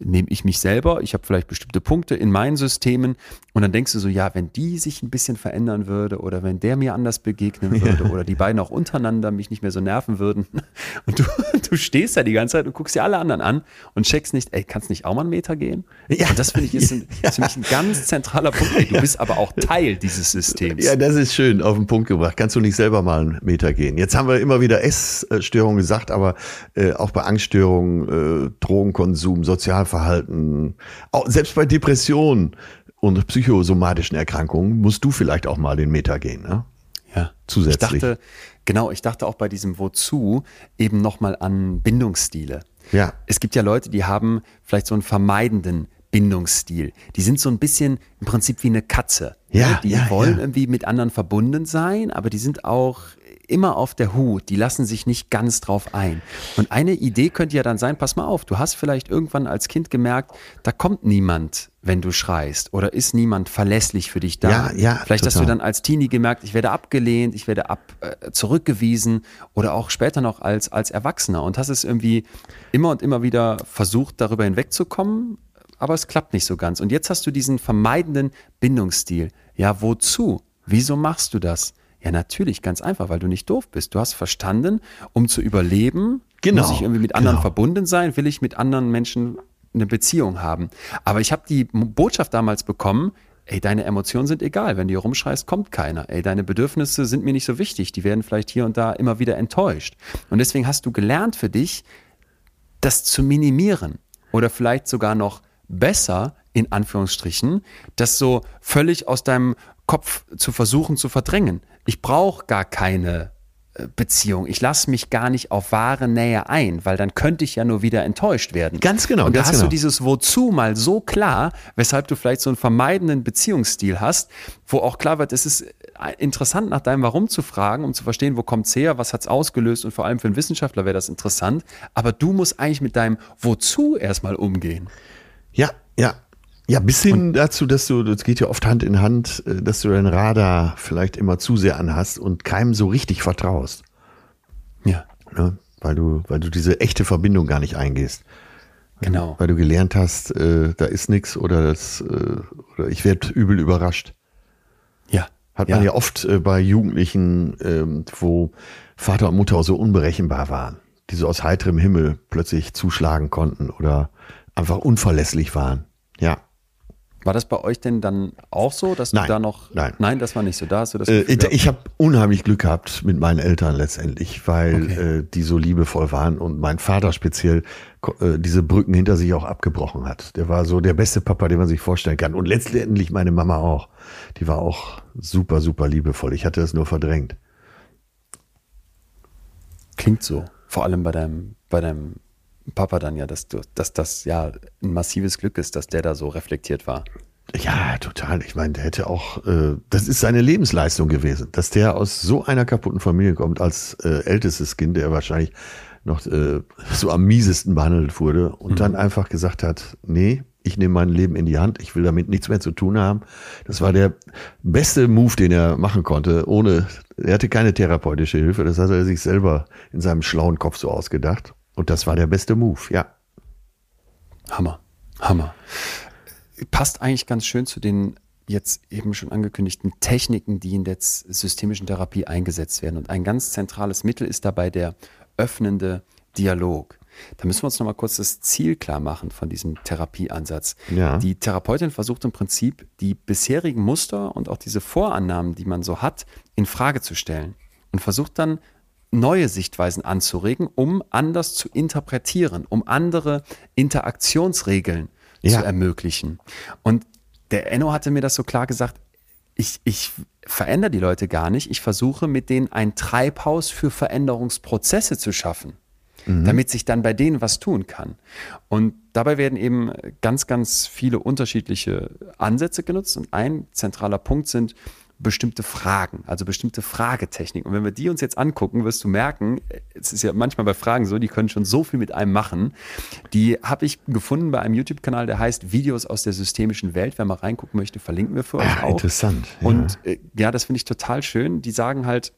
nehme ich mich selber, ich habe vielleicht bestimmte Punkte in meinen Systemen und dann denkst du so, ja, wenn die sich ein bisschen verändern würde oder wenn der mir anders begegnen würde ja. oder die beiden auch untereinander mich nicht mehr so nerven würden und du, du stehst da die ganze Zeit und guckst dir alle anderen an und checkst nicht, ey, kannst nicht auch mal einen Meter gehen? Ja. Und das finde ich ist, ein, ja. ist für mich ein ganz zentraler Punkt. Du bist aber auch Teil dieses Systems. Ja, das ist schön auf den Punkt gebracht. Kannst du nicht selber mal einen Meter gehen? Jetzt haben wir immer wieder Essstörungen gesagt, aber äh, auch bei Angststörungen, äh, Drogenkonsum, Sozial Verhalten, auch selbst bei Depressionen und psychosomatischen Erkrankungen musst du vielleicht auch mal den Meter gehen, ne? Ja. Zusätzlich. Ich dachte, genau, ich dachte auch bei diesem Wozu eben nochmal an Bindungsstile. Ja. Es gibt ja Leute, die haben vielleicht so einen vermeidenden Bindungsstil. Die sind so ein bisschen im Prinzip wie eine Katze. Ja, ne? die ja, wollen ja. irgendwie mit anderen verbunden sein, aber die sind auch immer auf der Hut, die lassen sich nicht ganz drauf ein. Und eine Idee könnte ja dann sein, pass mal auf, du hast vielleicht irgendwann als Kind gemerkt, da kommt niemand, wenn du schreist oder ist niemand verlässlich für dich da. Ja, ja, vielleicht total. hast du dann als Teenie gemerkt, ich werde abgelehnt, ich werde ab, äh, zurückgewiesen oder auch später noch als, als Erwachsener und hast es irgendwie immer und immer wieder versucht, darüber hinwegzukommen, aber es klappt nicht so ganz. Und jetzt hast du diesen vermeidenden Bindungsstil. Ja, wozu? Wieso machst du das? Ja, natürlich, ganz einfach, weil du nicht doof bist. Du hast verstanden, um zu überleben, genau, muss ich irgendwie mit anderen genau. verbunden sein, will ich mit anderen Menschen eine Beziehung haben. Aber ich habe die Botschaft damals bekommen, ey, deine Emotionen sind egal, wenn du hier rumschreist, kommt keiner. Ey, deine Bedürfnisse sind mir nicht so wichtig, die werden vielleicht hier und da immer wieder enttäuscht. Und deswegen hast du gelernt für dich, das zu minimieren oder vielleicht sogar noch besser, in Anführungsstrichen, das so völlig aus deinem Kopf zu versuchen zu verdrängen. Ich brauche gar keine äh, Beziehung. Ich lasse mich gar nicht auf wahre Nähe ein, weil dann könnte ich ja nur wieder enttäuscht werden. Ganz genau. Und da hast genau. du dieses Wozu mal so klar, weshalb du vielleicht so einen vermeidenden Beziehungsstil hast, wo auch klar wird, es ist äh, interessant, nach deinem Warum zu fragen, um zu verstehen, wo kommt's her, was hat's ausgelöst und vor allem für einen Wissenschaftler wäre das interessant. Aber du musst eigentlich mit deinem Wozu erstmal umgehen. Ja, ja, ja, bis hin und dazu, dass du, das geht ja oft Hand in Hand, äh, dass du dein Radar vielleicht immer zu sehr anhast und keinem so richtig vertraust. Ja. Ne? Weil du, weil du diese echte Verbindung gar nicht eingehst. Genau. Weil du gelernt hast, äh, da ist nichts oder das, äh, oder ich werde übel überrascht. Ja. Hat man ja oft äh, bei Jugendlichen, ähm, wo Vater und Mutter auch so unberechenbar waren, die so aus heiterem Himmel plötzlich zuschlagen konnten oder einfach unverlässlich waren. Ja. War das bei euch denn dann auch so, dass Nein, du da noch. nein. Nein, das war nicht so. Da hast du das Äh, ich habe unheimlich Glück gehabt mit meinen Eltern letztendlich, weil Okay. äh, die so liebevoll waren und mein Vater speziell äh, diese Brücken hinter sich auch abgebrochen hat. Der war so der beste Papa, den man sich vorstellen kann. Und letztendlich meine Mama auch. Die war auch super, super liebevoll. Ich hatte das nur verdrängt. Klingt so. Vor allem bei deinem, bei deinem Papa dann ja, dass, du, dass das ja ein massives Glück ist, dass der da so reflektiert war. Ja, total. Ich meine, der hätte auch, äh, das ist seine Lebensleistung gewesen, dass der aus so einer kaputten Familie kommt als äh, ältestes Kind, der wahrscheinlich noch äh, so am miesesten behandelt wurde und dann einfach gesagt hat, nee, ich nehme mein Leben in die Hand, ich will damit nichts mehr zu tun haben. Das war der beste Move, den er machen konnte, ohne, er hatte keine therapeutische Hilfe, das hat er sich selber in seinem schlauen Kopf so ausgedacht. Und das war der beste Move, ja. Hammer. Hammer. Passt eigentlich ganz schön zu den jetzt eben schon angekündigten Techniken, die in der systemischen Therapie eingesetzt werden. Und ein ganz zentrales Mittel ist dabei der öffnende Dialog. Da müssen wir uns nochmal kurz das Ziel klar machen von diesem Therapieansatz. Ja. Die Therapeutin versucht im Prinzip, die bisherigen Muster und auch diese Vorannahmen, die man so hat, in Frage zu stellen und versucht dann neue Sichtweisen anzuregen, um anders zu interpretieren, um andere Interaktionsregeln Ja. zu ermöglichen. Und der Enno hatte mir das so klar gesagt, ich, ich verändere die Leute gar nicht, ich versuche mit denen ein Treibhaus für Veränderungsprozesse zu schaffen, damit sich dann bei denen was tun kann. Und dabei werden eben ganz, ganz viele unterschiedliche Ansätze genutzt und ein zentraler Punkt sind bestimmte Fragen, also bestimmte Fragetechniken. Und wenn wir die uns jetzt angucken, wirst du merken, es ist ja manchmal bei Fragen so, die können schon so viel mit einem machen. Die habe ich gefunden bei einem YouTube-Kanal, der heißt Videos aus der systemischen Welt. Wer mal reingucken möchte, verlinken wir für euch Ah, auch. interessant, ja. Und äh, ja, das finde ich total schön. Die sagen halt,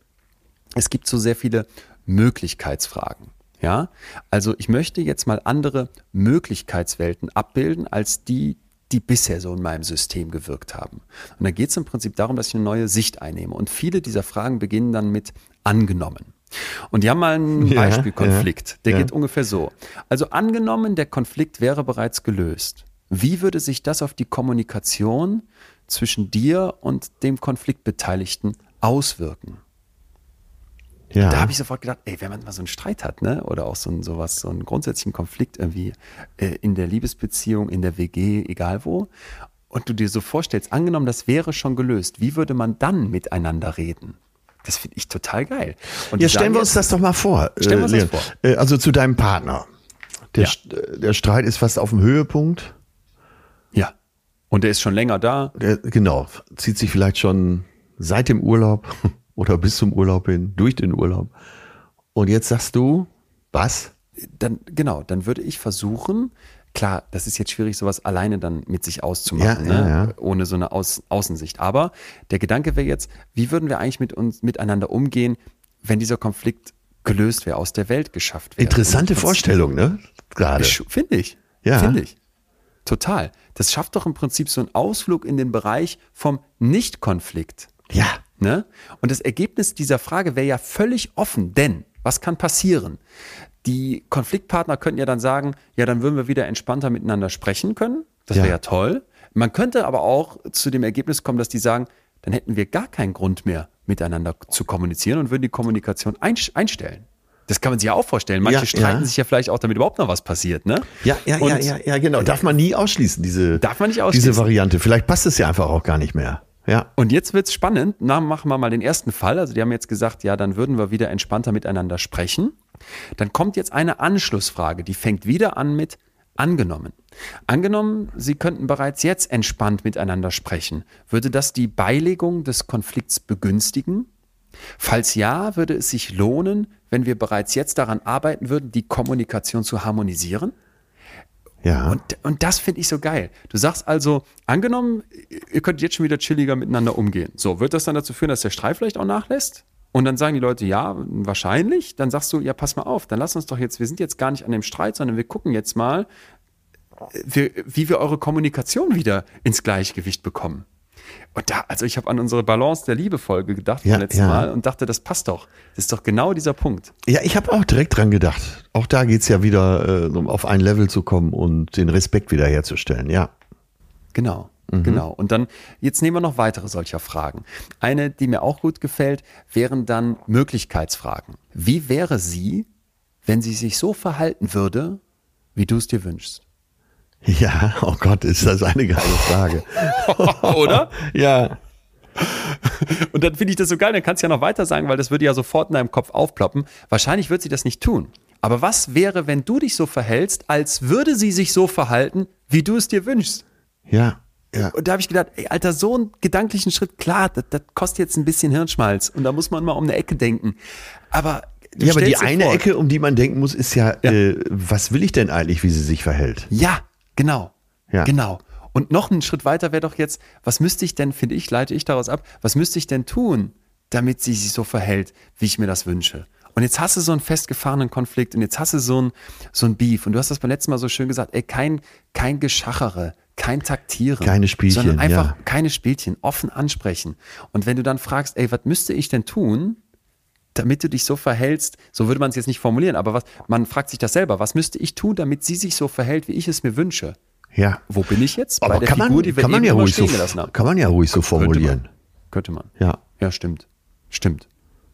es gibt so sehr viele Möglichkeitsfragen. Ja, also ich möchte jetzt mal andere Möglichkeitswelten abbilden als die, die bisher so in meinem System gewirkt haben. Und da geht es im Prinzip darum, dass ich eine neue Sicht einnehme. Und viele dieser Fragen beginnen dann mit angenommen. Und die haben mal einen Ja, Beispielkonflikt. Der ja. geht ungefähr so. Also angenommen, der Konflikt wäre bereits gelöst. Wie würde sich das auf die Kommunikation zwischen dir und dem Konfliktbeteiligten auswirken? Ja. Da habe ich sofort gedacht, ey, wenn man mal so einen Streit hat, ne, oder auch so ein, sowas, so einen grundsätzlichen Konflikt irgendwie äh, in der Liebesbeziehung, in der WG, egal wo, und du dir so vorstellst, angenommen, das wäre schon gelöst, wie würde man dann miteinander reden? Das finde ich total geil. Und Ja, stellen wir uns das doch mal vor. Stellen wir uns das vor. Äh, Also zu deinem Partner. Der, Ja. Äh, der Streit ist fast auf dem Höhepunkt. Ja. Und der ist schon länger da. Der, genau, zieht sich vielleicht schon seit dem Urlaub oder bis zum Urlaub hin, durch den Urlaub. Und jetzt sagst du, was? Dann, genau, dann würde ich versuchen, klar, das ist jetzt schwierig, sowas alleine dann mit sich auszumachen, Ja, ja, ne? ja. ohne so eine Aus Außensicht. Aber der Gedanke wäre jetzt, wie würden wir eigentlich mit uns miteinander umgehen, wenn dieser Konflikt gelöst wäre, aus der Welt geschafft wäre? Interessante Vorstellung, ne? Gerade. Finde ich. Ja. Finde ich. Total. Das schafft doch im Prinzip so einen Ausflug in den Bereich vom Nicht-Konflikt. Ja. Ne? Und das Ergebnis dieser Frage wäre ja völlig offen, denn was kann passieren? Die Konfliktpartner könnten ja dann sagen, ja, dann würden wir wieder entspannter miteinander sprechen können. Das Ja. wäre ja toll. Man könnte aber auch zu dem Ergebnis kommen, dass die sagen, dann hätten wir gar keinen Grund mehr, miteinander zu kommunizieren und würden die Kommunikation einstellen. Das kann man sich ja auch vorstellen. Manche Ja, streiten ja. sich ja vielleicht auch, damit überhaupt noch was passiert, ne? Ja, ja, ja, Und- ja, ja, genau. Darf man nie ausschließen, diese, Darf man nicht ausschließen. diese Variante. Vielleicht passt es ja einfach auch gar nicht mehr. Ja. Und jetzt wird's spannend. Na, machen wir mal den ersten Fall. Also die haben jetzt gesagt, ja, dann würden wir wieder entspannter miteinander sprechen. Dann kommt jetzt eine Anschlussfrage, die fängt wieder an mit angenommen. Angenommen, Sie könnten bereits jetzt entspannt miteinander sprechen. Würde das die Beilegung des Konflikts begünstigen? Falls ja, würde es sich lohnen, wenn wir bereits jetzt daran arbeiten würden, die Kommunikation zu harmonisieren? Ja. Und, und das finde ich so geil. Du sagst also, angenommen, ihr könnt jetzt schon wieder chilliger miteinander umgehen. So, wird das dann dazu führen, dass der Streit vielleicht auch nachlässt? Und dann sagen die Leute, ja, wahrscheinlich. Dann sagst du, ja, pass mal auf, dann lass uns doch jetzt, wir sind jetzt gar nicht an dem Streit, sondern wir gucken jetzt mal, wir, wie wir eure Kommunikation wieder ins Gleichgewicht bekommen. Und da, also ich habe an unsere Balance der Liebe-Folge gedacht Ja, beim letzten ja. Mal und dachte, das passt doch. Das ist doch genau dieser Punkt. Ja, ich habe auch direkt dran gedacht. Auch da geht's ja wieder, äh, um auf ein Level zu kommen und den Respekt wiederherzustellen. Ja. Genau, Mhm. genau. Und dann, jetzt nehmen wir noch weitere solcher Fragen. Eine, die mir auch gut gefällt, wären dann Möglichkeitsfragen. Wie wäre sie, wenn sie sich so verhalten würde, wie du es dir wünschst? Ja, oh Gott, ist das eine geile Frage. Oder? ja. Und dann finde ich das so geil, dann kannst du ja noch weiter sagen, weil das würde ja sofort in deinem Kopf aufploppen. Wahrscheinlich wird sie das nicht tun. Aber was wäre, wenn du dich so verhältst, als würde sie sich so verhalten, wie du es dir wünschst? Ja. Ja. Und da habe ich gedacht, ey, Alter, so einen gedanklichen Schritt, klar, das, das kostet jetzt ein bisschen Hirnschmalz und da muss man mal um eine Ecke denken. Aber Ja, aber die eine vor- Ecke, um die man denken muss, ist ja, Ja. Äh, was will ich denn eigentlich, wie sie sich verhält? Ja, genau. Ja. Genau. Und noch einen Schritt weiter wäre doch jetzt, was müsste ich denn, finde ich, leite ich daraus ab, was müsste ich denn tun, damit sie sich so verhält, wie ich mir das wünsche? Und jetzt hast du so einen festgefahrenen Konflikt und jetzt hast du so ein, so ein Beef. Und du hast das beim letzten Mal so schön gesagt, ey, kein, kein Geschachere, kein Taktieren. Keine Spielchen, Sondern einfach ja. keine Spielchen, offen ansprechen. Und wenn du dann fragst, ey, was müsste ich denn tun, damit du dich so verhältst, so würde man es jetzt nicht formulieren, aber was, man fragt sich das selber, was müsste ich tun, damit sie sich so verhält, wie ich es mir wünsche? Ja. Wo bin ich jetzt? Aber kann man, die wir kann man ja ruhig so, kann man ja ruhig so formulieren. Könnte man. Ja. Ja, stimmt. Stimmt.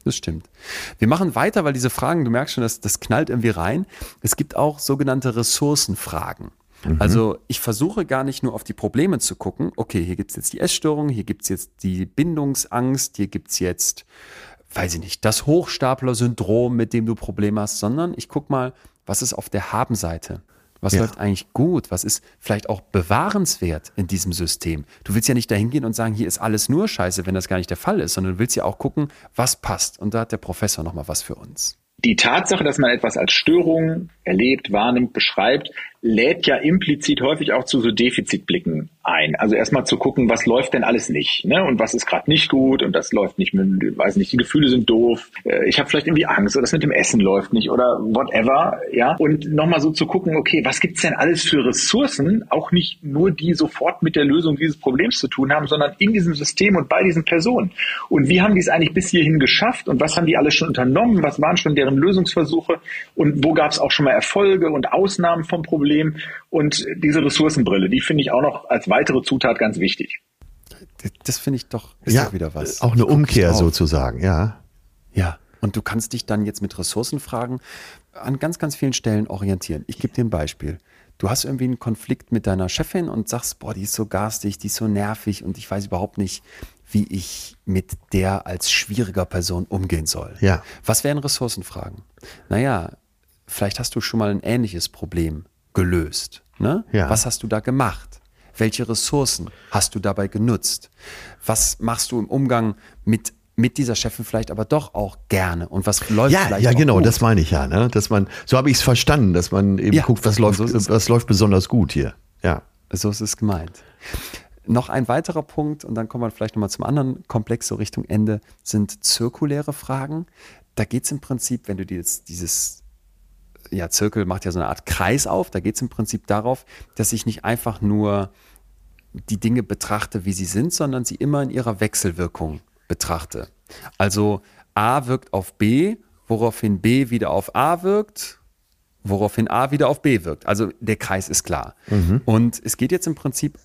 Das stimmt. Wir machen weiter, weil diese Fragen, du merkst schon, das, das knallt irgendwie rein. Es gibt auch sogenannte Ressourcenfragen. Mhm. Also ich versuche gar nicht nur auf die Probleme zu gucken, okay, hier gibt's jetzt die Essstörung, hier gibt's jetzt die Bindungsangst, hier gibt's jetzt, weiß ich nicht, das Hochstapler-Syndrom, mit dem du Probleme hast, sondern ich guck mal, was ist auf der Habenseite? Was Ja. läuft eigentlich gut? Was ist vielleicht auch bewahrenswert in diesem System? Du willst ja nicht dahin gehen und sagen, hier ist alles nur Scheiße, wenn das gar nicht der Fall ist, sondern du willst ja auch gucken, was passt. Und da hat der Professor nochmal was für uns. Die Tatsache, dass man etwas als Störung erlebt, wahrnimmt, beschreibt, lädt ja implizit häufig auch zu so Defizitblicken ein. Also erstmal zu gucken, was läuft denn alles nicht, ne? Und was ist gerade nicht gut und das läuft nicht, mit, weiß nicht, die Gefühle sind doof. äh, Ich habe vielleicht irgendwie Angst oder das mit dem Essen läuft nicht oder whatever, ja? Und nochmal so zu gucken, okay, was gibt's denn alles für Ressourcen, auch nicht nur die sofort mit der Lösung dieses Problems zu tun haben, sondern in diesem System und bei diesen Personen. Und wie haben die es eigentlich bis hierhin geschafft und was haben die alle schon unternommen? Was waren schon deren Lösungsversuche und wo gab es auch schon mal Erfolge und Ausnahmen vom Problem? Und diese Ressourcenbrille, die finde ich auch noch als weitere Zutat ganz wichtig. Das- Das finde ich doch, ist Ja, doch wieder was. auch eine Umkehr sozusagen, ja. Ja, und du kannst dich dann jetzt mit Ressourcenfragen an ganz, ganz vielen Stellen orientieren. Ich gebe dir ein Beispiel. Du hast irgendwie einen Konflikt mit deiner Chefin und sagst, boah, die ist so garstig, die ist so nervig und ich weiß überhaupt nicht, wie ich mit der als schwieriger Person umgehen soll. Ja. Was wären Ressourcenfragen? Naja, vielleicht hast du schon mal ein ähnliches Problem gelöst. Ne? Ja. Was hast du da gemacht? Welche Ressourcen hast du dabei genutzt? Was machst du im Umgang mit, mit dieser Chefin vielleicht aber doch auch gerne? Und was läuft Ja, vielleicht ja, genau, gut? das meine ich ja, ne? Dass man, so habe ich es verstanden, dass man eben Ja, guckt, was läuft, so was läuft besonders gut hier. Ja. So ist es gemeint. Noch ein weiterer Punkt, und dann kommen wir vielleicht nochmal zum anderen Komplex, so Richtung Ende, sind zirkuläre Fragen. Da geht es im Prinzip, wenn du dir jetzt dieses, ja, Zirkel macht ja so eine Art Kreis auf, da geht es im Prinzip darauf, dass ich nicht einfach nur die Dinge betrachte, wie sie sind, sondern sie immer in ihrer Wechselwirkung betrachte. Also A wirkt auf B, woraufhin B wieder auf A wirkt, woraufhin A wieder auf B wirkt. Also der Kreis ist klar. Und es geht jetzt im Prinzip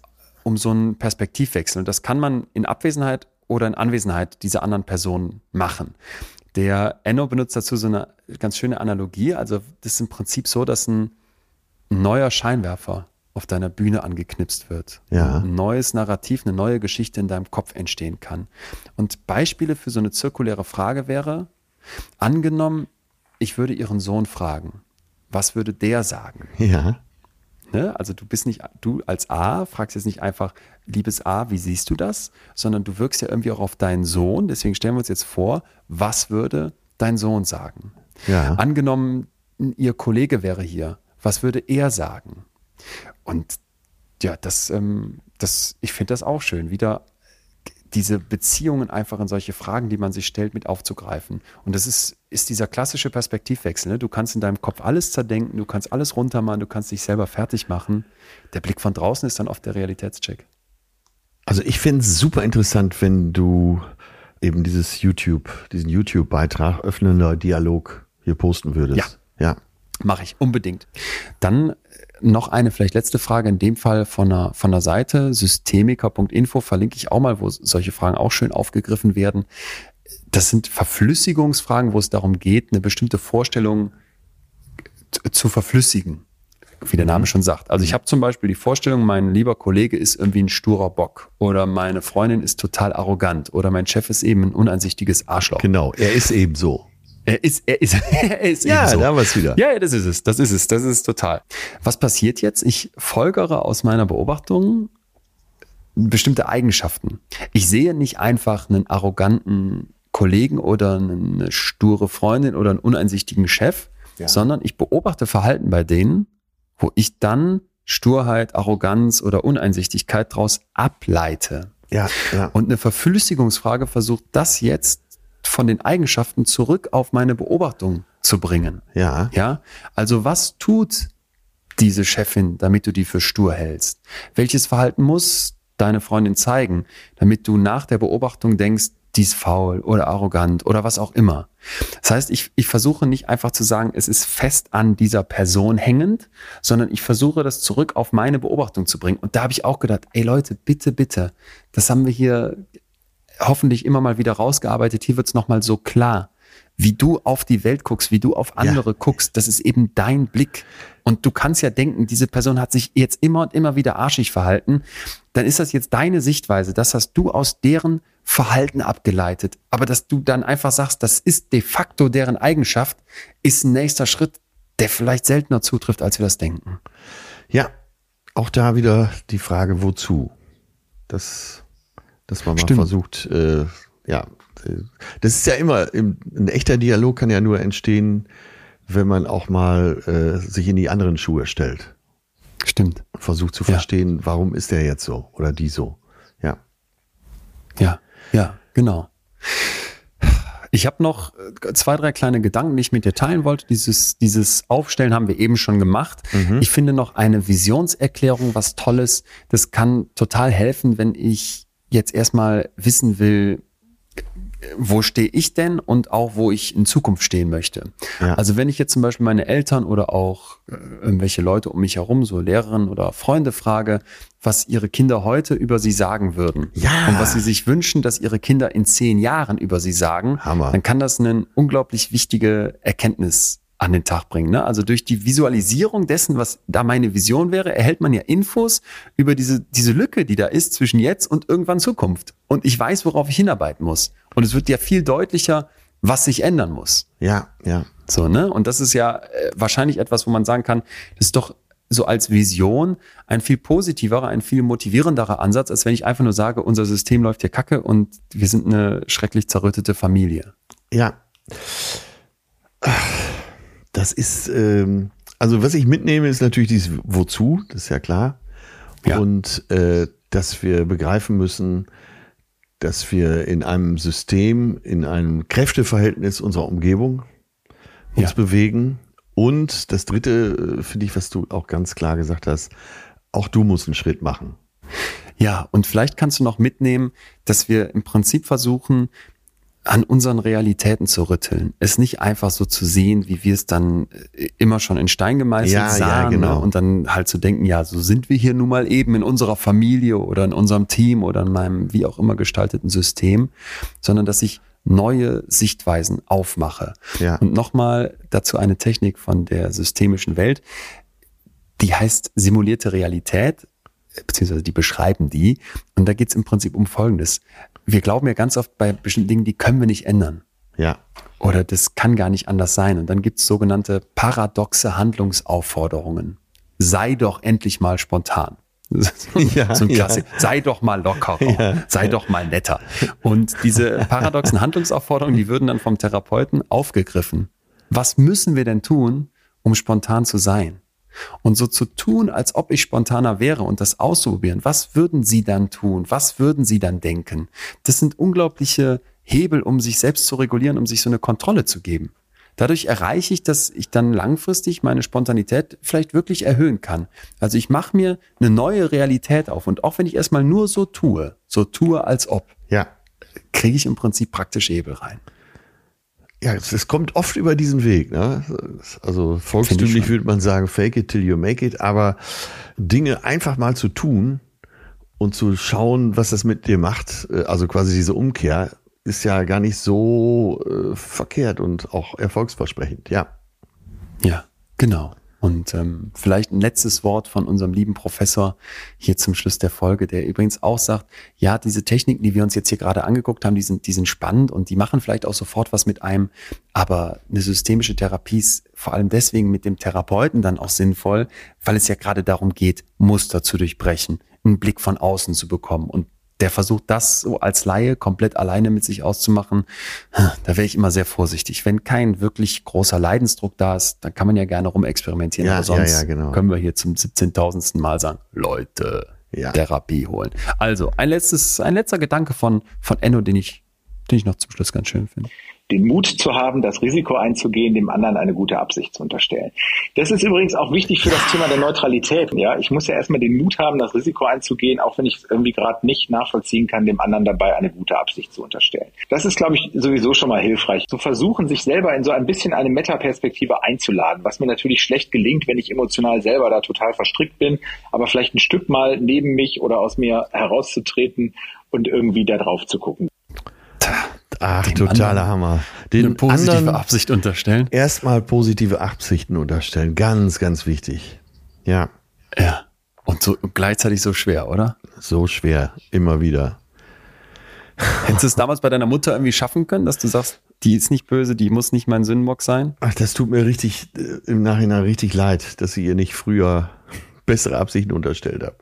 um so einen Perspektivwechsel. Und das kann man in Abwesenheit oder in Anwesenheit dieser anderen Person machen. Der Enno benutzt dazu so eine ganz schöne Analogie. Also das ist im Prinzip so, dass ein neuer Scheinwerfer auf deiner Bühne angeknipst wird. Ja. Ein neues Narrativ, eine neue Geschichte in deinem Kopf entstehen kann. Und Beispiele für so eine zirkuläre Frage wäre, angenommen, ich würde ihren Sohn fragen, was würde der sagen? Ja. Ne? Also du bist nicht, du als A fragst jetzt nicht einfach, liebes A, wie siehst du das? Sondern du wirkst ja irgendwie auch auf deinen Sohn. Deswegen stellen wir uns jetzt vor, was würde dein Sohn sagen? Ja. Angenommen, ihr Kollege wäre hier, was würde er sagen? Und ja, das, ähm, das, ich finde das auch schön, wieder diese Beziehungen einfach in solche Fragen, die man sich stellt, mit aufzugreifen. Und das ist ist dieser klassische Perspektivwechsel. Ne? Du kannst in deinem Kopf alles zerdenken, du kannst alles runtermachen, du kannst dich selber fertig machen. Der Blick von draußen ist dann oft der Realitätscheck. Also ich finde es super interessant, wenn du eben dieses YouTube, diesen YouTube-Beitrag öffnender Dialog hier posten würdest. Ja. Ja. Mache ich unbedingt. Dann noch eine vielleicht letzte Frage, in dem Fall von der, von der Seite systemiker.info verlinke ich auch mal, wo solche Fragen auch schön aufgegriffen werden. Das sind Verflüssigungsfragen, wo es darum geht, eine bestimmte Vorstellung zu verflüssigen, wie der Name schon sagt. Also ich habe zum Beispiel die Vorstellung, mein lieber Kollege ist irgendwie ein sturer Bock oder meine Freundin ist total arrogant oder mein Chef ist eben ein uneinsichtiges Arschloch. Genau, er ist eben so. Er ist, er ist, er ist Ja, eben so. da haben wir es wieder. Ja, ja, das ist es, das ist es, das ist total. Was passiert jetzt? Ich folgere aus meiner Beobachtung bestimmte Eigenschaften. Ich sehe nicht einfach einen arroganten Kollegen oder eine sture Freundin oder einen uneinsichtigen Chef, Ja. sondern ich beobachte Verhalten bei denen, wo ich dann Sturheit, Arroganz oder Uneinsichtigkeit daraus ableite. Ja, ja. Und eine Verflüssigungsfrage versucht das jetzt von den Eigenschaften zurück auf meine Beobachtung zu bringen. ja. Ja, also was tut diese Chefin, damit du die für stur hältst? Welches Verhalten muss deine Freundin zeigen, damit du nach der Beobachtung denkst, die ist faul oder arrogant oder was auch immer? Das heißt, ich, ich versuche nicht einfach zu sagen, es ist fest an dieser Person hängend, sondern ich versuche das zurück auf meine Beobachtung zu bringen. Und da habe ich auch gedacht, ey Leute, bitte, bitte, das haben wir hier hoffentlich immer mal wieder rausgearbeitet. Hier wird es nochmal so klar, wie du auf die Welt guckst, wie du auf andere guckst. Das ist eben dein Blick. Und du kannst ja denken, diese Person hat sich jetzt immer und immer wieder arschig verhalten. Dann ist das jetzt deine Sichtweise. Das hast du aus deren Verhalten abgeleitet. Aber dass du dann einfach sagst, das ist de facto deren Eigenschaft, ist ein nächster Schritt, der vielleicht seltener zutrifft, als wir das denken. Ja, auch da wieder die Frage, wozu? Das, dass man mal Stimmt. versucht, äh, ja, das ist ja immer, im, ein echter Dialog kann ja nur entstehen, wenn man auch mal äh, sich in die anderen Schuhe stellt Stimmt. versucht zu Ja. verstehen, warum ist der jetzt so oder die so. Ja. Ja, ja, genau. Ich habe noch äh, zwei, drei kleine Gedanken, die ich mit dir teilen wollte. Dieses, dieses Aufstellen haben wir eben schon gemacht. Ich finde noch eine Visionserklärung was Tolles. Das kann total helfen, wenn ich jetzt erstmal wissen will, wo stehe ich denn und auch wo ich in Zukunft stehen möchte. Ja. Also wenn ich jetzt zum Beispiel meine Eltern oder auch äh, irgendwelche Leute um mich herum, so Lehrerinnen oder Freunde frage, was ihre Kinder heute über sie sagen würden Ja. und was sie sich wünschen, dass ihre Kinder in zehn Jahren über sie sagen, Hammer. dann kann das eine unglaublich wichtige Erkenntnis an den Tag bringen. Ne? Also durch die Visualisierung dessen, was da meine Vision wäre, erhält man ja Infos über diese, diese Lücke, die da ist zwischen jetzt und irgendwann Zukunft. Und ich weiß, worauf ich hinarbeiten muss. Und es wird ja viel deutlicher, was sich ändern muss. Ja, ja. So, ne? Und das ist ja äh, wahrscheinlich etwas, wo man sagen kann, das ist doch so als Vision ein viel positiverer, ein viel motivierenderer Ansatz, als wenn ich einfach nur sage, unser System läuft hier kacke und wir sind eine schrecklich zerrüttete Familie. Ja. Das ist, ähm, also was ich mitnehme, ist natürlich dieses Wozu, das ist ja klar. Ja. Und äh, dass wir begreifen müssen, dass wir in einem System, in einem Kräfteverhältnis unserer Umgebung uns Ja. bewegen. Und das Dritte, äh, finde ich, was du auch ganz klar gesagt hast, auch du musst einen Schritt machen. Ja, und vielleicht kannst du noch mitnehmen, dass wir im Prinzip versuchen, an unseren Realitäten zu rütteln. Es nicht einfach so zu sehen, wie wir es dann äh, immer schon in Stein gemeißelt Ja, ja, sahen. genau. Ne? Und dann halt zu denken, ja, so sind wir hier nun mal eben in unserer Familie oder in unserem Team oder in meinem wie auch immer gestalteten System, sondern dass ich neue Sichtweisen aufmache. Ja. Und nochmal dazu eine Technik von der systemischen Welt, die heißt simulierte Realität, beziehungsweise die beschreiben die. Und da geht es im Prinzip um Folgendes. Wir glauben ja ganz oft bei bestimmten Dingen, die können wir nicht ändern. Ja. Oder das kann gar nicht anders sein. Und dann gibt es sogenannte paradoxe Handlungsaufforderungen. Sei doch endlich mal spontan. Ja, so ein ja. Klassik. Sei doch mal lockerer. Sei doch mal netter. Und diese paradoxen Handlungsaufforderungen, die würden dann vom Therapeuten aufgegriffen. Was müssen wir denn tun, um spontan zu sein? Und so zu tun, als ob ich spontaner wäre und das auszuprobieren, was würden Sie dann tun? Was würden Sie dann denken? Das sind unglaubliche Hebel, um sich selbst zu regulieren, um sich so eine Kontrolle zu geben. dadurch erreiche ich, dass ich dann langfristig meine Spontanität vielleicht wirklich erhöhen kann. Also ich mache mir eine neue Realität auf und auch wenn ich erstmal nur so tue, so tue als ob, Ja. kriege ich im Prinzip praktisch Hebel rein. Ja, es, es kommt oft über diesen Weg. Ne? Also volkstümlich würde man sagen, fake it till you make it, aber Dinge einfach mal zu tun und zu schauen, was das mit dir macht, äh, also quasi diese Umkehr, ist ja gar nicht so äh, verkehrt und auch erfolgsversprechend. Ja. Ja, genau. Und ähm, vielleicht ein letztes Wort von unserem lieben Professor hier zum Schluss der Folge, der übrigens auch sagt, ja, diese Techniken, die wir uns jetzt hier gerade angeguckt haben, die sind, die sind spannend und die machen vielleicht auch sofort was mit einem, aber eine systemische Therapie ist vor allem deswegen mit dem Therapeuten dann auch sinnvoll, weil es ja gerade darum geht, Muster zu durchbrechen, einen Blick von außen zu bekommen und der versucht das so als Laie komplett alleine mit sich auszumachen, da wäre ich immer sehr vorsichtig. Wenn kein wirklich großer Leidensdruck da ist, dann kann man ja gerne rumexperimentieren. Ja, aber sonst ja, ja, genau. können wir hier zum 17.000. Mal sagen, Leute. Therapie holen. Also ein letztes, ein letzter Gedanke von, von Enno, den ich, den ich noch zum Schluss ganz schön finde. Den Mut zu haben, das Risiko einzugehen, dem anderen eine gute Absicht zu unterstellen. Das ist übrigens auch wichtig für das Thema der Neutralität. Ja, ich muss ja erstmal den Mut haben, das Risiko einzugehen, auch wenn ich es irgendwie gerade nicht nachvollziehen kann, dem anderen dabei eine gute Absicht zu unterstellen. Das ist, glaube ich, sowieso schon mal hilfreich, zu versuchen, sich selber in so ein bisschen eine Metaperspektive einzuladen, was mir natürlich schlecht gelingt, wenn ich emotional selber da total verstrickt bin, aber vielleicht ein Stück mal neben mich oder aus mir herauszutreten und irgendwie da drauf zu gucken. Ach, Dem totaler Hammer. Eine Den positive anderen Absicht unterstellen. erstmal positive Absichten unterstellen. Ganz, ganz wichtig. Ja, Ja. Und so gleichzeitig so schwer, oder? so schwer. Immer wieder. Hättest du es damals bei deiner Mutter irgendwie schaffen können, dass du sagst, die ist nicht böse, die muss nicht mein Sündenbock sein? Ach, das tut mir richtig äh, im Nachhinein richtig leid, dass ich ihr nicht früher bessere Absichten unterstellt habe.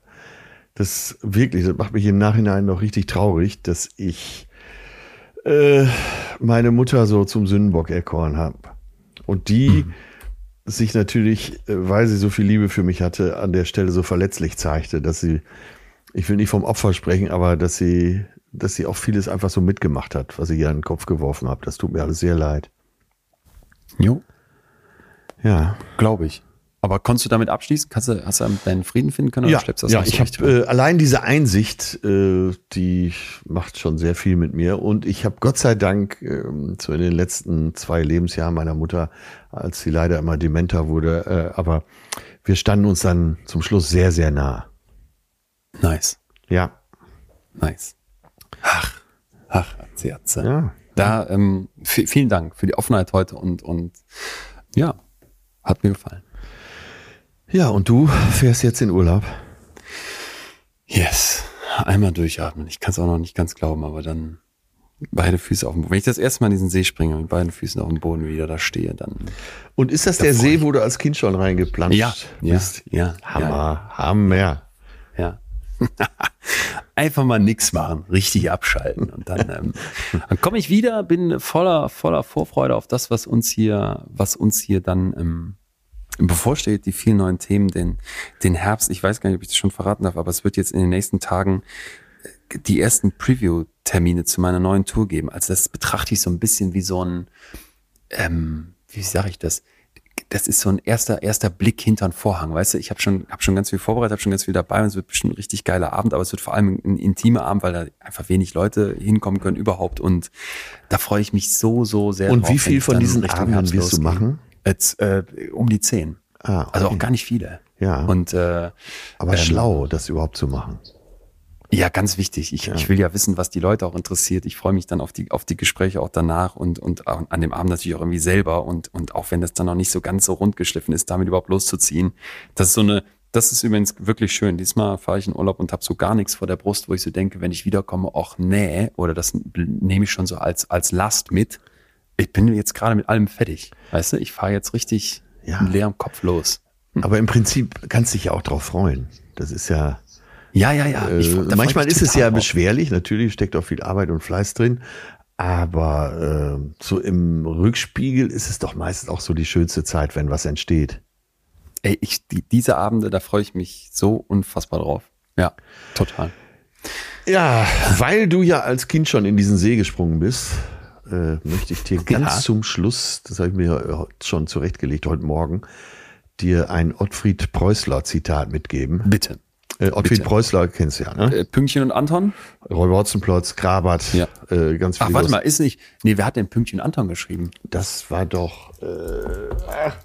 Das wirklich, das macht mich im Nachhinein noch richtig traurig, dass ich äh, meine Mutter so zum Sündenbock erkoren habe. Und die sich natürlich, äh, weil sie so viel Liebe für mich hatte, an der Stelle so verletzlich zeigte, dass sie, ich will nicht vom Opfer sprechen, aber dass sie, dass sie auch vieles einfach so mitgemacht hat, was ich ihr an den Kopf geworfen habe. Das tut mir alles sehr leid. Jo, Ja. glaube ich. Aber konntest du damit abschließen? Kannst du, hast du deinen Frieden finden können oder Ja, schleppst du das ja ich habe äh, allein diese Einsicht, äh, die macht schon sehr viel mit mir. Und ich habe Gott sei Dank ähm, so in den letzten zwei Lebensjahren meiner Mutter, als sie leider immer dementer wurde, äh, aber wir standen uns dann zum Schluss sehr, sehr nah. Nice, Ja, nice. Ach, ach, Atze. ja. Da, ähm, vielen Dank für die Offenheit heute und, und ja, hat mir gefallen. Ja, und du fährst jetzt in Urlaub. Yes. Einmal durchatmen. Ich kann es auch noch nicht ganz glauben, aber dann beide Füße auf dem Boden. Wenn ich das erste Mal in diesen See springe und mit beiden Füßen auf dem Boden wieder da stehe, dann. Und ist das der See, wo du als Kind schon reingeplanscht Ja, ja, bist? ja, Hammer, Hammer. Ja. Einfach mal nix machen, richtig abschalten. Und dann, ähm, dann komme ich wieder, bin voller, voller Vorfreude auf das, was uns hier, was uns hier dann ähm, bevorsteht, die vielen neuen Themen, den, den Herbst. Ich weiß gar nicht, ob ich das schon verraten darf, aber es wird jetzt in den nächsten Tagen äh, die ersten Preview-Termine zu meiner neuen Tour geben. Also das betrachte ich so ein bisschen wie so ein, ähm, wie sage ich das? Das ist so ein erster erster Blick hinter den Vorhang, weißt du? Ich habe schon hab schon ganz viel vorbereitet, habe schon ganz viel dabei und es wird bestimmt ein richtig geiler Abend, aber es wird vor allem ein intimer Abend, weil da einfach wenig Leute hinkommen können überhaupt und da freue ich mich so so sehr Und drauf, wie viel von diesen Abenden wirst du machen? Jetzt, äh, um die zehn. Ah, Also okay. auch gar nicht viele. Ja. Und äh, Aber ähm, schlau, das überhaupt zu machen. ja, ganz wichtig. Ich, ich will ja wissen, was die Leute auch interessiert. Ich freue mich dann auf die, auf die Gespräche auch danach und, und auch an dem Abend natürlich auch irgendwie selber. Und, und auch wenn das dann noch nicht so ganz so rund geschliffen ist, damit überhaupt loszuziehen. Das ist so eine, das ist übrigens wirklich schön. Diesmal fahre ich in Urlaub und habe so gar nichts vor der Brust, wo ich so denke, wenn ich wiederkomme, ach nee, oder das nehme ich schon so als, als Last mit. Ich bin jetzt gerade mit allem fertig. Weißt du, ich fahre jetzt richtig Ja. mit leerem Kopf los. Aber im Prinzip kannst du dich ja auch drauf freuen. Das ist ja, Ja, ja, ja. äh, Ich- ich manchmal ist es ja beschwerlich. Natürlich steckt auch viel Arbeit und Fleiß drin. Aber äh, so im Rückspiegel ist es doch meistens auch so die schönste Zeit, wenn was entsteht. Ey, ich, die, diese Abende, da freue ich mich so unfassbar drauf. Ja, total. Ja, weil du ja als Kind schon in diesen See gesprungen bist, äh, möchte ich dir ganz Ja. zum Schluss, das habe ich mir schon zurechtgelegt heute Morgen, dir ein Ottfried Preußler Zitat mitgeben. Bitte. Äh, Ottfried Bitte. Preußler kennst du ja, ne? Äh, Pünktchen und Anton? Räuber Hotzenplotz, Grabat, Ja. äh, ganz viele. Ach, warte mal, ist nicht. Nee, wer hat denn Pünktchen und Anton geschrieben? Das war doch äh, ach,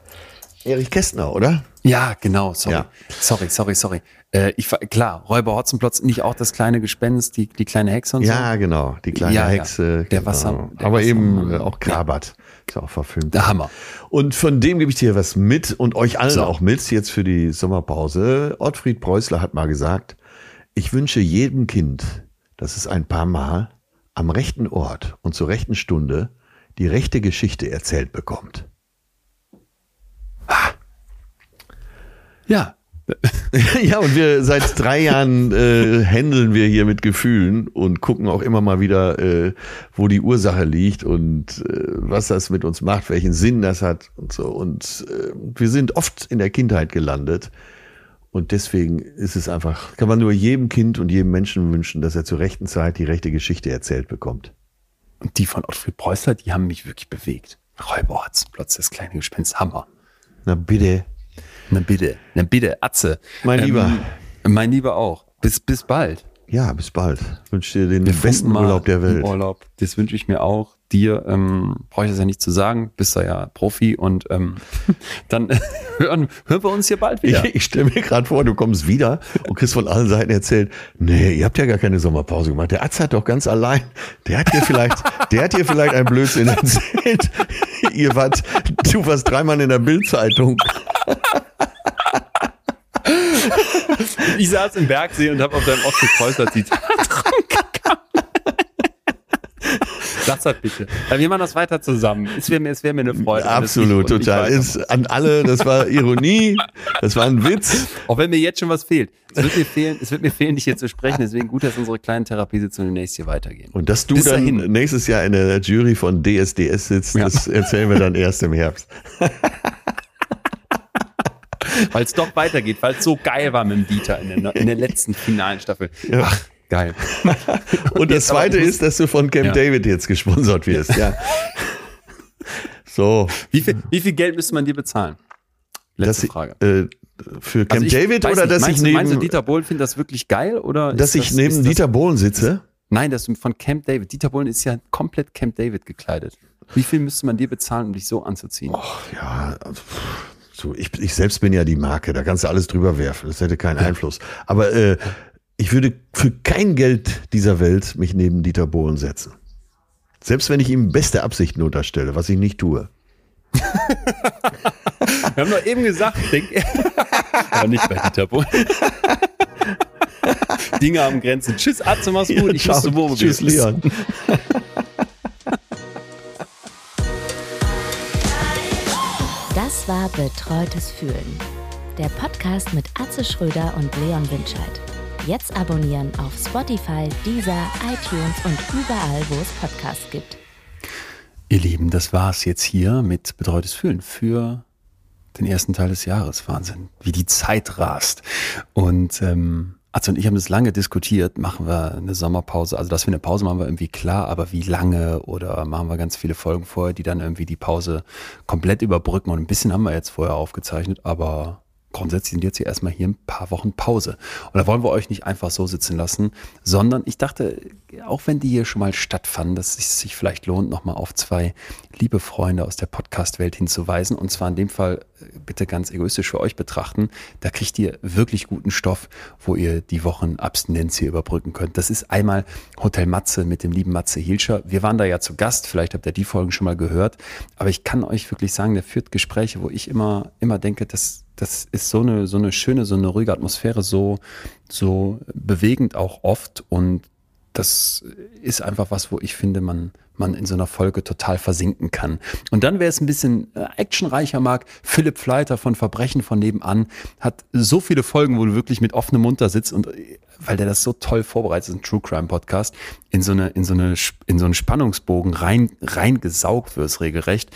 Erich Kästner, oder? Ja, genau, sorry. Ja. Sorry, sorry, sorry. Äh, ich, klar, Räuber Hotzenplotz, nicht auch das kleine Gespenst, die, die kleine Hexe und Ja, so? genau. Die kleine Ja, ja. Hexe. Der genau. Wasser- der Aber eben Wassermann. äh, auch Grabat. Ist ja auch verfilmt. Der Hammer. Und von dem gebe ich dir was mit und euch allen So. auch mit, jetzt für die Sommerpause. Ottfried Preußler hat mal gesagt, ich wünsche jedem Kind, dass es ein paar Mal am rechten Ort und zur rechten Stunde die rechte Geschichte erzählt bekommt. Ja. ja, und wir seit drei Jahren äh, händeln wir hier mit Gefühlen und gucken auch immer mal wieder, äh, wo die Ursache liegt und äh, was das mit uns macht, welchen Sinn das hat und so. Und äh, wir sind oft in der Kindheit gelandet. Und deswegen ist es einfach, kann man nur jedem Kind und jedem Menschen wünschen, dass er zur rechten Zeit die rechte Geschichte erzählt bekommt. Und die von Ottfried Preußler, die haben mich wirklich bewegt. Räuber Hotzenplotz, das kleine Gespenst, Hammer. Na bitte. Na bitte, na bitte, Atze. Mein Lieber. Mein Lieber auch. Bis, bis bald. Ja, bis bald. Wünsche dir den Wir besten Urlaub der Welt. Urlaub. Das wünsche ich mir auch. Dir ähm, brauche ich das ja nicht zu sagen. Bist da ja Profi und ähm, dann hören, hören wir uns hier bald wieder. Ich, ich stelle mir gerade vor, du kommst wieder und kriegst von allen Seiten erzählt, nee, ihr habt ja gar keine Sommerpause gemacht. Der Arzt hat doch ganz allein, der hat dir vielleicht, der hat dir vielleicht ein Blödsinn erzählt. ihr wart, du warst dreimal in der Bildzeitung. Ich saß im Bergsee und habe auf deinem Ottfried Preußler Zitat rumgegangen. Sag das bitte. Ja, wir machen das weiter zusammen. Es wäre mir, es wär mir eine Freude. Absolut, total. Ist an alle, das war Ironie, das war ein Witz. Auch wenn mir jetzt schon was fehlt. Es wird mir fehlen, es wird mir fehlen, dich hier zu sprechen. Deswegen gut, dass unsere kleinen Therapiesitzungen demnächst hier weitergehen. Und dass du Bis dann dahin. nächstes Jahr in der Jury von DSDS sitzt, Ja. das erzählen wir dann erst im Herbst. Weil es doch weitergeht, weil es so geil war mit dem Dieter in der, in der letzten finalen Staffel. Ach, geil. Und das zweite ist, dass du von Camp Ja. David jetzt gesponsert wirst. Ja. So, Wie viel, wie viel Geld müsste man dir bezahlen? Letzte ich, Frage. äh, für Camp Also ich David oder nicht, dass meinst ich neben, Meinst du, Dieter Bohlen findet das wirklich geil? Oder dass ich das, neben ist das, Dieter Bohlen sitze? Nein, dass du von Camp David. Dieter Bohlen ist ja komplett Camp David gekleidet. Wie viel müsste man dir bezahlen, um dich so anzuziehen? Ja, pff, so, ich, ich selbst bin ja die Marke, da kannst du alles drüber werfen, das hätte keinen Einfluss. Aber äh, ich würde für kein Geld dieser Welt mich neben Dieter Bohlen setzen. Selbst wenn ich ihm beste Absichten unterstelle, was ich nicht tue. Wir haben doch eben gesagt, denk, aber nicht bei Dieter Bohlen. Dinge haben Grenzen. Tschüss, Atze, mach's gut. Ich Ciao. zum Wohnmobil. Tschüss, Leon. Das war Betreutes Fühlen. Der Podcast mit Atze Schröder und Leon Winscheid. Jetzt abonnieren auf Spotify, Deezer, iTunes und überall, wo es Podcasts gibt. Ihr Lieben, das war's jetzt hier mit Betreutes Fühlen für den ersten Teil des Jahres. Wahnsinn, wie die Zeit rast. Und ähm, Atze und ich haben das lange diskutiert, machen wir eine Sommerpause. Also, dass wir eine Pause machen, war irgendwie klar, aber wie lange oder machen wir ganz viele Folgen vorher, die dann irgendwie die Pause komplett überbrücken. Und ein bisschen haben wir jetzt vorher aufgezeichnet, aber grundsätzlich sind jetzt hier erstmal hier ein paar Wochen Pause. Und da wollen wir euch nicht einfach so sitzen lassen, sondern ich dachte, auch wenn die hier schon mal stattfanden, dass es sich vielleicht lohnt, nochmal auf zwei liebe Freunde aus der Podcast-Welt hinzuweisen. Und zwar in dem Fall äh, bitte ganz egoistisch für euch betrachten. Da kriegt ihr wirklich guten Stoff, wo ihr die Wochen Abstinenz hier überbrücken könnt. Das ist einmal Hotel Matze mit dem lieben Matze Hilscher. Wir waren da ja zu Gast, vielleicht habt ihr die Folgen schon mal gehört. Aber ich kann euch wirklich sagen, der führt Gespräche, wo ich immer, immer denke, das, das ist so eine, so eine schöne, so eine ruhige Atmosphäre, so, so bewegend auch oft. Und das ist einfach was, wo ich finde, man, man in so einer Folge total versinken kann. Und dann, wer es ein bisschen äh, actionreicher mag, Philipp Fleiter von Verbrechen von nebenan hat so viele Folgen, wo du wirklich mit offenem Mund da sitzt und äh, weil der das so toll vorbereitet ist, ein True Crime Podcast, in so eine, in so eine, in so einen Spannungsbogen rein, reingesaugt wirst regelrecht.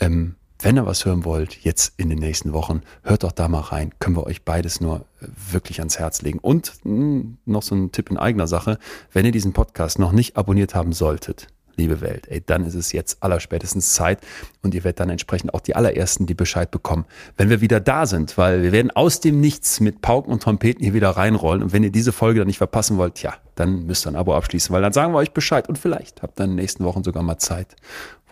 Ähm, wenn ihr was hören wollt, jetzt in den nächsten Wochen, hört doch da mal rein. Können wir euch beides nur äh, wirklich ans Herz legen. Und mh, noch so ein Tipp in eigener Sache. Wenn ihr diesen Podcast noch nicht abonniert haben solltet, liebe Welt, ey, dann ist es jetzt allerspätestens Zeit und ihr werdet dann entsprechend auch die allerersten, die Bescheid bekommen, wenn wir wieder da sind, weil wir werden aus dem Nichts mit Pauken und Trompeten hier wieder reinrollen und wenn ihr diese Folge dann nicht verpassen wollt, ja, dann müsst ihr ein Abo abschließen, weil dann sagen wir euch Bescheid und vielleicht habt ihr in den nächsten Wochen sogar mal Zeit,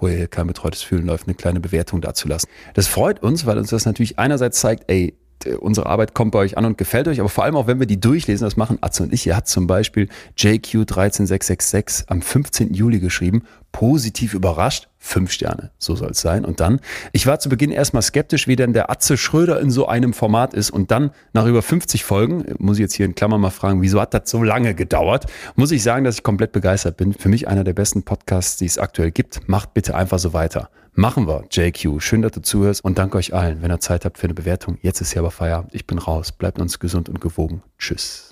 wo ihr hier kein betreutes Fühlen läuft, eine kleine Bewertung dazulassen. Das freut uns, weil uns das natürlich einerseits zeigt, ey, unsere Arbeit kommt bei euch an und gefällt euch, aber vor allem auch, wenn wir die durchlesen, das machen Atze und ich. Ihr hat zum Beispiel JQ13666 am 15. Juli geschrieben, positiv überrascht, fünf Sterne, so soll es sein. Und dann, ich war zu Beginn erstmal skeptisch, wie denn der Atze Schröder in so einem Format ist. Und dann, nach über 50 Folgen, muss ich jetzt hier in Klammern mal fragen, wieso hat das so lange gedauert? Muss ich sagen, dass ich komplett begeistert bin. Für mich einer der besten Podcasts, die es aktuell gibt. Macht bitte einfach so weiter. Machen wir, JQ. Schön, dass du zuhörst und danke euch allen. Wenn ihr Zeit habt für eine Bewertung, jetzt ist hier aber Feierabend. Ich bin raus. Bleibt uns gesund und gewogen. Tschüss.